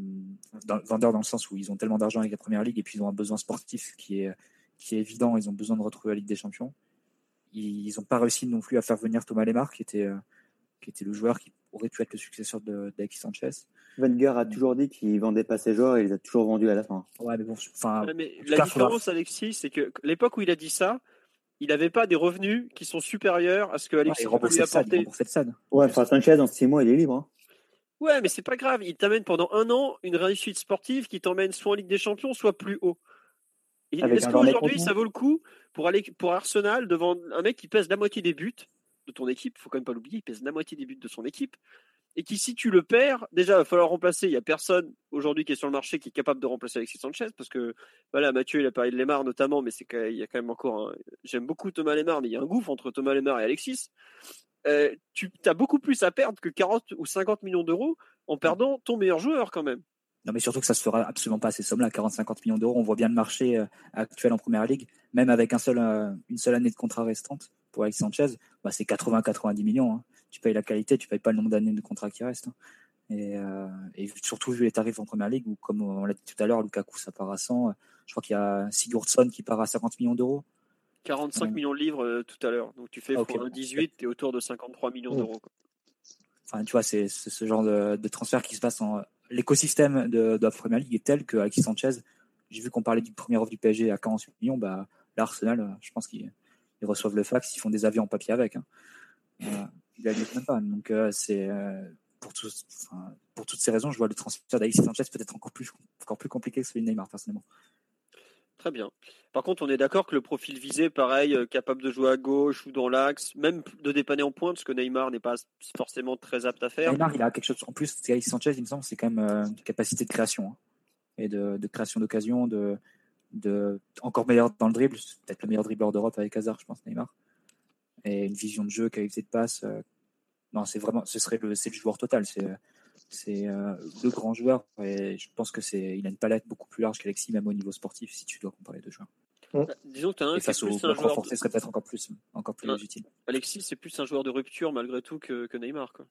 vendeur dans le sens où ils ont tellement d'argent avec la première ligue et puis ils ont un besoin sportif qui est, qui est évident. Ils ont besoin de retrouver la Ligue des Champions. Ils n'ont pas réussi non plus à faire venir Thomas Lemar, qui était, qui était le joueur qui aurait pu être le successeur d'Alexis Sanchez. Wenger a toujours dit qu'il vendait pas ses joueurs et il les a toujours vendus à la fin. Ouais, mais bon, enfin. la différence, Alexis, c'est que l'époque où il a dit ça, il n'avait pas des revenus qui sont supérieurs à ce que Alexis ouais, lui apporter. Ouais, enfin Sanchez dans six mois, il est libre. Hein. Ouais, mais c'est pas grave. Il t'amène pendant un an une réussite sportive qui t'emmène soit en Ligue des Champions, soit plus haut. Est-ce qu'aujourd'hui, ça vaut le coup pour aller pour Arsenal devant un mec qui pèse la moitié des buts de ton équipe, il faut quand même pas l'oublier, il pèse la moitié des buts de son équipe, et qui, si tu le perds, déjà, il va falloir remplacer. Il n'y a personne aujourd'hui qui est sur le marché qui est capable de remplacer Alexis Sanchez, parce que, voilà, Mathieu, il a parlé de Lemar notamment, mais c'est il y a quand même encore J'aime beaucoup Thomas Lemar, mais il y a un gouffre entre Thomas Lemar et Alexis. Euh, tu as beaucoup plus à perdre que 40 ou 50 millions d'euros en perdant ton meilleur joueur quand même. Non, mais surtout que ça se fera absolument pas ces sommes-là, 40-50 millions d'euros. On voit bien le marché euh, actuel en première ligue, même avec un euh, une seule année de contrat restante pour Alexis Sanchez, bah, c'est 80-90 millions. Hein. Tu payes la qualité, tu payes pas le nombre d'années de contrat qui reste. Hein. Euh, et, surtout vu les tarifs en première ligue, où comme on l'a dit tout à l'heure, Lukaku ça part à 100. Je crois qu'il y a Sigurdsson qui part à 50 millions d'euros. 45 millions de livres tout à l'heure. Donc tu fais ah, pour un 18, tu es autour de 53 millions d'euros. enfin, tu vois, c'est ce genre de, transfert qui se passe en l'écosystème de, de la Premier League est tel que Alexis Sanchez, j'ai vu qu'on parlait du premier offre du PSG à 48 millions, bah l'Arsenal, je pense qu'ils reçoivent le fax, ils font des avions en papier avec. Hein. Euh, ils même pas. Donc euh, c'est euh, pour, pour toutes ces raisons, je vois le transfert d'Alexis Sanchez peut-être encore plus, encore plus compliqué que celui de Neymar personnellement. Très bien. Par contre, on est d'accord que le profil visé, pareil, euh, capable de jouer à gauche ou dans l'axe, même de dépanner en pointe, ce que Neymar n'est pas forcément très apte à faire. Neymar, il a quelque chose en plus. Alexis Sanchez, il me semble, c'est quand même euh, une capacité de création hein, et de, création d'occasion, de, de encore meilleur dans le dribble, peut-être le meilleur dribbleur d'Europe avec Hazard, je pense, Neymar. Et une vision de jeu, qualité de passe. Euh, non, c'est vraiment, ce serait le, c'est le joueur total. C'est c'est euh, le grand joueur et je pense que c'est il a une palette beaucoup plus large qu'Alexis même au niveau sportif si tu dois comparer deux joueurs. Bah, disons que tu as un et face au renforcé serait peut-être encore plus encore plus légitime. Alexis c'est plus un joueur de rupture malgré tout que, que Neymar quoi.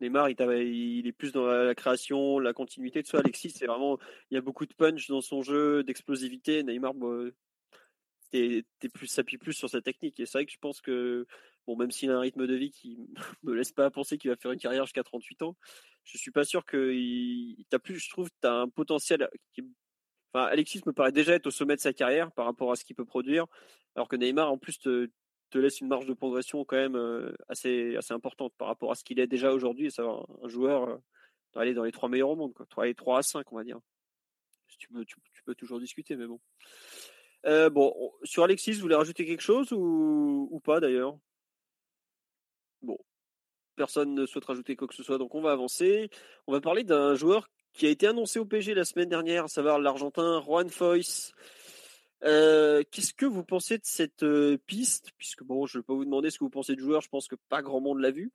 Neymar il, il, est plus dans la, création, la continuité de soi. Alexis c'est vraiment il y a beaucoup de punch dans son jeu, d'explosivité. Neymar bah, t'es, plus s'appuie plus sur sa technique et c'est vrai que je pense que bon même s'il a un rythme de vie qui [LAUGHS] me laisse pas penser qu'il va faire une carrière jusqu'à 38 ans je suis pas sûr que il, plus, je trouve, un potentiel qui, enfin, Alexis me paraît déjà être au sommet de sa carrière par rapport à ce qu'il peut produire, alors que Neymar, en plus, te, te laisse une marge de progression quand même euh, assez, assez importante par rapport à ce qu'il est déjà aujourd'hui, et savoir un joueur euh, aller dans les trois meilleurs au monde, quoi. les 3 à 5, on va dire. Tu peux, tu, peux toujours discuter, mais bon. Euh, bon, sur Alexis, vous voulez rajouter quelque chose ou, pas d'ailleurs? Bon, personne ne souhaite rajouter quoi que ce soit, donc on va avancer. On va parler d'un joueur qui a été annoncé au PG la semaine dernière, à savoir l'Argentin Juan Foyce. Euh, qu'est-ce que vous pensez de cette euh, piste? Puisque bon, je ne vais pas vous demander ce que vous pensez du joueur, je pense que pas grand monde l'a vu.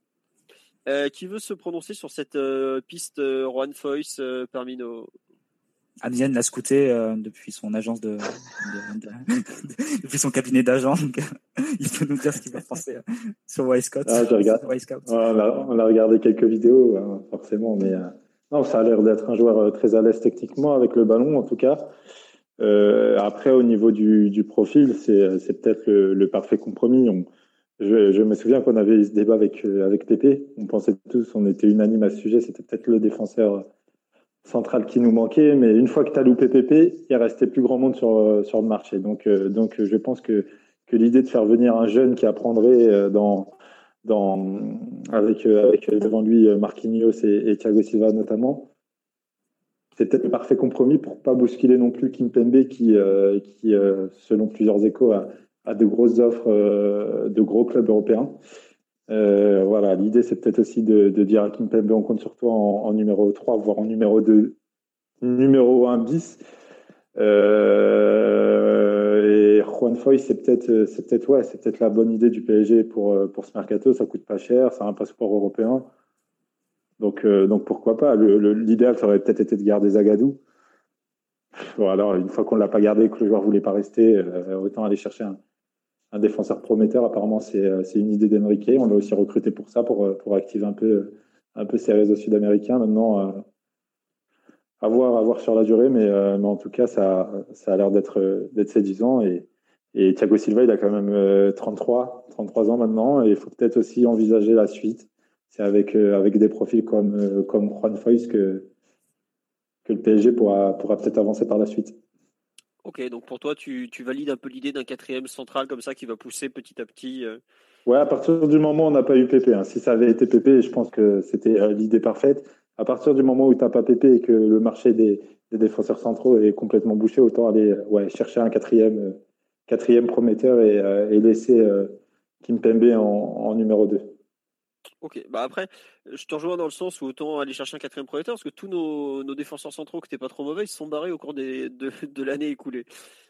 Qui veut se prononcer sur cette piste Juan Foyce parmi nos, Amiens l'a scouté euh, depuis son agence de, [LAUGHS] depuis son cabinet d'agent. il peut nous dire ce qu'il va penser euh, sur Scott. Ah, je regarde. on, a, regardé quelques vidéos, hein, forcément, mais euh, non, ça a l'air d'être un joueur très à l'aise techniquement avec le ballon, en tout cas. après, au niveau du, du profil, c'est peut-être le, le, parfait compromis. On, je, je, me souviens qu'on avait eu ce débat avec avec Pépé. On pensait tous, on était unanime à ce sujet. C'était peut-être le défenseur centrale qui nous manquait, mais une fois que tu as loupé PP, il restait plus grand monde sur, euh, le marché. Donc, euh, donc je pense que, l'idée de faire venir un jeune qui apprendrait euh, avec, devant lui Marquinhos et, Thiago Silva notamment, peut-être le parfait compromis pour pas bousculer non plus Kimpembe qui, qui selon plusieurs échos, a, a de grosses offres de gros clubs européens. Euh, voilà, l'idée c'est peut-être aussi de, dire à Kimpembe on compte sur toi en, numéro 3, voire en numéro 2, numéro 1 bis. Euh, et Juan Foy, c'est peut-être, c'est peut-être ouais, c'est peut-être la bonne idée du PSG pour pour ce mercato. Ça coûte pas cher, c'est un passeport européen. Donc euh, donc pourquoi pas? L'idéal ça aurait peut-être été de garder Zagadou. Bon alors une fois qu'on l'a pas gardé, que le joueur voulait pas rester, euh, autant aller chercher un, un défenseur prometteur. Apparemment, euh, c'est une idée d'Enrique. On l'a aussi recruté pour ça, pour, euh, pour activer un peu, un peu ses réseaux sud-américains. Maintenant, euh, à voir, à voir sur la durée, mais, mais en tout cas, ça, ça a l'air d'être séduisant. Et, et Thiago Silva, il a quand même 33, 33 ans maintenant. Et il faut peut-être aussi envisager la suite. C'est avec, avec des profils comme, comme Juan Foyce que, que le PSG pourra, pourra peut-être avancer par la suite. Ok, donc pour toi, tu, valides un peu l'idée d'un quatrième central comme ça qui va pousser petit à petit. Euh... Ouais, à partir du moment où on n'a pas eu PP, hein. si ça avait été PP, je pense que c'était euh, l'idée parfaite. À partir du moment où tu n'as pas PP et que le marché des, défenseurs centraux est complètement bouché, autant aller euh, ouais, chercher un quatrième, euh, quatrième prometteur et, et laisser Kimpembe en, en numéro 2. Ok, bah après, je te rejoins dans le sens où autant aller chercher un quatrième prometteur, parce que tous nos, défenseurs centraux qui n'étaient pas trop mauvais, ils se sont barrés au cours [LAUGHS] de, l'année écoulée.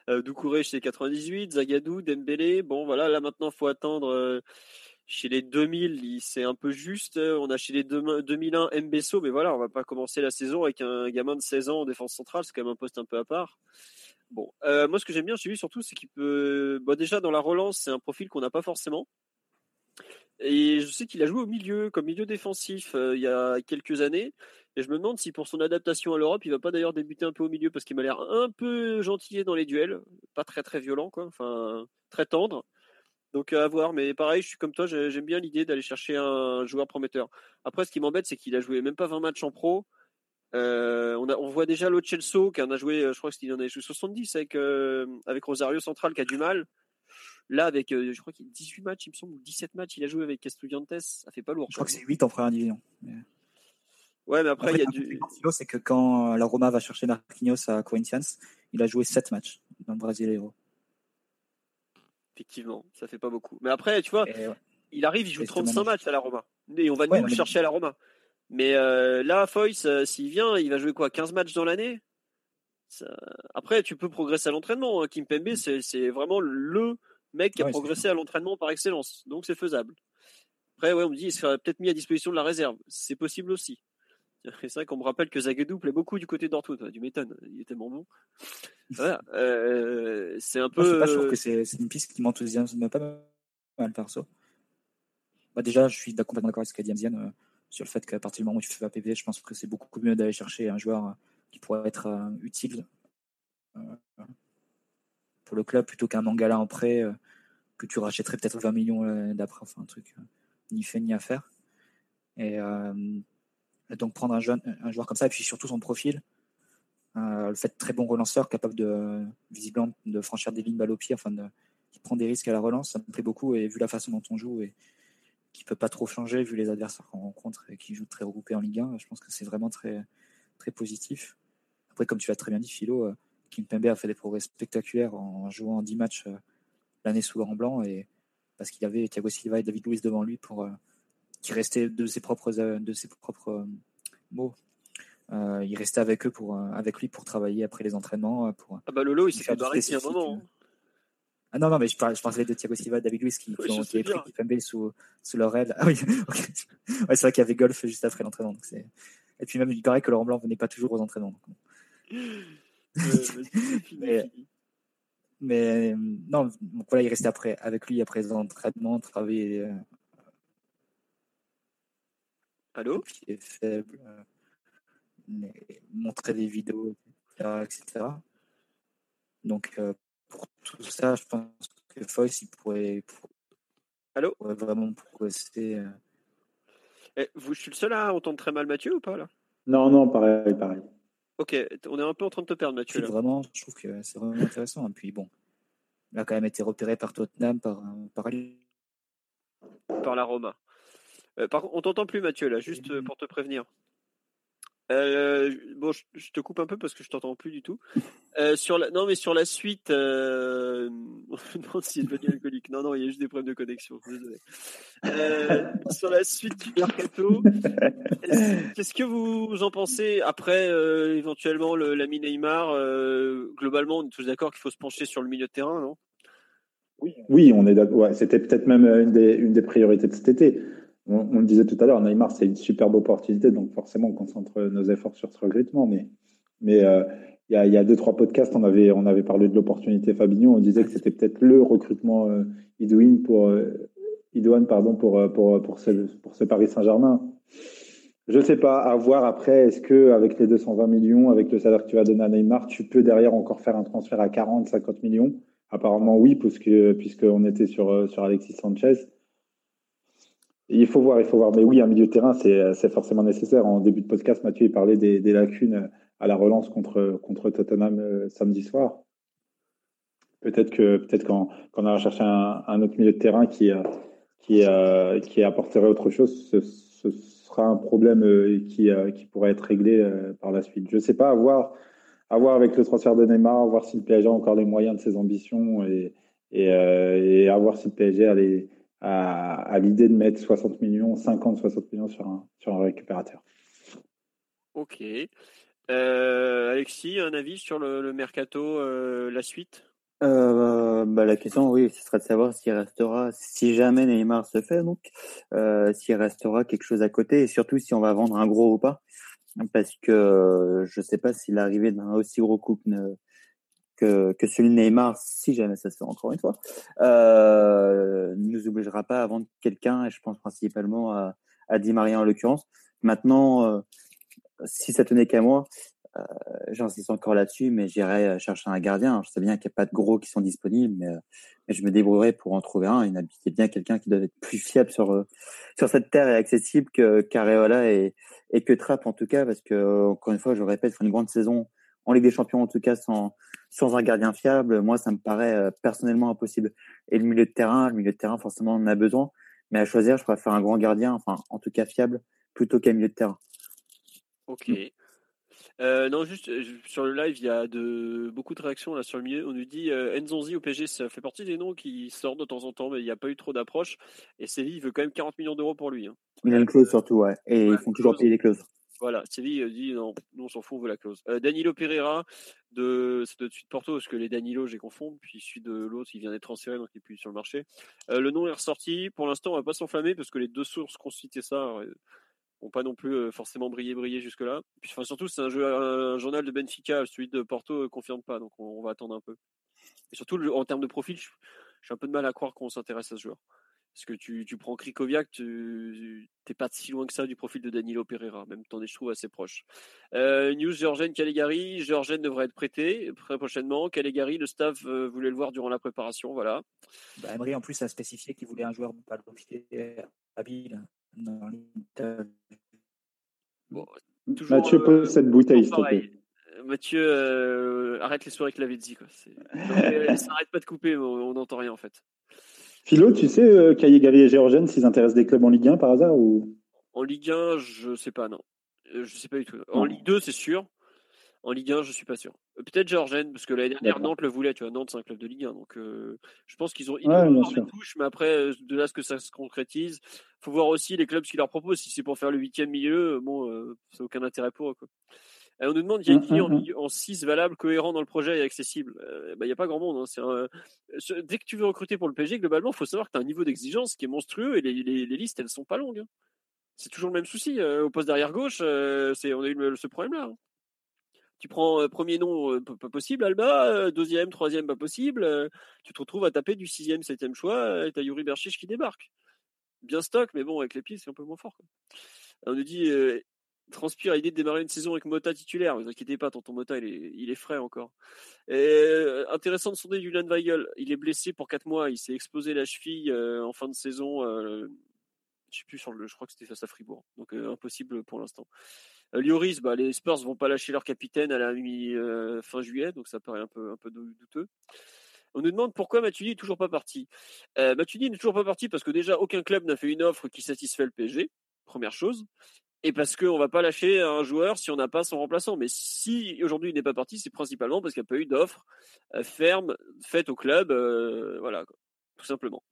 Euh, Doucouré chez les 98, Zagadou, Dembélé, bon voilà, là maintenant faut attendre euh, chez les 2000, c'est un peu juste, on a chez les 2001 Mbesso, mais voilà, on va pas commencer la saison avec un gamin de 16 ans en défense centrale, c'est quand même un poste un peu à part. Bon, euh, moi ce que j'aime bien chez lui surtout, c'est qu'il peut, bon, déjà dans la relance, c'est un profil qu'on n'a pas forcément. Et je sais qu'il a joué au milieu, comme milieu défensif, euh, il y a quelques années. Et je me demande si pour son adaptation à l'Europe, il va pas d'ailleurs débuter un peu au milieu parce qu'il m'a l'air un peu gentillé dans les duels, pas très très violent, quoi, enfin très tendre. Donc à voir, mais pareil, je suis comme toi, j'aime bien l'idée d'aller chercher un joueur prometteur. Après, ce qui m'embête, c'est qu'il a joué même pas 20 matchs en pro. Euh, on, voit déjà Chelsea qui en a joué, je crois qu'il en a joué 70 avec, euh, avec Rosario Central qui a du mal. Là, avec, euh, je crois qu'il 18 matchs, il me semble, ou 17 matchs, il a joué avec Estudiantes, ça fait pas lourd. Je crois que c'est 8 en première division. Ouais, mais après, il y a du. C'est que quand la Roma va chercher Marquinhos à Corinthians, il a joué 7 matchs dans le Brésil Effectivement, ça fait pas beaucoup. Mais après, tu vois, il arrive, il joue 35 matchs à la Roma. Et on va nous le chercher à la Roma. Mais euh, là, Foyce, euh, s'il vient, il va jouer quoi 15 matchs dans l'année? Après, tu peux progresser à l'entraînement. Hein. Kim Pembe, c'est vraiment le mec qui a progressé à l'entraînement par excellence. Donc c'est faisable. Après, ouais, on me dit, il serait peut-être mis à disposition de la réserve. C'est possible aussi. [LAUGHS] C'est vrai qu'on me rappelle que Zaguedou plaît beaucoup du côté d'Ortwood. Du m'étonnes, il est tellement bon. [LAUGHS] Voilà. Euh, c'est un peu. je, trouve que c'est une piste qui m'enthousiasme pas mal perso. Bah déjà, je suis complètement d'accord avec ce qu'a dit Amzian euh, sur le fait qu'à partir du moment où tu fais pas PV, je pense que c'est beaucoup mieux d'aller chercher un joueur euh, qui pourrait être utile pour le club plutôt qu'un Mangala en prêt que tu rachèterais peut-être 20 millions d'après. Enfin, un truc ni fait ni à faire. Et donc prendre un, joueur comme ça, et puis surtout son profil, euh, le fait très bon relanceur, capable de visiblement de franchir des lignes balle au pied, enfin de, qui prend des risques à la relance, ça me plaît beaucoup. Et vu la façon dont on joue et qui peut pas trop changer vu les adversaires qu'on rencontre et qui jouent très regroupés en Ligue 1, je pense que c'est vraiment très très positif. Après, comme tu l'as très bien dit, Philo, euh, Kimpembe a fait des progrès spectaculaires en jouant 10 matchs euh, l'année sous le blanc et parce qu'il avait Thiago Silva et David Luiz devant lui pour qui restait de ses propres, euh, de ses propres euh, mots. Euh, il restait avec eux pour, avec lui pour travailler après les entraînements. Pour, ah bah Lolo, il s'est fait barrer un moment. Hein. Ah non, non, mais je parlais, je parlais de Thiago Silva, David Luiz qui, qui ont été pris Kipembe sous, sous leur aile. [LAUGHS] Ah oui, ouais, c'est vrai qu'il y avait golf juste après l'entraînement. Et puis même, il paraît que Laurent Blanc venait pas toujours aux entraînements. mais, [LAUGHS] mais, non, donc voilà, il restait après, avec lui après les entraînements, travailler Allô? Qui est faible, euh, montrer des vidéos, etc. Donc, euh, pour tout ça, je pense que Foyce, il pourrait, Allô? vraiment progresser. Euh. Eh, vous, je suis le seul à entendre très mal Mathieu ou pas là? Non, non, pareil, pareil. Ok, on est un peu en train de te perdre, Mathieu. Là. Vraiment, je trouve que c'est vraiment intéressant. Et puis bon, il a quand même été repéré par Tottenham, par, par, par la Roma. Euh, par on t'entend plus, Mathieu, là, juste euh, pour te prévenir. Euh, bon, je, te coupe un peu parce que je t'entends plus du tout. sur la, non, mais sur la suite, euh, on me demande s'il est devenu alcoolique. Non, non, il y a juste des problèmes de connexion. Désolé. sur la suite du mercato, qu'est-ce que vous en pensez après éventuellement l'ami Neymar Globalement, on est tous d'accord qu'il faut se pencher sur le milieu de terrain, non? Oui, on est d'accord. C'était peut-être même une des priorités de cet été on, le disait tout à l'heure, Neymar, c'est une superbe opportunité, donc forcément, on concentre nos efforts sur ce recrutement. Mais, euh, il y, a, deux, trois podcasts, on avait, on avait parlé de l'opportunité Fabinho, on disait que c'était peut-être le recrutement euh, pour, euh, pardon, pour, euh, pour, pour, ce, pour ce Paris Saint-Germain. Je ne sais pas, à voir après, est-ce que avec les 220 millions, avec le salaire que tu vas donner à Neymar, tu peux derrière encore faire un transfert à 40, 50 millions? Apparemment oui, puisque puisqu'on était sur, sur Alexis Sanchez. Il faut voir, il faut voir. Mais oui, un milieu de terrain, c'est forcément nécessaire. En début de podcast, Mathieu il parlait des, lacunes à la relance contre, contre Tottenham euh, samedi soir. Peut-être que peut-être qu'on on a cherché un, autre milieu de terrain qui, euh, qui, euh, qui apporterait autre chose, ce, sera un problème qui, qui pourrait être réglé par la suite. Je ne sais pas, à voir, à voir avec le transfert de Neymar, voir si le PSG a encore les moyens de ses ambitions et, et, et à voir si le PSG a les à, l'idée de mettre 60 millions, 50-60 millions sur un, sur un récupérateur. Ok. Euh, Alexis, un avis sur le, mercato, euh, la suite? Euh, bah, la question, oui, ce serait de savoir s'il restera, si jamais Neymar se fait, donc, s'il restera quelque chose à côté et surtout si on va vendre un gros ou pas. Parce que je ne sais pas si l'arrivée d'un aussi gros couple ne, que, que celui de Neymar, si jamais ça se fait encore une fois, euh, ne nous obligera pas à vendre quelqu'un, et je pense principalement à, à Di Maria en l'occurrence. Maintenant, euh, si ça tenait qu'à moi, Euh, J'insiste encore là-dessus, mais j'irai chercher un gardien. Je sais bien qu'il n'y a pas de gros qui sont disponibles, mais, je me débrouillerai pour en trouver un. Il y a bien quelqu'un qui doit être plus fiable sur sur cette terre et accessible que Careola et, et que Trapp en tout cas, parce que encore une fois, je répète, faire une grande saison en Ligue des Champions en tout cas sans sans un gardien fiable, moi ça me paraît personnellement impossible. Et le milieu de terrain, le milieu de terrain forcément on en a besoin, mais à choisir, je préfère un grand gardien, enfin en tout cas fiable, plutôt qu'un milieu de terrain. Ok. Euh, non, juste euh, sur le live, il y a de, beaucoup de réactions là sur le milieu. On nous dit euh, Nzonzi au PG, ça fait partie des noms qui sortent de temps en temps, mais il n'y a pas eu trop d'approche. Et Séville veut quand même 40 millions d'euros pour lui. Hein. Il a une clause surtout, ouais. Et ils font toujours payer des clauses. Voilà, Séville dit non, nous on s'en fout, on veut la clause. Danilo Pereira, de, c'est de suite Porto, parce que les Danilo, j'ai confondu, puis celui de l'autre, il vient d'être transféré, donc il n'est plus sur le marché. le nom est ressorti. Pour l'instant, on va pas s'enflammer, parce que les deux sources qui ont cité ça n'ont pas non plus forcément brillé, brillé jusque-là. Puis, enfin, surtout, c'est un, journal de Benfica, celui de Porto ne confirme pas, donc on, va attendre un peu. Et surtout, en termes de profil, j'ai un peu de mal à croire qu'on s'intéresse à ce joueur. Parce que tu, tu prends Krikoviak, tu n'es pas si loin que ça du profil de Danilo Pereira, même t'en es, je trouve, assez proche. Euh, news Georgen Caligari. Georgen devrait être prêté très prochainement. Caligari, le staff voulait le voir durant la préparation. Voilà. Bah, Emery, en plus, a spécifié qu'il voulait un joueur pas habile dans Bon, Mathieu, pose cette bouteille, s'il te plaît. Mathieu, euh, arrête les soirées avec Lavezzi. Quoi. Euh, ça arrête pas de couper, on n'entend rien en fait. Philo, tu sais, euh, Gary et Géorgène, s'ils intéressent des clubs en Ligue 1 par hasard ou... En Ligue 1, je sais pas, non. Euh, je sais pas du tout. En Ligue 2, c'est sûr. En Ligue 1, je suis pas sûr. Euh, peut-être Georgène, parce que l'année dernière, Nantes le voulait. Tu vois, Nantes, c'est un club de Ligue 1. Donc, euh, je pense qu'ils ont, ils ont des touches, mais après, de là ce que ça se concrétise, faut voir aussi les clubs ce qu'ils leur proposent. Si c'est pour faire le huitième milieu, bon, c'est aucun intérêt pour eux. Quoi. On nous demande, il y a qui en, 6 valable, cohérent dans le projet et accessible bah, Il n'y a pas grand monde. Hein. Dès que tu veux recruter pour le PSG, globalement, il faut savoir que tu as un niveau d'exigence qui est monstrueux et les, les, listes, elles sont pas longues. Hein. C'est toujours le même souci. au poste derrière gauche, c'est, on a eu ce problème-là. Hein. Tu prends euh, premier nom, euh, pas possible, Alba, euh, deuxième, troisième, pas possible. tu te retrouves à taper du sixième, septième choix, et t'as Yuri Berchiche qui débarque. Bien stock, mais bon, avec les pieds, c'est un peu moins fort. On nous dit, transpire à l'idée de démarrer une saison avec Mota titulaire. Ne vous inquiétez pas, tonton Mota, il est, frais encore. intéressant de sonder Julian Weigel. Il est blessé pour 4 mois. Il s'est explosé la cheville en fin de saison. je sais plus crois que c'était face à Fribourg. Donc impossible pour l'instant. Euh, Lloris, bah, les Spurs vont pas lâcher leur capitaine à la mi euh, fin juillet, donc ça paraît un peu douteux. On nous demande pourquoi Matuidi est toujours pas parti. Euh, n'est toujours pas parti parce que déjà aucun club n'a fait une offre qui satisfait le PSG, première chose, et parce qu'on va pas lâcher un joueur si on n'a pas son remplaçant. Mais si aujourd'hui il n'est pas parti, c'est principalement parce qu'il n'y a pas eu d'offre ferme faite au club, voilà, tout simplement.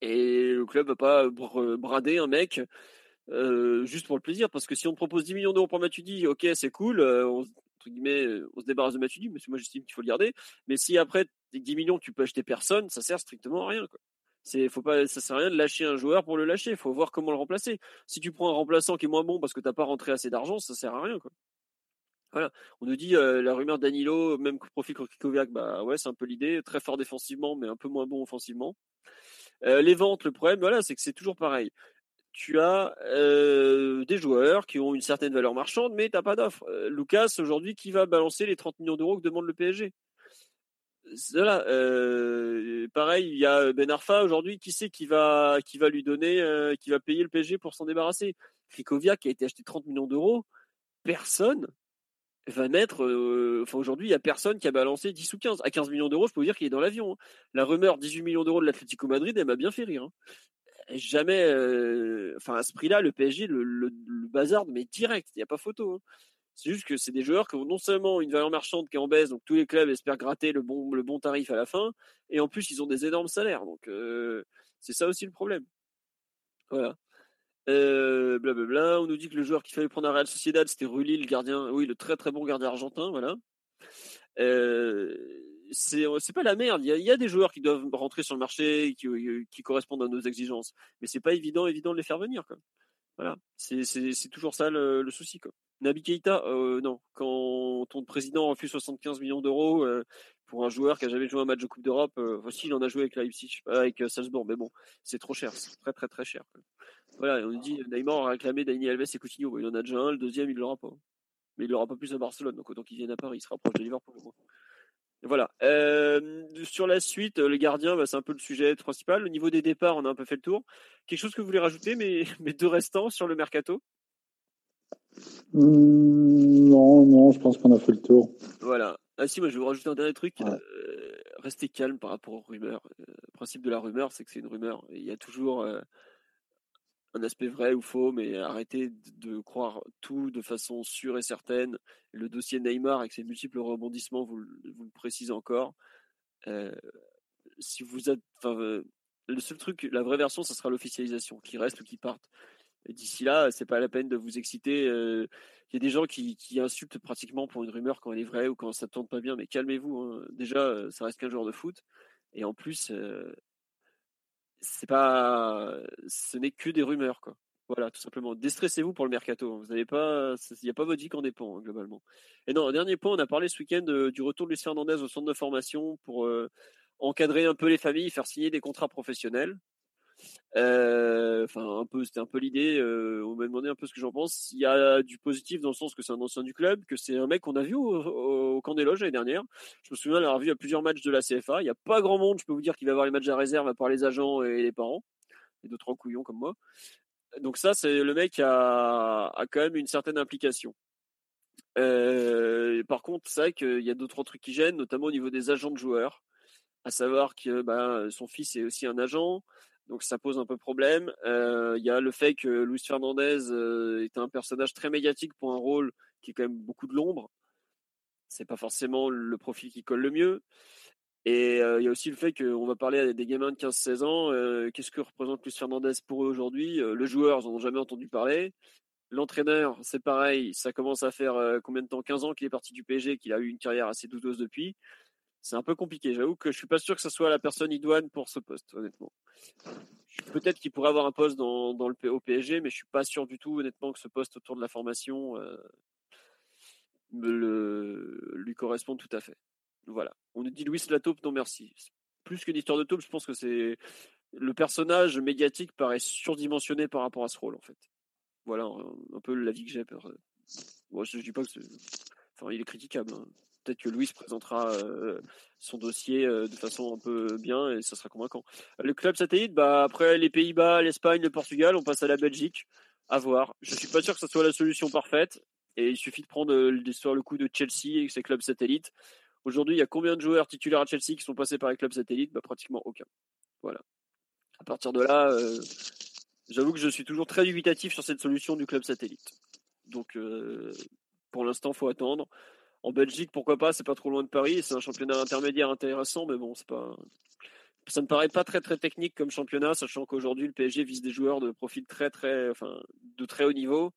Et le club va pas brader un mec euh, juste pour le plaisir, parce que si on te propose 10 millions d'euros pour Matuidi, ok, c'est cool, euh, on, entre guillemets, euh, on se débarrasse de Matuidi, mais moi j'estime qu'il faut le garder. Mais si après 10 millions tu peux acheter personne, ça sert strictement à rien. Quoi. C'est, faut pas, ça sert à rien de lâcher un joueur pour le lâcher. Il faut voir comment le remplacer. Si tu prends un remplaçant qui est moins bon parce que t'as pas rentré assez d'argent, ça sert à rien. Voilà. On nous dit la rumeur Danilo, même profil Krikoviak, bah ouais, c'est un peu l'idée. Très fort défensivement, mais un peu moins bon offensivement. les ventes, le problème, voilà, c'est que c'est toujours pareil tu as des joueurs qui ont une certaine valeur marchande, mais tu n'as pas d'offre. Lucas, aujourd'hui, qui va balancer les 30 millions d'euros que demande le PSG voilà, pareil, il y a Ben Arfa aujourd'hui, qui sait qui va, qui va lui donner, qui va payer le PSG pour s'en débarrasser. Krikoviak qui a été acheté 30 millions d'euros, personne va mettre. enfin, aujourd'hui, il n'y a personne qui a balancé 10 ou 15. À 15 millions d'euros, je peux vous dire qu'il est dans l'avion. Hein. La rumeur 18 millions d'euros de l'Atlético Madrid, elle m'a bien fait rire. Hein jamais, euh, enfin à ce prix-là, le PSG le, le, bazar, mais direct, il n'y a pas photo. Hein. C'est juste que c'est des joueurs qui ont non seulement une valeur marchande qui est en baisse, donc tous les clubs espèrent gratter le bon, le bon tarif à la fin, et en plus ils ont des énormes salaires. Donc euh, c'est ça aussi le problème. Voilà. Euh, blablabla. On nous dit que le joueur qu'il fallait prendre à Real Sociedad, c'était Rulli, le gardien, oui, le très très bon gardien argentin, voilà. Euh, c'est pas la merde. Il y, a, des joueurs qui doivent rentrer sur le marché, qui, euh, qui correspondent à nos exigences, mais c'est pas évident, évident de les faire venir. Voilà, c'est toujours ça le, souci. Nabi Keita, euh, non. Quand ton président refuse 75 millions d'euros euh, pour un joueur qui a jamais joué un match de Coupe d'Europe, voici, il en a joué avec Leipzig, avec Salzbourg, mais bon, c'est trop cher, c'est très très très cher. Voilà, on dit Neymar a réclamé Dani Alves et Coutinho, il en a déjà un, le deuxième il l'aura pas. mais il l'aura pas plus à Barcelone, donc autant qu'il vienne à Paris, il sera proche de Liverpool. Voilà. Euh, sur la suite, le gardien, bah, c'est un peu le sujet principal. Au niveau des départs, on a un peu fait le tour. Quelque chose que vous voulez rajouter, mais [LAUGHS] mes deux restants sur le mercato? Mmh, Non, non, je pense qu'on a fait le tour. Voilà. Ah si, moi je vais vous rajouter un dernier truc. Euh, restez calme par rapport aux rumeurs. Euh, le principe de la rumeur, c'est que c'est une rumeur. Il y a toujours un aspect vrai ou faux, mais arrêtez de croire tout de façon sûre et certaine. Le dossier Neymar avec ses multiples rebondissements vous, vous le précise encore. Euh, si vous êtes, euh, le seul truc, la vraie version, ce sera l'officialisation, qui reste ou qui parte. D'ici là, c'est pas la peine de vous exciter. Euh, il y a des gens qui, insultent pratiquement pour une rumeur quand elle est vraie ou quand ça tourne pas bien, mais calmez-vous. Hein. Déjà, ça reste qu'un joueur de foot, et en plus, c'est pas, ce n'est que des rumeurs, quoi. Voilà, tout simplement. Déstressez-vous pour le mercato. Hein. Vous n'avez pas, il n'y a pas votre vie qui en dépend, hein, globalement. Et non, dernier point, on a parlé ce week-end du retour de Luis Fernandez au centre de formation pour encadrer un peu les familles, faire signer des contrats professionnels. Euh, enfin, un peu, c'était un peu l'idée. Euh, on m'a demandé un peu ce que j'en pense. Il y a du positif dans le sens que c'est un ancien du club, que c'est un mec qu'on a vu au, camp des loges l'année dernière. Je me souviens l'avoir vu à plusieurs matchs de la CFA. Il n'y a pas grand monde, je peux vous dire, qu'il va voir les matchs à réserve à part les agents et les parents, et d'autres couillons comme moi. Donc ça, c'est le mec a, a quand même une certaine implication. Euh, par contre, c'est vrai qu'il y a d'autres trucs qui gênent, notamment au niveau des agents de joueurs, à savoir que bah, son fils est aussi un agent. Donc ça pose un peu problème. Euh, il y a le fait que Luis Fernandez euh, est un personnage très médiatique pour un rôle qui est quand même beaucoup de l'ombre. C'est pas forcément le profil qui colle le mieux. Et euh, il y a aussi le fait qu'on va parler à des gamins de 15-16 ans. Qu'est-ce que représente Luis Fernandez pour eux aujourd'hui? Le joueur, ils n'en ont jamais entendu parler. L'entraîneur, c'est pareil. Ça commence à faire combien de temps? 15 ans qu'il est parti du PSG, qu'il a eu une carrière assez douteuse depuis c'est un peu compliqué. J'avoue que je suis pas sûr que ce soit la personne idoine pour ce poste, honnêtement. Peut-être qu'il pourrait avoir un poste dans, le au PSG, mais je suis pas sûr du tout, honnêtement, que ce poste autour de la formation euh, lui corresponde tout à fait. Voilà. On nous dit Louis la taupe, non merci. Plus qu'une histoire de taupe, je pense que c'est le personnage médiatique paraît surdimensionné par rapport à ce rôle, en fait. Voilà un, peu l'avis que j'ai. Moi, je, ne dis pas que enfin, il est critiquable. Hein peut-être que Louis présentera euh, son dossier euh, de façon un peu bien et ça sera convaincant. Le club satellite, bah, après les Pays-Bas, l'Espagne, le Portugal, on passe à la Belgique. À voir. Je suis pas sûr que ce soit la solution parfaite et il suffit de prendre euh, l'histoire le coup de Chelsea et ses clubs satellites. Aujourd'hui, il y a combien de joueurs titulaires à Chelsea qui sont passés par les clubs satellites? Bah, Pratiquement aucun. Voilà. À partir de là, j'avoue que je suis toujours très dubitatif sur cette solution du club satellite. Donc, pour l'instant, faut attendre. En Belgique, pourquoi pas, c'est pas trop loin de Paris, c'est un championnat intermédiaire intéressant, mais bon, c'est pas. Ça ne paraît pas très très technique comme championnat, sachant qu'aujourd'hui le PSG vise des joueurs de profil très très, enfin, de très haut niveau,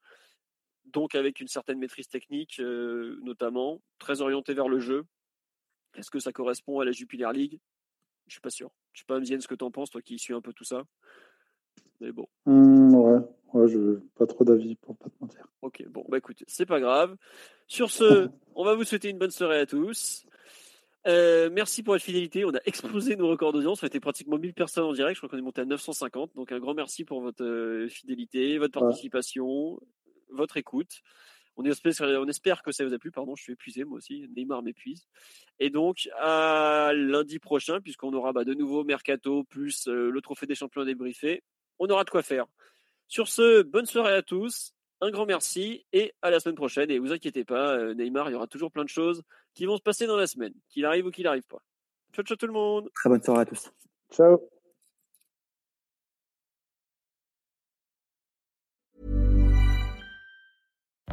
donc avec une certaine maîtrise technique, euh, notamment très orienté vers le jeu. Est-ce que ça correspond à la Jupiler League? Je suis pas sûr. Je sais pas, Mzien, ce que tu en penses, toi qui suis un peu tout ça. Mais bon. Mmh, ouais, ouais, je pas trop d'avis pour pas te mentir. Ok, bon, bah écoutez, c'est pas grave. Sur ce, [LAUGHS] on va vous souhaiter une bonne soirée à tous. Euh, merci pour votre fidélité. On a [LAUGHS] explosé nos records d'audience. On a été pratiquement 1000 personnes en direct. Je crois qu'on est monté à 950. Donc un grand merci pour votre euh, fidélité, votre participation, votre écoute. On espère, on espère que ça vous a plu. Pardon, je suis épuisé moi aussi. Neymar m'épuise. Et donc à lundi prochain, puisqu'on aura bah, de nouveau Mercato plus euh, le trophée des champions débriefé on aura de quoi faire. Sur ce, bonne soirée à tous, un grand merci et à la semaine prochaine. Et vous inquiétez pas, euh, Neymar, il y aura toujours plein de choses qui vont se passer dans la semaine, qu'il arrive ou qu'il n'arrive pas. Ciao, ciao tout le monde. Très bonne soirée à tous. Ciao.